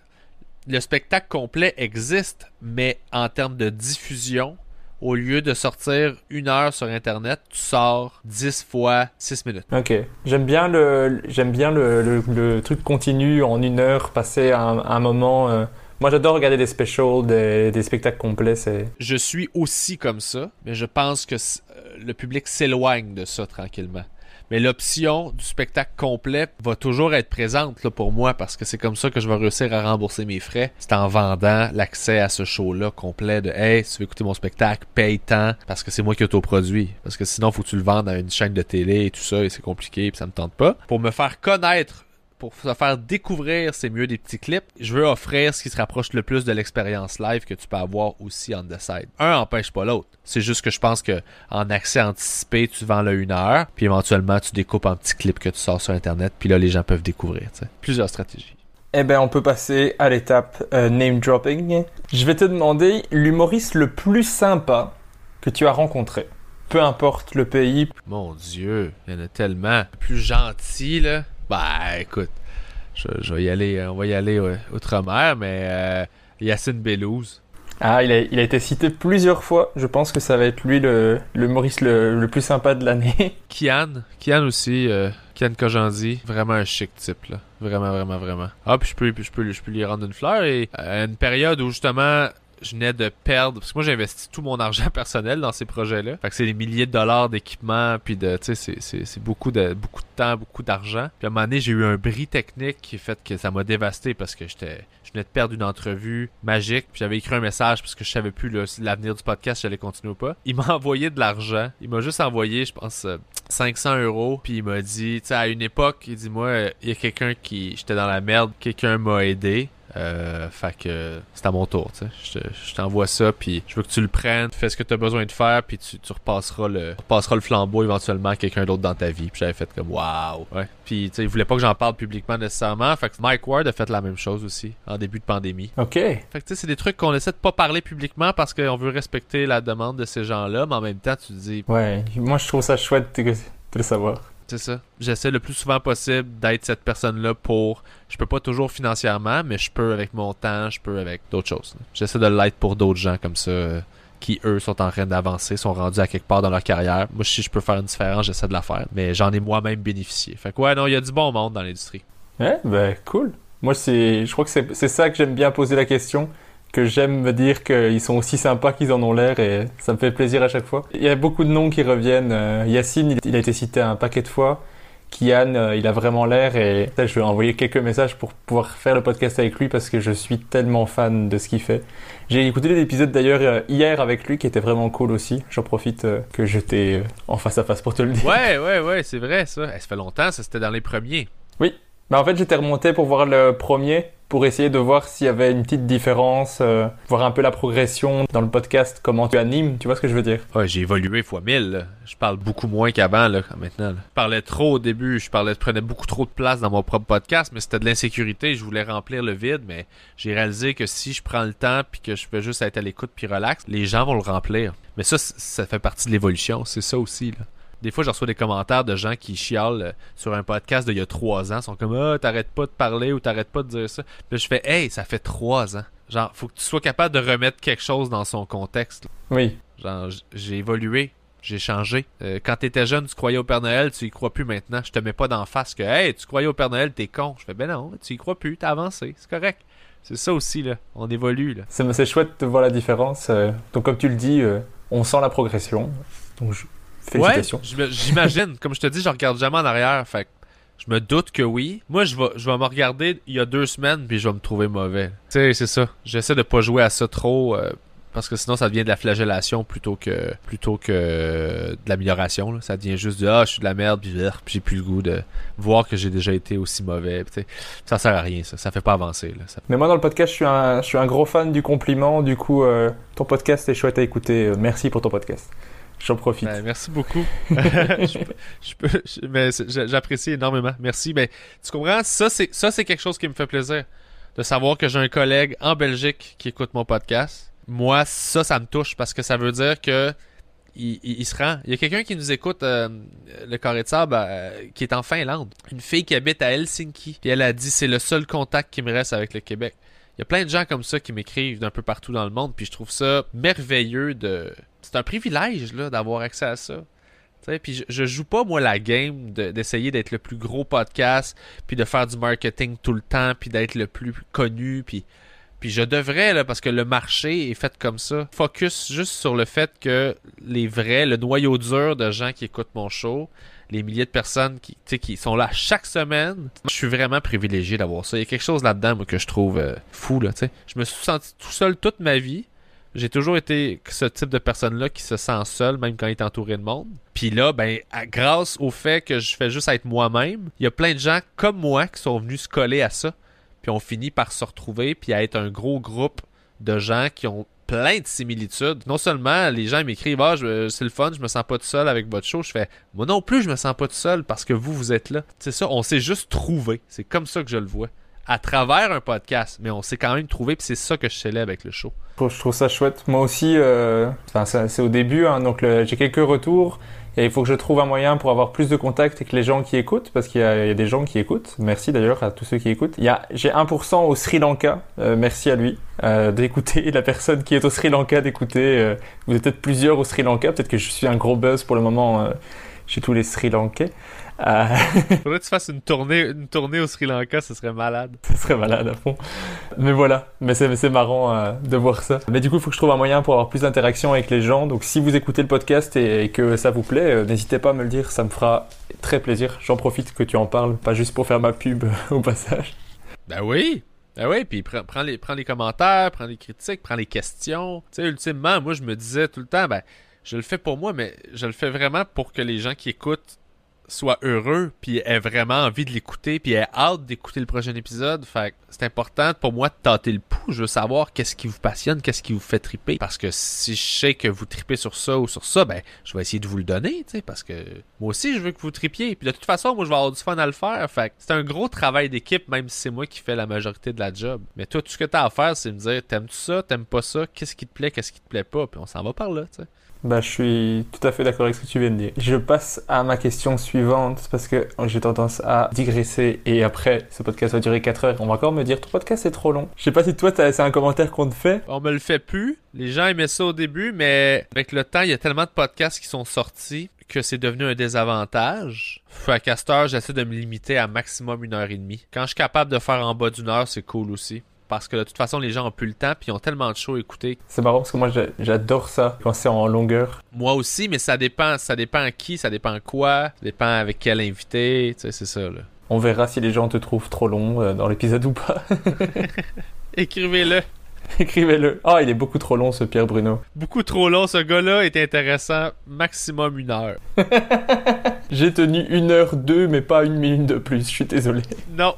le spectacle complet existe, mais en termes de diffusion, au lieu de sortir une heure sur Internet, tu sors 10 fois 6 minutes. Ok. J'aime bien le, j'aime bien le, le, truc continu en une heure, passer un, un moment. Euh, moi, j'adore regarder des specials, des, des spectacles complets. C'est... Je suis aussi comme ça, mais je pense que euh, le public s'éloigne de ça tranquillement. Mais l'option du spectacle complet va toujours être présente là, pour moi parce que c'est comme ça que je vais réussir à rembourser mes frais. C'est en vendant l'accès à ce show-là complet de Hey, si tu veux écouter mon spectacle, paye tant parce que c'est moi qui autoproduis. Parce que sinon, faut que tu le vendes à une chaîne de télé et tout ça et c'est compliqué et ça me tente pas. Pour me faire connaître pour se faire découvrir, c'est mieux des petits clips. Je veux offrir ce qui se rapproche le plus de l'expérience live que tu peux avoir aussi on the side. Un empêche pas l'autre. C'est juste que je pense que en accès anticipé, tu vends le une heure, puis éventuellement tu découpes un petit clip que tu sors sur internet, puis là les gens peuvent découvrir. Plusieurs stratégies. Eh bien, on peut passer à l'étape euh, name dropping. Je vais te demander l'humoriste le plus sympa que tu as rencontré. Peu importe le pays. Mon Dieu, il y en a tellement. Le plus gentil, là. Bah, écoute, je, vais y aller, on va y aller outre-mer, mais euh, Yacine Bellouz. Ah, il a, il a, été cité plusieurs fois. Je pense que ça va être lui le, le Maurice le, le, plus sympa de l'année. (laughs) Kian, Kian aussi, euh, Kian Kojandi, vraiment un chic type là, vraiment vraiment vraiment. Ah puis je peux, je peux, je peux lui rendre une fleur et à une période où justement je venais de perdre parce que moi j'ai investi tout mon argent (laughs) personnel dans ces projets-là. Fait que c'est des milliers de dollars d'équipement puis de tu sais c'est beaucoup de beaucoup de temps, beaucoup d'argent. Puis à un moment donné, j'ai eu un bris technique qui fait que ça m'a dévasté parce que j'étais je venais de perdre une entrevue magique, puis j'avais écrit un message parce que je savais plus l'avenir du podcast, j'allais continuer ou pas. Il m'a (laughs) envoyé de l'argent. Il m'a juste envoyé, je pense 500 euh, euros, puis il m'a dit, tu sais à une époque, il dit moi, il y a quelqu'un qui j'étais dans la merde, quelqu'un m'a aidé. Euh, fait que c'est à mon tour, tu sais. Je t'envoie ça, puis je veux que tu le prennes, fais ce que tu as besoin de faire, puis tu, tu repasseras le repasseras le flambeau éventuellement à quelqu'un d'autre dans ta vie. Puis j'avais fait comme waouh. Ouais. Puis tu sais, il voulait pas que j'en parle publiquement nécessairement. Fait que Mike Ward a fait la même chose aussi en début de pandémie. OK. Fait que tu sais, c'est des trucs qu'on essaie de pas parler publiquement parce qu'on veut respecter la demande de ces gens-là, mais en même temps, tu te dis. Ouais, moi je trouve ça chouette de le savoir. C'est ça. J'essaie le plus souvent possible d'être cette personne-là pour. Je peux pas toujours financièrement, mais je peux avec mon temps, je peux avec d'autres choses. J'essaie de l'être pour d'autres gens comme ça euh, qui, eux, sont en train d'avancer, sont rendus à quelque part dans leur carrière. Moi, si je peux faire une différence, j'essaie de la faire. Mais j'en ai moi-même bénéficié. Fait que, ouais, non, il y a du bon monde dans l'industrie. Ouais, ben, cool. Moi, c'est, je crois que c'est ça que j'aime bien poser la question que j'aime me dire qu'ils sont aussi sympas qu'ils en ont l'air et ça me fait plaisir à chaque fois. Il y a beaucoup de noms qui reviennent. Euh, Yacine, il a été cité un paquet de fois. Kian, euh, il a vraiment l'air et je vais envoyer quelques messages pour pouvoir faire le podcast avec lui parce que je suis tellement fan de ce qu'il fait. J'ai écouté des épisodes d'ailleurs euh, hier avec lui qui était vraiment cool aussi. J'en profite que j'étais en face à face pour te le dire. Ouais, ouais, ouais, c'est vrai ça. ça fait longtemps, ça c'était dans les premiers. Oui. Mais en fait, j'étais remonté pour voir le premier pour essayer de voir s'il y avait une petite différence, euh, voir un peu la progression dans le podcast, comment tu animes, tu vois ce que je veux dire? Ouais, j'ai évolué fois mille. Je parle beaucoup moins qu'avant là, maintenant. Je parlais trop au début, je parlais, je prenais beaucoup trop de place dans mon propre podcast, mais c'était de l'insécurité, je voulais remplir le vide, mais j'ai réalisé que si je prends le temps puis que je peux juste être à l'écoute puis relax, les gens vont le remplir. Mais ça, ça fait partie de l'évolution, c'est ça aussi là. Des fois, je reçois des commentaires de gens qui chialent euh, sur un podcast d'il y a trois ans. Ils sont comme Ah, t'arrêtes pas de parler ou t'arrêtes pas de dire ça. Puis je fais Hey, ça fait trois ans. Genre, faut que tu sois capable de remettre quelque chose dans son contexte. Oui. Genre, j'ai évolué. J'ai changé. Euh, quand t'étais jeune, tu croyais au Père Noël, tu y crois plus maintenant. Je te mets pas d'en face que Hey, tu croyais au Père Noël, t'es con. Je fais Ben non, tu y crois plus, t'as avancé. C'est correct. C'est ça aussi, là. On évolue, là. C'est chouette de voir la différence. Euh. Donc, comme tu le dis, on sent la progression. Donc, je, Félicitations. Ouais, j'imagine. (laughs) Comme je te dis, je regarde jamais en arrière. Fait je me doute que oui. Moi, je vais, je vais me regarder il y a deux semaines, puis je vais me trouver mauvais. Tu sais, c'est ça. J'essaie de pas jouer à ça trop. Euh, parce que sinon ça devient de la flagellation plutôt que plutôt que de l'amélioration ça devient juste de ah je suis de la merde puis, j'ai plus le goût de voir que j'ai déjà été aussi mauvais sais ça sert à rien ça ça fait pas avancer là, mais moi dans le podcast je suis un je suis un gros fan du compliment du coup euh, ton podcast est chouette à écouter euh, merci pour ton podcast J'en profite. Ben, merci beaucoup. (laughs) (laughs) je, peux- je peux- je- mais j'a- j'apprécie énormément. Merci. Ben, tu comprends? Ça, c'est, ça, c'est quelque chose qui me fait plaisir. De savoir que j'ai un collègue en Belgique qui écoute mon podcast. Moi, ça, ça me touche parce que ça veut dire que il, il- il se rend. Il y a quelqu'un qui nous écoute, euh, le carré de sable, euh, qui est en Finlande. Une fille qui habite à Helsinki. Puis elle a dit, c'est le seul contact qui me reste avec le Québec. Il y a plein de gens comme ça qui m'écrivent d'un peu partout dans le monde, puis je trouve ça merveilleux de. C'est un privilège d'avoir accès à ça. Puis je, joue pas moi la game de- d'essayer d'être le plus gros podcast, puis de faire du marketing tout le temps, puis d'être le plus connu, puis puis je devrais là parce que le marché est fait comme ça. Focus juste sur le fait que les vrais, le noyau dur de gens qui écoutent mon show, les milliers de personnes qui, qui sont là chaque semaine. Je suis vraiment privilégié d'avoir ça. Il y a quelque chose là-dedans que je trouve euh, fou. Là, tu je me suis senti tout seul toute ma vie. J'ai toujours été ce type de personne-là qui se sent seul, même quand il est entouré de monde. Puis là, ben, grâce au fait que je fais juste être moi-même, il y a plein de gens comme moi qui sont venus se coller à ça. Puis on finit par se retrouver, puis à être un gros groupe de gens qui ont plein de similitudes. Non seulement les gens m'écrivent Ah, je- c'est le fun, je me sens pas tout seul avec votre show. Je fais Moi non plus, je me sens pas tout seul parce que vous, vous êtes là. C'est ça, on s'est juste trouvé. C'est comme ça que je le vois. À travers un podcast, mais on s'est quand même trouvé, puis c'est ça que je célèbre avec le show. Je trouve- ça chouette. Moi aussi, euh, c'est au début, hein, donc j'ai quelques retours. Et il faut que je trouve un moyen pour avoir plus de contact avec les gens qui écoutent, parce qu'il y, a des gens qui écoutent. Merci d'ailleurs à tous ceux qui écoutent. J'ai 1% au Sri Lanka. Euh, merci à lui euh, d'écouter. (laughs) La personne qui est au Sri Lanka d'écouter. euh, vous êtes peut-être plusieurs au Sri Lanka. Peut-être que je suis un gros buzz pour le moment euh, chez tous les Sri Lankais. Euh, (laughs) Faudrait que tu fasses une tournée, une tournée au Sri Lanka, ce serait malade. (laughs) Ce serait malade à fond. Mais voilà, mais c'est marrant euh, de voir ça. Mais du coup, il faut que je trouve un moyen pour avoir plus d'interaction avec les gens. Donc si vous écoutez le podcast et, et que ça vous plaît, euh, n'hésitez pas à me le dire, ça me fera très plaisir. J'en profite que tu en parles, pas juste pour faire ma pub (laughs) au passage. Ben oui! Ben oui, puis prends, prends les, prends les commentaires, prends les critiques, prends les questions. Tu sais, ultimement, moi, je me disais tout le temps, ben, je le fais pour moi, mais je le fais vraiment pour que les gens qui écoutent soient heureux, puis aient vraiment envie de l'écouter, puis aient hâte d'écouter le prochain épisode. Fait c'est important pour moi de tâter le pouls. Je veux savoir qu'est-ce qui vous passionne, qu'est-ce qui vous fait triper. Parce que si je sais que vous tripez sur ça ou sur ça, ben, je vais essayer de vous le donner, tu sais, parce que moi aussi, je veux que vous tripiez. Puis de toute façon, moi, je vais avoir du fun à le faire. Fait c'est un gros travail d'équipe, même si c'est moi qui fais la majorité de la job. Mais toi, tout ce que t'as à faire, c'est me dire, t'aimes-tu ça, t'aimes pas ça, qu'est-ce qui te plaît, qu'est-ce qui te plaît pas, puis on s'en va par là, tu sais. Bah, je suis tout à fait d'accord avec ce que tu viens de dire. Je passe à ma question suivante parce que j'ai tendance à digresser et après, ce podcast va durer 4 heures. On va encore me dire, ton podcast est trop long. Je sais pas si toi, c'est un commentaire qu'on te fait. On me le fait plus. Les gens aimaient ça au début, mais avec le temps, il y a tellement de podcasts qui sont sortis que c'est devenu un désavantage. Fait qu'à j'essaie de me limiter à maximum une heure et demie. Quand je suis capable de faire en bas d'une heure, c'est cool aussi. Parce que de toute façon, les gens ont plus le temps puis ils ont tellement de shows à écouter. C'est marrant parce que moi, j'a- j'adore ça quand c'est en longueur. Moi aussi, mais ça dépend. Ça dépend à qui, ça dépend quoi, ça dépend avec quel invité. Tu sais, c'est ça, là. On verra si les gens te trouvent trop long euh, dans l'épisode ou pas. (laughs) (laughs) Écrivez-le. Écrivez-le. Ah, il est beaucoup trop long ce Pierre Bruno. Beaucoup trop long, ce gars-là est intéressant. Maximum une heure. (laughs) J'ai tenu une heure deux, mais pas une minute de plus. Je suis désolé. Non.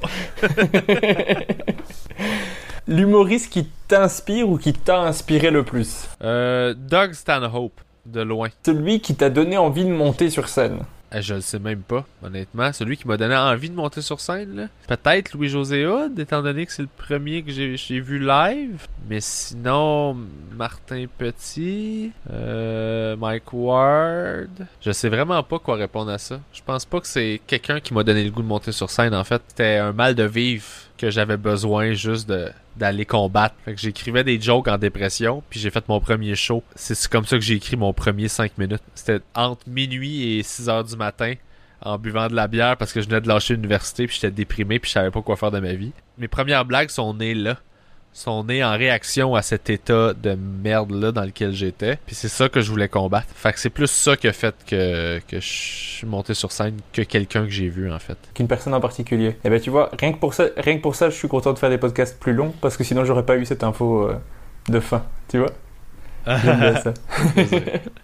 L'humoriste qui t'inspire ou qui t'a inspiré le plus? Euh, Doug Stanhope, de loin. Celui qui t'a donné envie de monter sur scène. Eh, je le sais même pas, honnêtement. Celui qui m'a donné envie de monter sur scène. Peut-être Louis-José Hood, étant donné que c'est le premier que j'ai j'ai vu live. Mais sinon, Martin Petit, euh, Mike Ward. Je sais vraiment pas quoi répondre à ça. Je pense pas que c'est quelqu'un qui m'a donné le goût de monter sur scène, en fait. C'était un mal de vivre que j'avais besoin juste d'aller combattre. Fait que j'écrivais des jokes en dépression, puis j'ai fait mon premier show. C'est comme ça que j'ai écrit mon premier 5 minutes. C'était entre minuit et 6 heures du matin en buvant de la bière parce que je venais de lâcher l'université puis j'étais déprimé puis je savais pas quoi faire de ma vie. Mes premières blagues sont nées là. Sont nées en réaction à cet état de merde là dans lequel j'étais. Puis c'est ça que je voulais combattre. Fait que c'est plus ça qui a fait que, que je suis monté sur scène que quelqu'un que j'ai vu en fait. Qu'une personne en particulier. Et ben tu vois, rien que pour ça, rien que pour ça, je suis content de faire des podcasts plus longs parce que sinon j'aurais pas eu cette info euh, de fin. Tu vois? (laughs) Bien ça.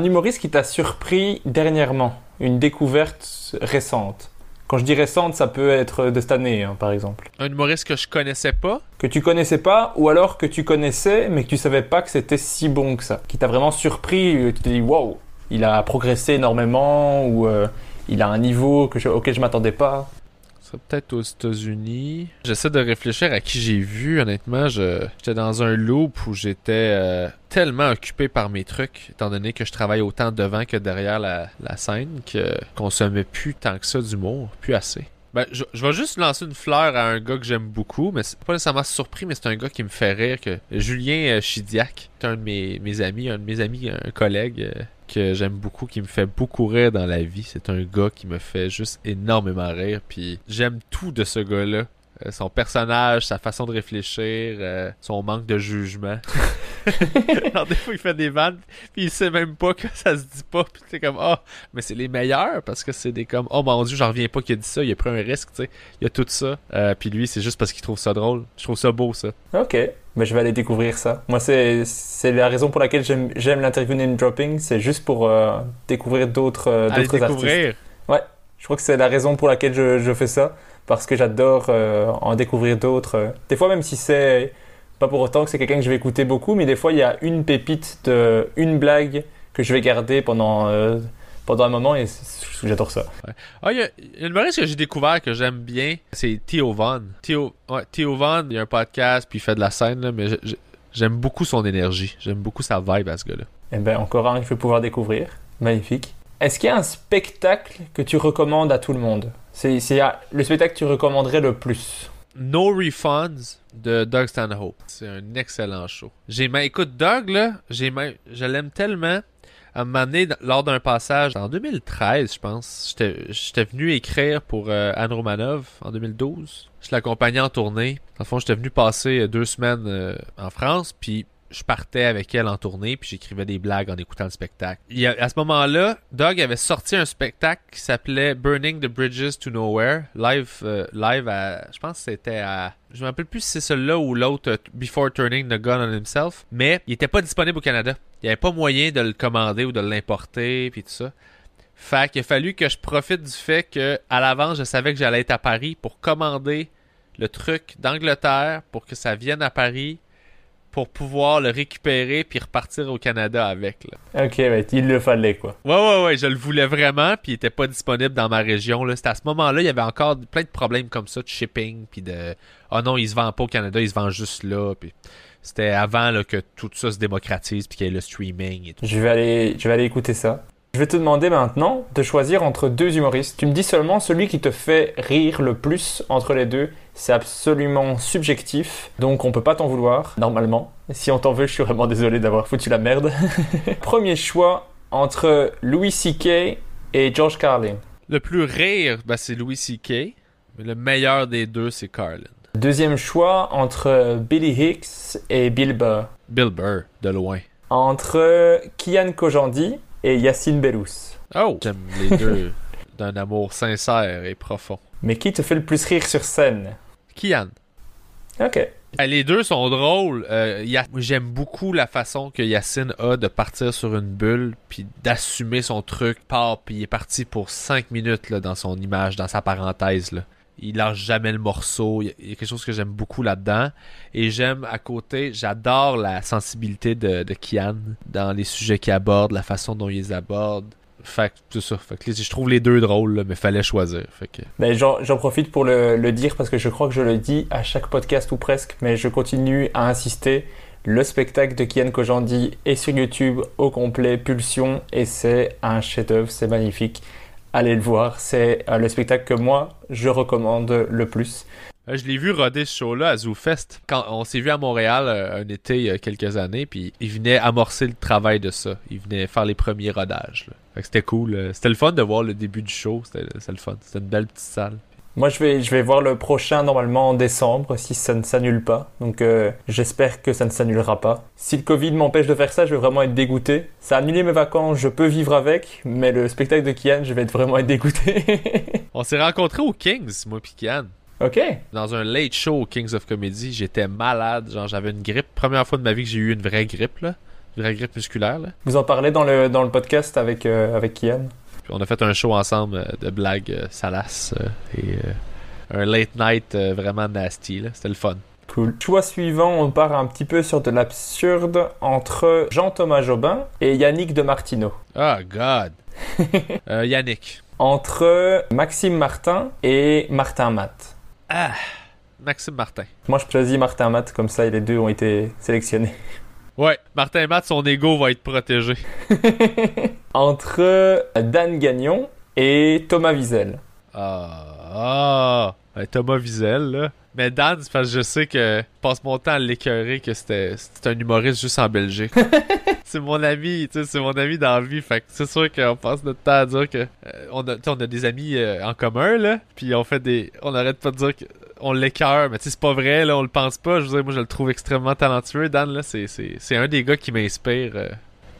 Un humoriste qui t'a surpris dernièrement, une découverte récente. Quand je dis récente, ça peut être de cette année, hein, par exemple. Un humoriste que je connaissais pas. Que tu connaissais pas, ou alors que tu connaissais, mais que tu savais pas que c'était si bon que ça. Qui t'a vraiment surpris, euh, tu t'es dit, waouh, il a progressé énormément ou euh, il a un niveau que je- auquel je m'attendais pas peut-être aux États-Unis. J'essaie de réfléchir à qui j'ai vu. Honnêtement, j'étais dans un loop où j'étais euh, tellement occupé par mes trucs, étant donné que je travaille autant devant que derrière la, la scène, que je consommais plus tant que ça d'humour, plus assez. Ben, je, vais juste lancer une fleur à un gars que j'aime beaucoup, mais c'est pas nécessairement surpris, mais c'est un gars qui me fait rire, que Julien euh, Chidiac, c'est un de mes, mes amis, un de mes amis, un collègue euh, que j'aime beaucoup, qui me fait beaucoup rire dans la vie. C'est un gars qui me fait juste énormément rire, puis j'aime tout de ce gars-là. Euh, son personnage, sa façon de réfléchir, euh, son manque de jugement. (laughs) Alors des fois il fait des vannes, puis il sait même pas que ça se dit pas, puis c'est comme ah, mais c'est les meilleurs parce que c'est des comme oh mon dieu, j'en reviens pas qu'il a dit ça, il a pris un risque, tu sais. Il y a tout ça. Euh, puis lui, c'est juste parce qu'il trouve ça drôle. Je trouve ça beau ça. Ok, mais je vais aller découvrir ça. Moi, c'est la raison pour laquelle j'aime l'interview name dropping, c'est juste pour euh, découvrir d'autres d'autres artistes. découvrir. Je crois que c'est la raison pour laquelle je, je fais ça, parce que j'adore euh, en découvrir d'autres. Des fois, même si c'est pas pour autant que c'est quelqu'un que je vais écouter beaucoup, mais des fois, il y a une pépite de une blague que je vais garder pendant euh, pendant un moment et j'adore ça. Ah, il y a, une humoriste que j'ai découvert que j'aime bien, c'est Theo Von. Theo, ouais, Theo Von, il y a un podcast, puis il fait de la scène, là, mais j'aime beaucoup son énergie. J'aime beaucoup sa vibe à ce gars-là. Et ben encore un que je vais pouvoir découvrir. Magnifique. Est-ce qu'il y a un spectacle que tu recommandes à tout le monde? C'est ah, le spectacle que tu recommanderais le plus? No Refunds de Doug Stanhope. C'est un excellent show. J'ai écoute, Doug, là, je l'aime tellement. À un moment donné, lors d'un passage, en 2013, je pense, j'étais venu écrire pour euh, Anne Romanov en 2012. Je l'accompagnais en tournée. Le fond, j'étais venu passer euh, deux semaines euh, en France, puis je partais avec elle en tournée, puis j'écrivais des blagues en écoutant le spectacle. Il a- à ce moment-là, Doug avait sorti un spectacle qui s'appelait Burning the Bridges to Nowhere, live, euh, live à, je pense que c'était à, je me rappelle plus si c'est celui-là ou l'autre, euh, Before Turning the Gun on Himself, mais il était pas disponible au Canada. Il y avait pas moyen de le commander ou de l'importer, puis tout ça. Fait qu'il a fallu que je profite du fait que, à l'avance, je savais que j'allais être à Paris pour commander le truc d'Angleterre pour que ça vienne à Paris pour pouvoir le récupérer puis repartir au Canada avec. Là. Ok, ben, il le fallait quoi. Ouais, ouais, ouais, je le voulais vraiment puis il était pas disponible dans ma région. C'était à ce moment-là, il y avait encore plein de problèmes comme ça de shipping puis de oh non, il se vend pas au Canada, il se vend juste là. Puis c'était avant là, que tout ça se démocratise puis qu'il y ait le streaming et tout. Je vais aller, je vais aller écouter ça. Je vais te demander maintenant de choisir entre deux humoristes. Tu me dis seulement celui qui te fait rire le plus entre les deux. C'est absolument subjectif, donc on peut pas t'en vouloir, normalement. Si on t'en veut, je suis vraiment désolé d'avoir foutu la merde. (laughs) Premier choix entre Louis C.K. et George Carlin. Le plus rire, ben, c'est Louis C.K. Mais le meilleur des deux, c'est Carlin. Deuxième choix entre Billy Hicks et Bill Burr. Bill Burr, de loin. Entre Kian Kojandi et Yacine Bellous. Oh! J'aime les deux (laughs) d'un amour sincère et profond. Mais qui te fait le plus rire sur scène? Kian. Ok. Euh, Les deux sont drôles. Euh, J'aime beaucoup la façon que Yacine a de partir sur une bulle puis d'assumer son truc. Part puis il est parti pour 5 minutes là, dans son image, dans sa parenthèse. Là. Il lâche jamais le morceau. Il y a- quelque chose que j'aime beaucoup là-dedans. Et j'aime à côté, j'adore la sensibilité de, de Kian dans les sujets qu'il aborde, la façon dont il les aborde. Fait que tout ça. Fait que je trouve les deux drôles, mais fallait choisir. Fait que Ben, j'en profite pour le, le dire parce que je crois que je le dis à chaque podcast ou presque, mais je continue à insister. Le spectacle de Kian Kojandi est sur YouTube au complet, Pulsion, et c'est un chef-d'œuvre, c'est magnifique. Allez le voir, c'est euh, le spectacle que moi je recommande le plus. Euh, Je l'ai vu roder ce show-là à ZooFest. Quand on s'est vu à Montréal euh, un été il y a quelques années, puis il venait amorcer le travail de ça. Il venait faire les premiers rodages. c'était cool. C'était le fun de voir le début du show. C'était le fun. C'était une belle petite salle. Moi, je vais, je vais voir le prochain normalement en décembre si ça ne s'annule pas. Donc, euh, j'espère que ça ne s'annulera pas. Si le Covid m'empêche de faire ça, je vais vraiment être dégoûté. Ça a annulé mes vacances, je peux vivre avec, mais le spectacle de Kian, je vais être vraiment être dégoûté. (laughs) On s'est rencontrés au Kings, moi pis Kian. ok. Dans un late show au Kings of Comedy. J'étais malade. Genre, j'avais une grippe. Première fois de ma vie que j'ai eu une vraie grippe, là. Une vraie grippe musculaire, là. Vous en parlez dans le, dans le podcast avec, euh, avec Kian? Puis on a fait un show ensemble euh, de blagues euh, salaces euh, et un late night vraiment nasty. là. C'était le fun. Cool. Choix suivant, on part un petit peu sur de l'absurde entre Jean-Thomas Jobin et Yannick de Martino. Oh, God. (laughs) Euh, Yannick. Entre Maxime Martin et Martin Matt. Ah, Maxime Martin. Moi, je choisis Martin Matt, comme ça, les deux ont été sélectionnés. Ouais, Martin Matt, son ego va être protégé. (laughs) Entre Dan Gagnon et Thomas Wiesel. Ah, ah. Ouais, Thomas Wiesel, là. Mais Dan, c'est parce que je sais que je passe mon temps à l'écœurer que c'était un humoriste juste en Belgique. (laughs) c'est mon ami, tu sais, c'est mon ami dans la vie. Fait que c'est sûr qu'on passe notre temps à dire que euh, on, a, on a des amis euh, en commun, là. Puis on fait des. On arrête pas de dire que on l'écœure, mais tu sais, c'est pas vrai, là, on le pense pas. Je veux dire, moi, je le trouve extrêmement talentueux. Dan, là, c'est un des gars qui m'inspire euh,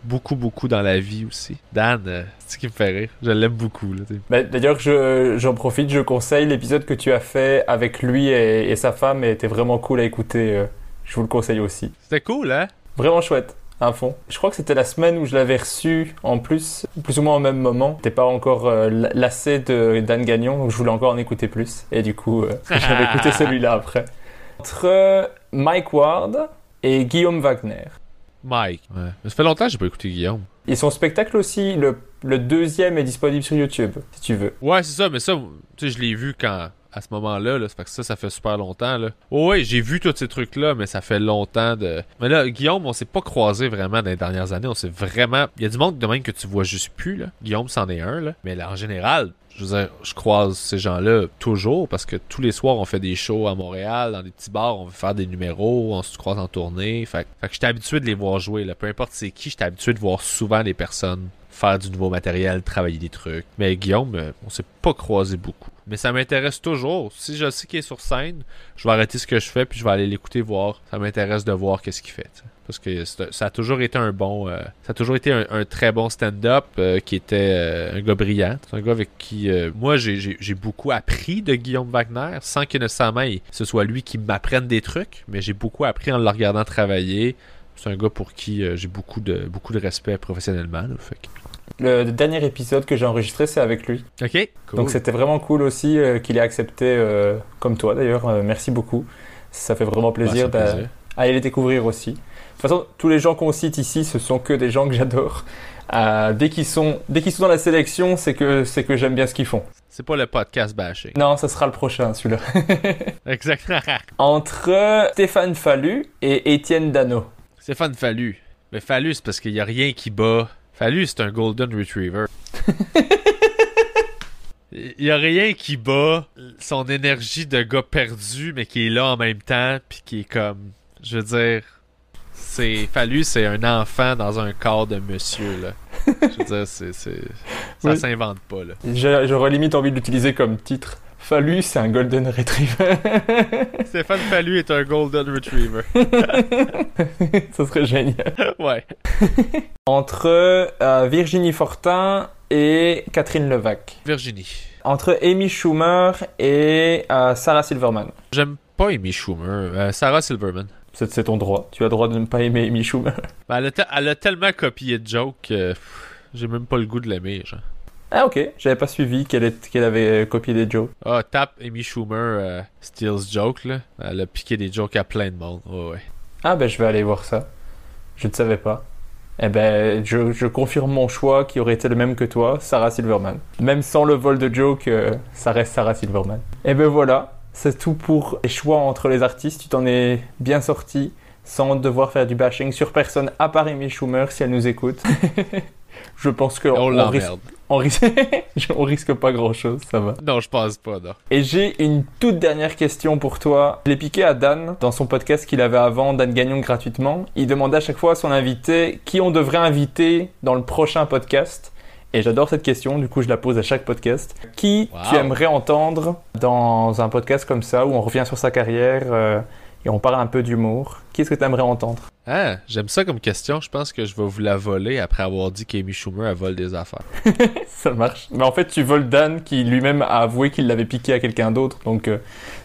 beaucoup, beaucoup dans la vie aussi. Dan, euh, c'est ce qui me fait rire. Je l'aime beaucoup. Bah, D'ailleurs, je- j'en profite, je conseille l'épisode que tu as fait avec lui et, et sa femme, et était vraiment cool à écouter. euh, Je vous le conseille aussi. C'était cool, hein? Vraiment chouette, à fond. Je crois que c'était la semaine où je l'avais reçu en plus, plus ou moins au même moment. T'es pas encore euh, la- lassé de Dan Gagnon, donc je voulais encore en écouter plus. Et du coup, euh, (laughs) j'avais écouté (laughs) celui-là après. Entre Mike Ward et Guillaume Wagner. Mike. Ouais. Mais ça fait longtemps que j'ai pas écouté Guillaume. Et son spectacle aussi, le, le deuxième est disponible sur YouTube, si tu veux. Ouais, c'est ça, mais ça, tu sais, je l'ai vu quand. À ce moment-là, là, c'est parce que ça, ça fait super longtemps. Là. Oh, ouais, j'ai vu tous ces trucs-là, mais ça fait longtemps de. Mais là, Guillaume, on s'est pas croisé vraiment dans les dernières années. On s'est vraiment. Il y a du monde de même que tu vois juste plus. Là. Guillaume, c'en est un. Là. Mais là, en général, je veux dire, je croise ces gens-là toujours parce que tous les soirs, on fait des shows à Montréal, dans des petits bars, on veut faire des numéros, on se croise en tournée. Fait, fait que j'étais habitué de les voir jouer. Là. Peu importe c'est qui, j'étais habitué de voir souvent des personnes faire du nouveau matériel, travailler des trucs. Mais Guillaume, on s'est pas croisé beaucoup. Mais ça m'intéresse toujours. Si je sais qu'il est sur scène, je vais arrêter ce que je fais puis je vais aller l'écouter voir. Ça m'intéresse de voir qu'est-ce qu'il fait. Parce que ça a toujours été un bon, euh, ça a toujours été un, un très bon stand-up euh, qui était euh, un gars brillant. C'est un gars avec qui, moi, j'ai- beaucoup appris de Guillaume Wagner, sans que nécessairement ce soit lui qui m'apprenne des trucs, mais j'ai beaucoup appris en le regardant travailler. C'est un gars pour qui j'ai beaucoup de beaucoup de respect professionnellement. là. Fait que- Le dernier épisode que j'ai enregistré, c'est avec lui. Ok. Cool. Donc c'était vraiment cool aussi qu'il ait accepté, comme toi d'ailleurs. Merci beaucoup. Ça fait vraiment plaisir fait d'a- plaisir. d'aller les découvrir aussi. De toute façon, tous les gens qu'on cite ici, ce sont que des gens que j'adore. Euh, dès qu'ils sont, dès qu'ils sont dans la sélection, c'est que c'est que j'aime bien ce qu'ils font. C'est pas le podcast bashing. Non, ça sera le prochain, celui-là. (laughs) Exactement. (laughs) Entre Stéphane Fallu et Étienne Dano. Stéphane Fallu. Mais Fallu, c'est parce qu'il y a rien qui bat. Fallu, c'est un Golden Retriever. (laughs) Il y a rien qui bat son énergie de gars perdu, mais qui est là en même temps, puis qui est comme, je veux dire, c'est Fallu, c'est un enfant dans un corps de monsieur là. (laughs) Je veux dire, c'est, c'est, ça Oui. s'invente pas là. J'aurais limite envie de l'utiliser comme titre. Fallu, c'est un Golden Retriever. (laughs) Stéphane Fallu est un Golden Retriever. (laughs) ça serait génial. ouais. Entre euh, Virginie Fortin et Catherine Levac. Virginie. Entre Amy Schumer et euh, Sarah Silverman. J'aime pas Amy Schumer. Euh, Sarah Silverman. C'est c'est ton droit. Tu as le droit de ne pas aimer Amy Schumer. (laughs) Ben, elle, a elle a tellement copié de joke que j'ai même pas le goût de l'aimer. Genre. Ah ok, j'avais pas suivi qu'elle est- qu'elle avait euh, copié des jokes. Ah, tape Amy Schumer euh, Steals Joke, là. Elle a piqué des jokes à plein de monde. Ouais, ouais. Ah ben je vais aller voir ça. Je ne savais pas. Eh ben je, je confirme mon choix qui aurait été le même que toi, Sarah Silverman. Même sans le vol de joke, euh, ça reste Sarah Silverman. Et ben voilà, c'est tout pour les choix entre les artistes. Tu t'en es bien sorti sans devoir faire du bashing sur personne à part Amy Schumer si elle nous écoute. (laughs) je pense que On on risque, l'emmerde. on risque, on risque (laughs) pas grand chose, ça va. Non, je pense pas, non. Et j'ai une toute dernière question pour toi. Je l'ai piqué à Dan dans son podcast qu'il avait avant, Dan Gagnon gratuitement. Il demandait à chaque fois à son invité qui on devrait inviter dans le prochain podcast. Et j'adore cette question, du coup je la pose à chaque podcast. Qui Wow. tu aimerais entendre dans un podcast comme ça où on revient sur sa carrière euh, et on parle un peu d'humour? Qui est-ce que tu aimerais entendre? Ah, j'aime ça comme question. Je pense que je vais vous la voler après avoir dit qu'Amy Schumer, elle vole des affaires. (laughs) Ça marche. Mais en fait tu voles Dan qui lui-même a avoué qu'il l'avait piqué à quelqu'un d'autre, donc il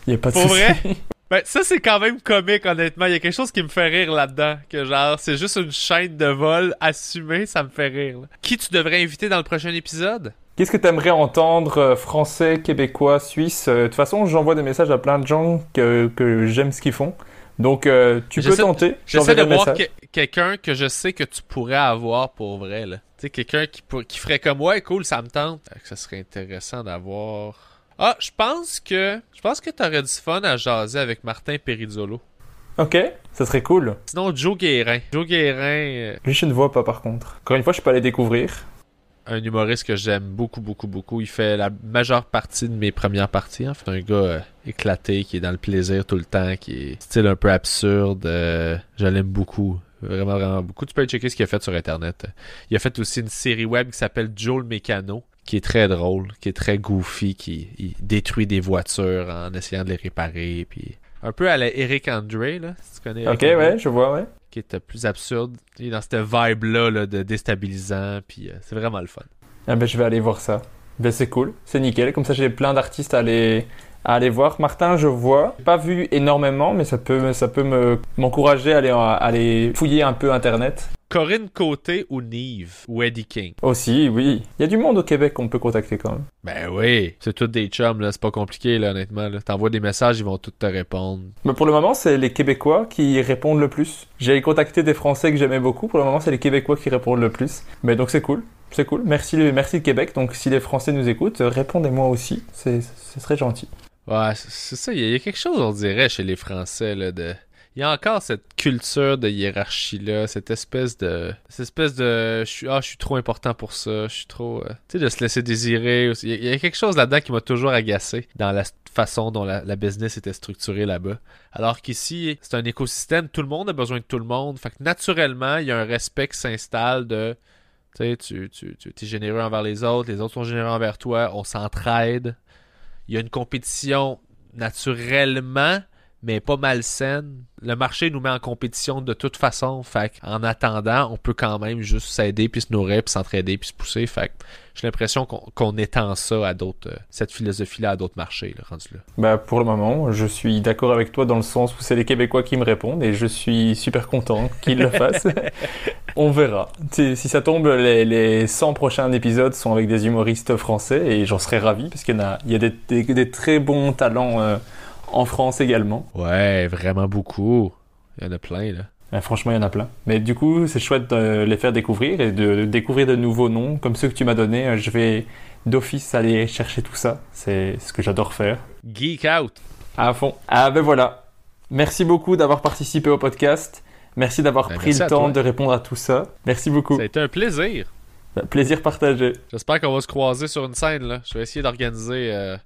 n'y a pas de Pour souci. vrai? (laughs) Ben, ça, c'est quand même comique, honnêtement. Il y a quelque chose qui me fait rire là-dedans. Que genre, c'est juste une chaîne de vol assumée, ça me fait rire. là. Qui tu devrais inviter dans le prochain épisode? Qu'est-ce que tu aimerais entendre euh, français, québécois, suisse? Euh, De toute façon, j'envoie des messages à plein de gens que, que j'aime ce qu'ils font. Donc, euh, tu peux tenter. J'essaie de voir que- quelqu'un que je sais que tu pourrais avoir pour vrai, là. Tu sais, quelqu'un qui, pour- qui ferait comme ouais, cool, ça me tente. Ça serait intéressant d'avoir. Ah, je pense que. Je pense que t'aurais du fun à jaser avec Martin Perizzolo. Ok, ça serait cool. Sinon, Joe Guérin. Joe Guérin, euh, Lui, je ne vois pas par contre. Encore une fois, je peux aller découvrir. un humoriste que j'aime beaucoup, beaucoup, beaucoup. Il fait la majeure partie de mes premières parties. En fait, un gars euh, éclaté, qui est dans le plaisir tout le temps, qui est style un peu absurde. euh, je l'aime beaucoup. Vraiment, vraiment beaucoup. Tu peux aller checker ce qu'il a fait sur Internet. Il a fait aussi une série web qui s'appelle Joe le Mécano, qui est très drôle, qui est très goofy, qui il détruit des voitures en essayant de les réparer. Puis un peu à la Eric Andre, là, si tu connais. Eric Ok, ouais, je vois, ouais. qui est plus absurde. Il est dans cette vibe-là là, de déstabilisant, puis euh, c'est vraiment le fun. Ah ben, je vais aller voir ça. Ben, c'est cool, c'est nickel. Comme ça, j'ai plein d'artistes à aller, à aller voir. Martin, je vois. Pas vu énormément, mais ça peut, ça peut me, m'encourager à aller, à aller fouiller un peu Internet. Corinne Côté ou Nive ou Eddie King? Aussi, oui. Il y a du monde au Québec qu'on peut contacter quand même. Ben oui, c'est tous des chums, là. C'est pas compliqué, là, honnêtement. Là. T'envoies des messages, ils vont tous te répondre. Mais pour le moment, c'est les Québécois qui répondent le plus. J'ai contacté des Français que j'aimais beaucoup. Pour le moment, c'est les Québécois qui répondent le plus. Mais donc, c'est cool. C'est cool. Merci, merci le Québec. Donc, si les Français nous écoutent, euh, répondez-moi aussi. C'est, ce serait gentil. Ouais, c'est ça. Il y, a- il y a quelque chose, on dirait, chez les Français, là, de... Il y a encore cette culture de hiérarchie-là, cette espèce de... Cette espèce de... Je suis, ah, je suis trop important pour ça, je suis trop... euh, Tu sais, de se laisser désirer. Il y, a- quelque chose là-dedans qui m'a toujours agacé dans la façon dont la, business était structurée là-bas. Alors qu'ici, c'est un écosystème, tout le monde a besoin de tout le monde. Fait que naturellement, il y a un respect qui s'installe de... Tu sais, tu, tu, tu es généreux envers les autres, les autres sont généreux envers toi, on s'entraide. Il y a une compétition naturellement, mais pas malsaine. Le marché nous met en compétition de toute façon. Fait en attendant, on peut quand même juste s'aider, puis se nourrir, puis s'entraider, puis se pousser. Fait j'ai l'impression qu'on qu'on étend ça à d'autres, euh, cette philosophie-là à d'autres marchés, là, rendu là. Bah, pour le moment, je suis d'accord avec toi dans le sens où c'est les Québécois qui me répondent et je suis super content qu'ils le (laughs) fassent. On verra. Si si ça tombe, les, les 100 prochains épisodes sont avec des humoristes français et j'en serais ravi parce qu'il y, y a des, des- des très bons talents euh, en France également. Ouais, vraiment beaucoup. Il y en a plein, là. Franchement, il y en a plein. Mais du coup, c'est chouette de les faire découvrir et de, découvrir de nouveaux noms comme ceux que tu m'as donnés. Euh, Je vais d'office aller chercher tout ça. C'est ce que j'adore faire. Geek out. À fond. Ah ben voilà. Merci beaucoup d'avoir participé au podcast. Merci d'avoir Ben, pris merci le temps toi. de répondre à tout ça. Merci beaucoup. Ça a été un plaisir. Plaisir partagé. J'espère qu'on va se croiser sur une scène, là. Je vais essayer d'organiser, euh,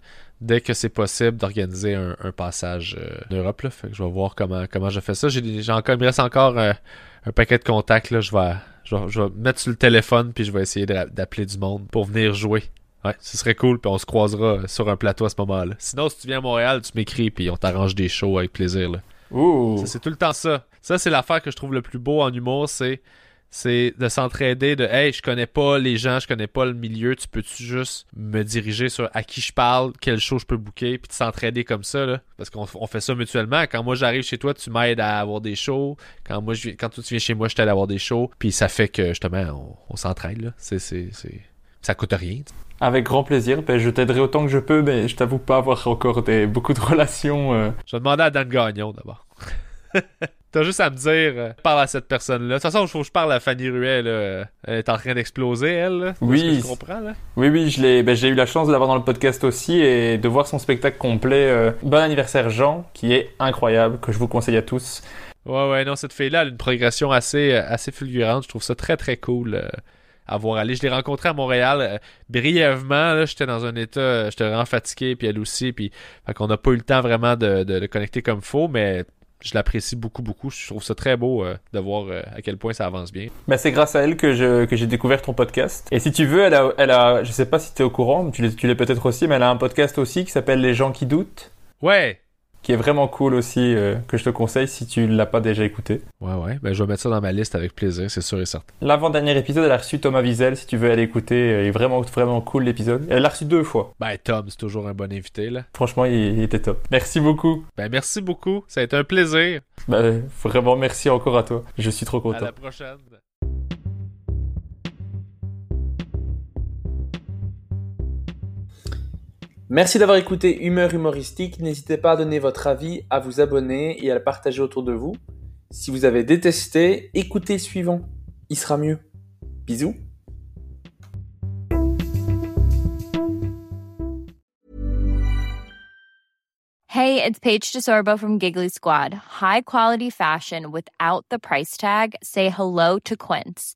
dès que c'est possible, d'organiser un, un passage euh, en Europe, là. Fait que je vais voir comment, comment je fais ça. J'ai, encore, il me reste encore euh, un paquet de contacts, là. Je vais, je, vais, je vais mettre sur le téléphone, puis je vais essayer d'appeler du monde pour venir jouer. Ouais, ce serait cool, puis on se croisera euh, sur un plateau à ce moment-là. Sinon, si tu viens à Montréal, tu m'écris, puis on t'arrange des shows avec plaisir, là. Ouh. Ça, c'est tout le temps ça. Ça, c'est l'affaire que je trouve le plus beau en humour, c'est c'est de s'entraider de hey je connais pas les gens je connais pas le milieu tu peux-tu juste me diriger sur à qui je parle quel show je peux booker puis de s'entraider comme ça là parce qu'on on fait ça mutuellement quand moi j'arrive chez toi tu m'aides à avoir des shows quand moi je quand toi tu viens chez moi je t'aide à avoir des shows puis ça fait que justement on, on s'entraide là c'est c'est ça coûte rien. Avec grand plaisir. Ben, je t'aiderai autant que je peux, mais je t'avoue pas avoir encore des, beaucoup de relations. euh. Je vais demander à Dan Gagnon d'abord. (laughs) T'as juste à me dire, euh, parle à cette personne-là. De toute façon, il faut que je parle à Fanny Ruet, là. Elle est en train d'exploser, elle, là. Oui. je comprends, là? Oui, oui, je l'ai, ben, j'ai eu la chance de l'avoir dans le podcast aussi et de voir son spectacle complet. euh, Bon anniversaire Jean, qui est incroyable, que je vous conseille à tous. Ouais, ouais, non, cette fille-là, elle a une progression assez, euh, assez fulgurante. Je trouve ça très, très cool à voir aller. Je l'ai rencontrée à Montréal euh, brièvement. Là, j'étais dans un état, euh, j'étais vraiment fatigué, puis elle aussi. Puis, fait qu'on n'a pas eu le temps vraiment de, de, de connecter comme faut, mais je l'apprécie beaucoup, beaucoup. Je trouve ça très beau euh, de voir euh, à quel point ça avance bien. Ben, c'est grâce à elle que, je, que j'ai découvert ton podcast. Et si tu veux, elle a, elle a je sais pas si tu es au courant, tu l'es, tu l'es peut-être aussi, mais elle a un podcast aussi qui s'appelle Les gens qui doutent, Ouais! Qui est vraiment cool aussi, euh, que je te conseille si tu l'as pas déjà écouté. Ouais, ouais. Ben, je vais mettre ça dans ma liste avec plaisir, c'est sûr et certain. L'avant-dernier épisode, elle a reçu Thomas Wiesel, si tu veux aller écouter. Il est vraiment, vraiment cool l'épisode. Elle l'a reçu deux fois. Ben, Tom, c'est toujours un bon invité, là. Franchement, il, il était top. Merci beaucoup. Ben, merci beaucoup. Ça a été un plaisir. Ben, vraiment, merci encore à toi. Je suis trop À content. la prochaine. Merci d'avoir écouté Humeur humoristique. N'hésitez pas à donner votre avis, à vous abonner et à le partager autour de vous. Si vous avez détesté, écoutez suivant. Il sera mieux. Bisous. Hey, it's Paige DeSorbo from Giggly Squad. High quality fashion without the price tag. Say hello to Quince.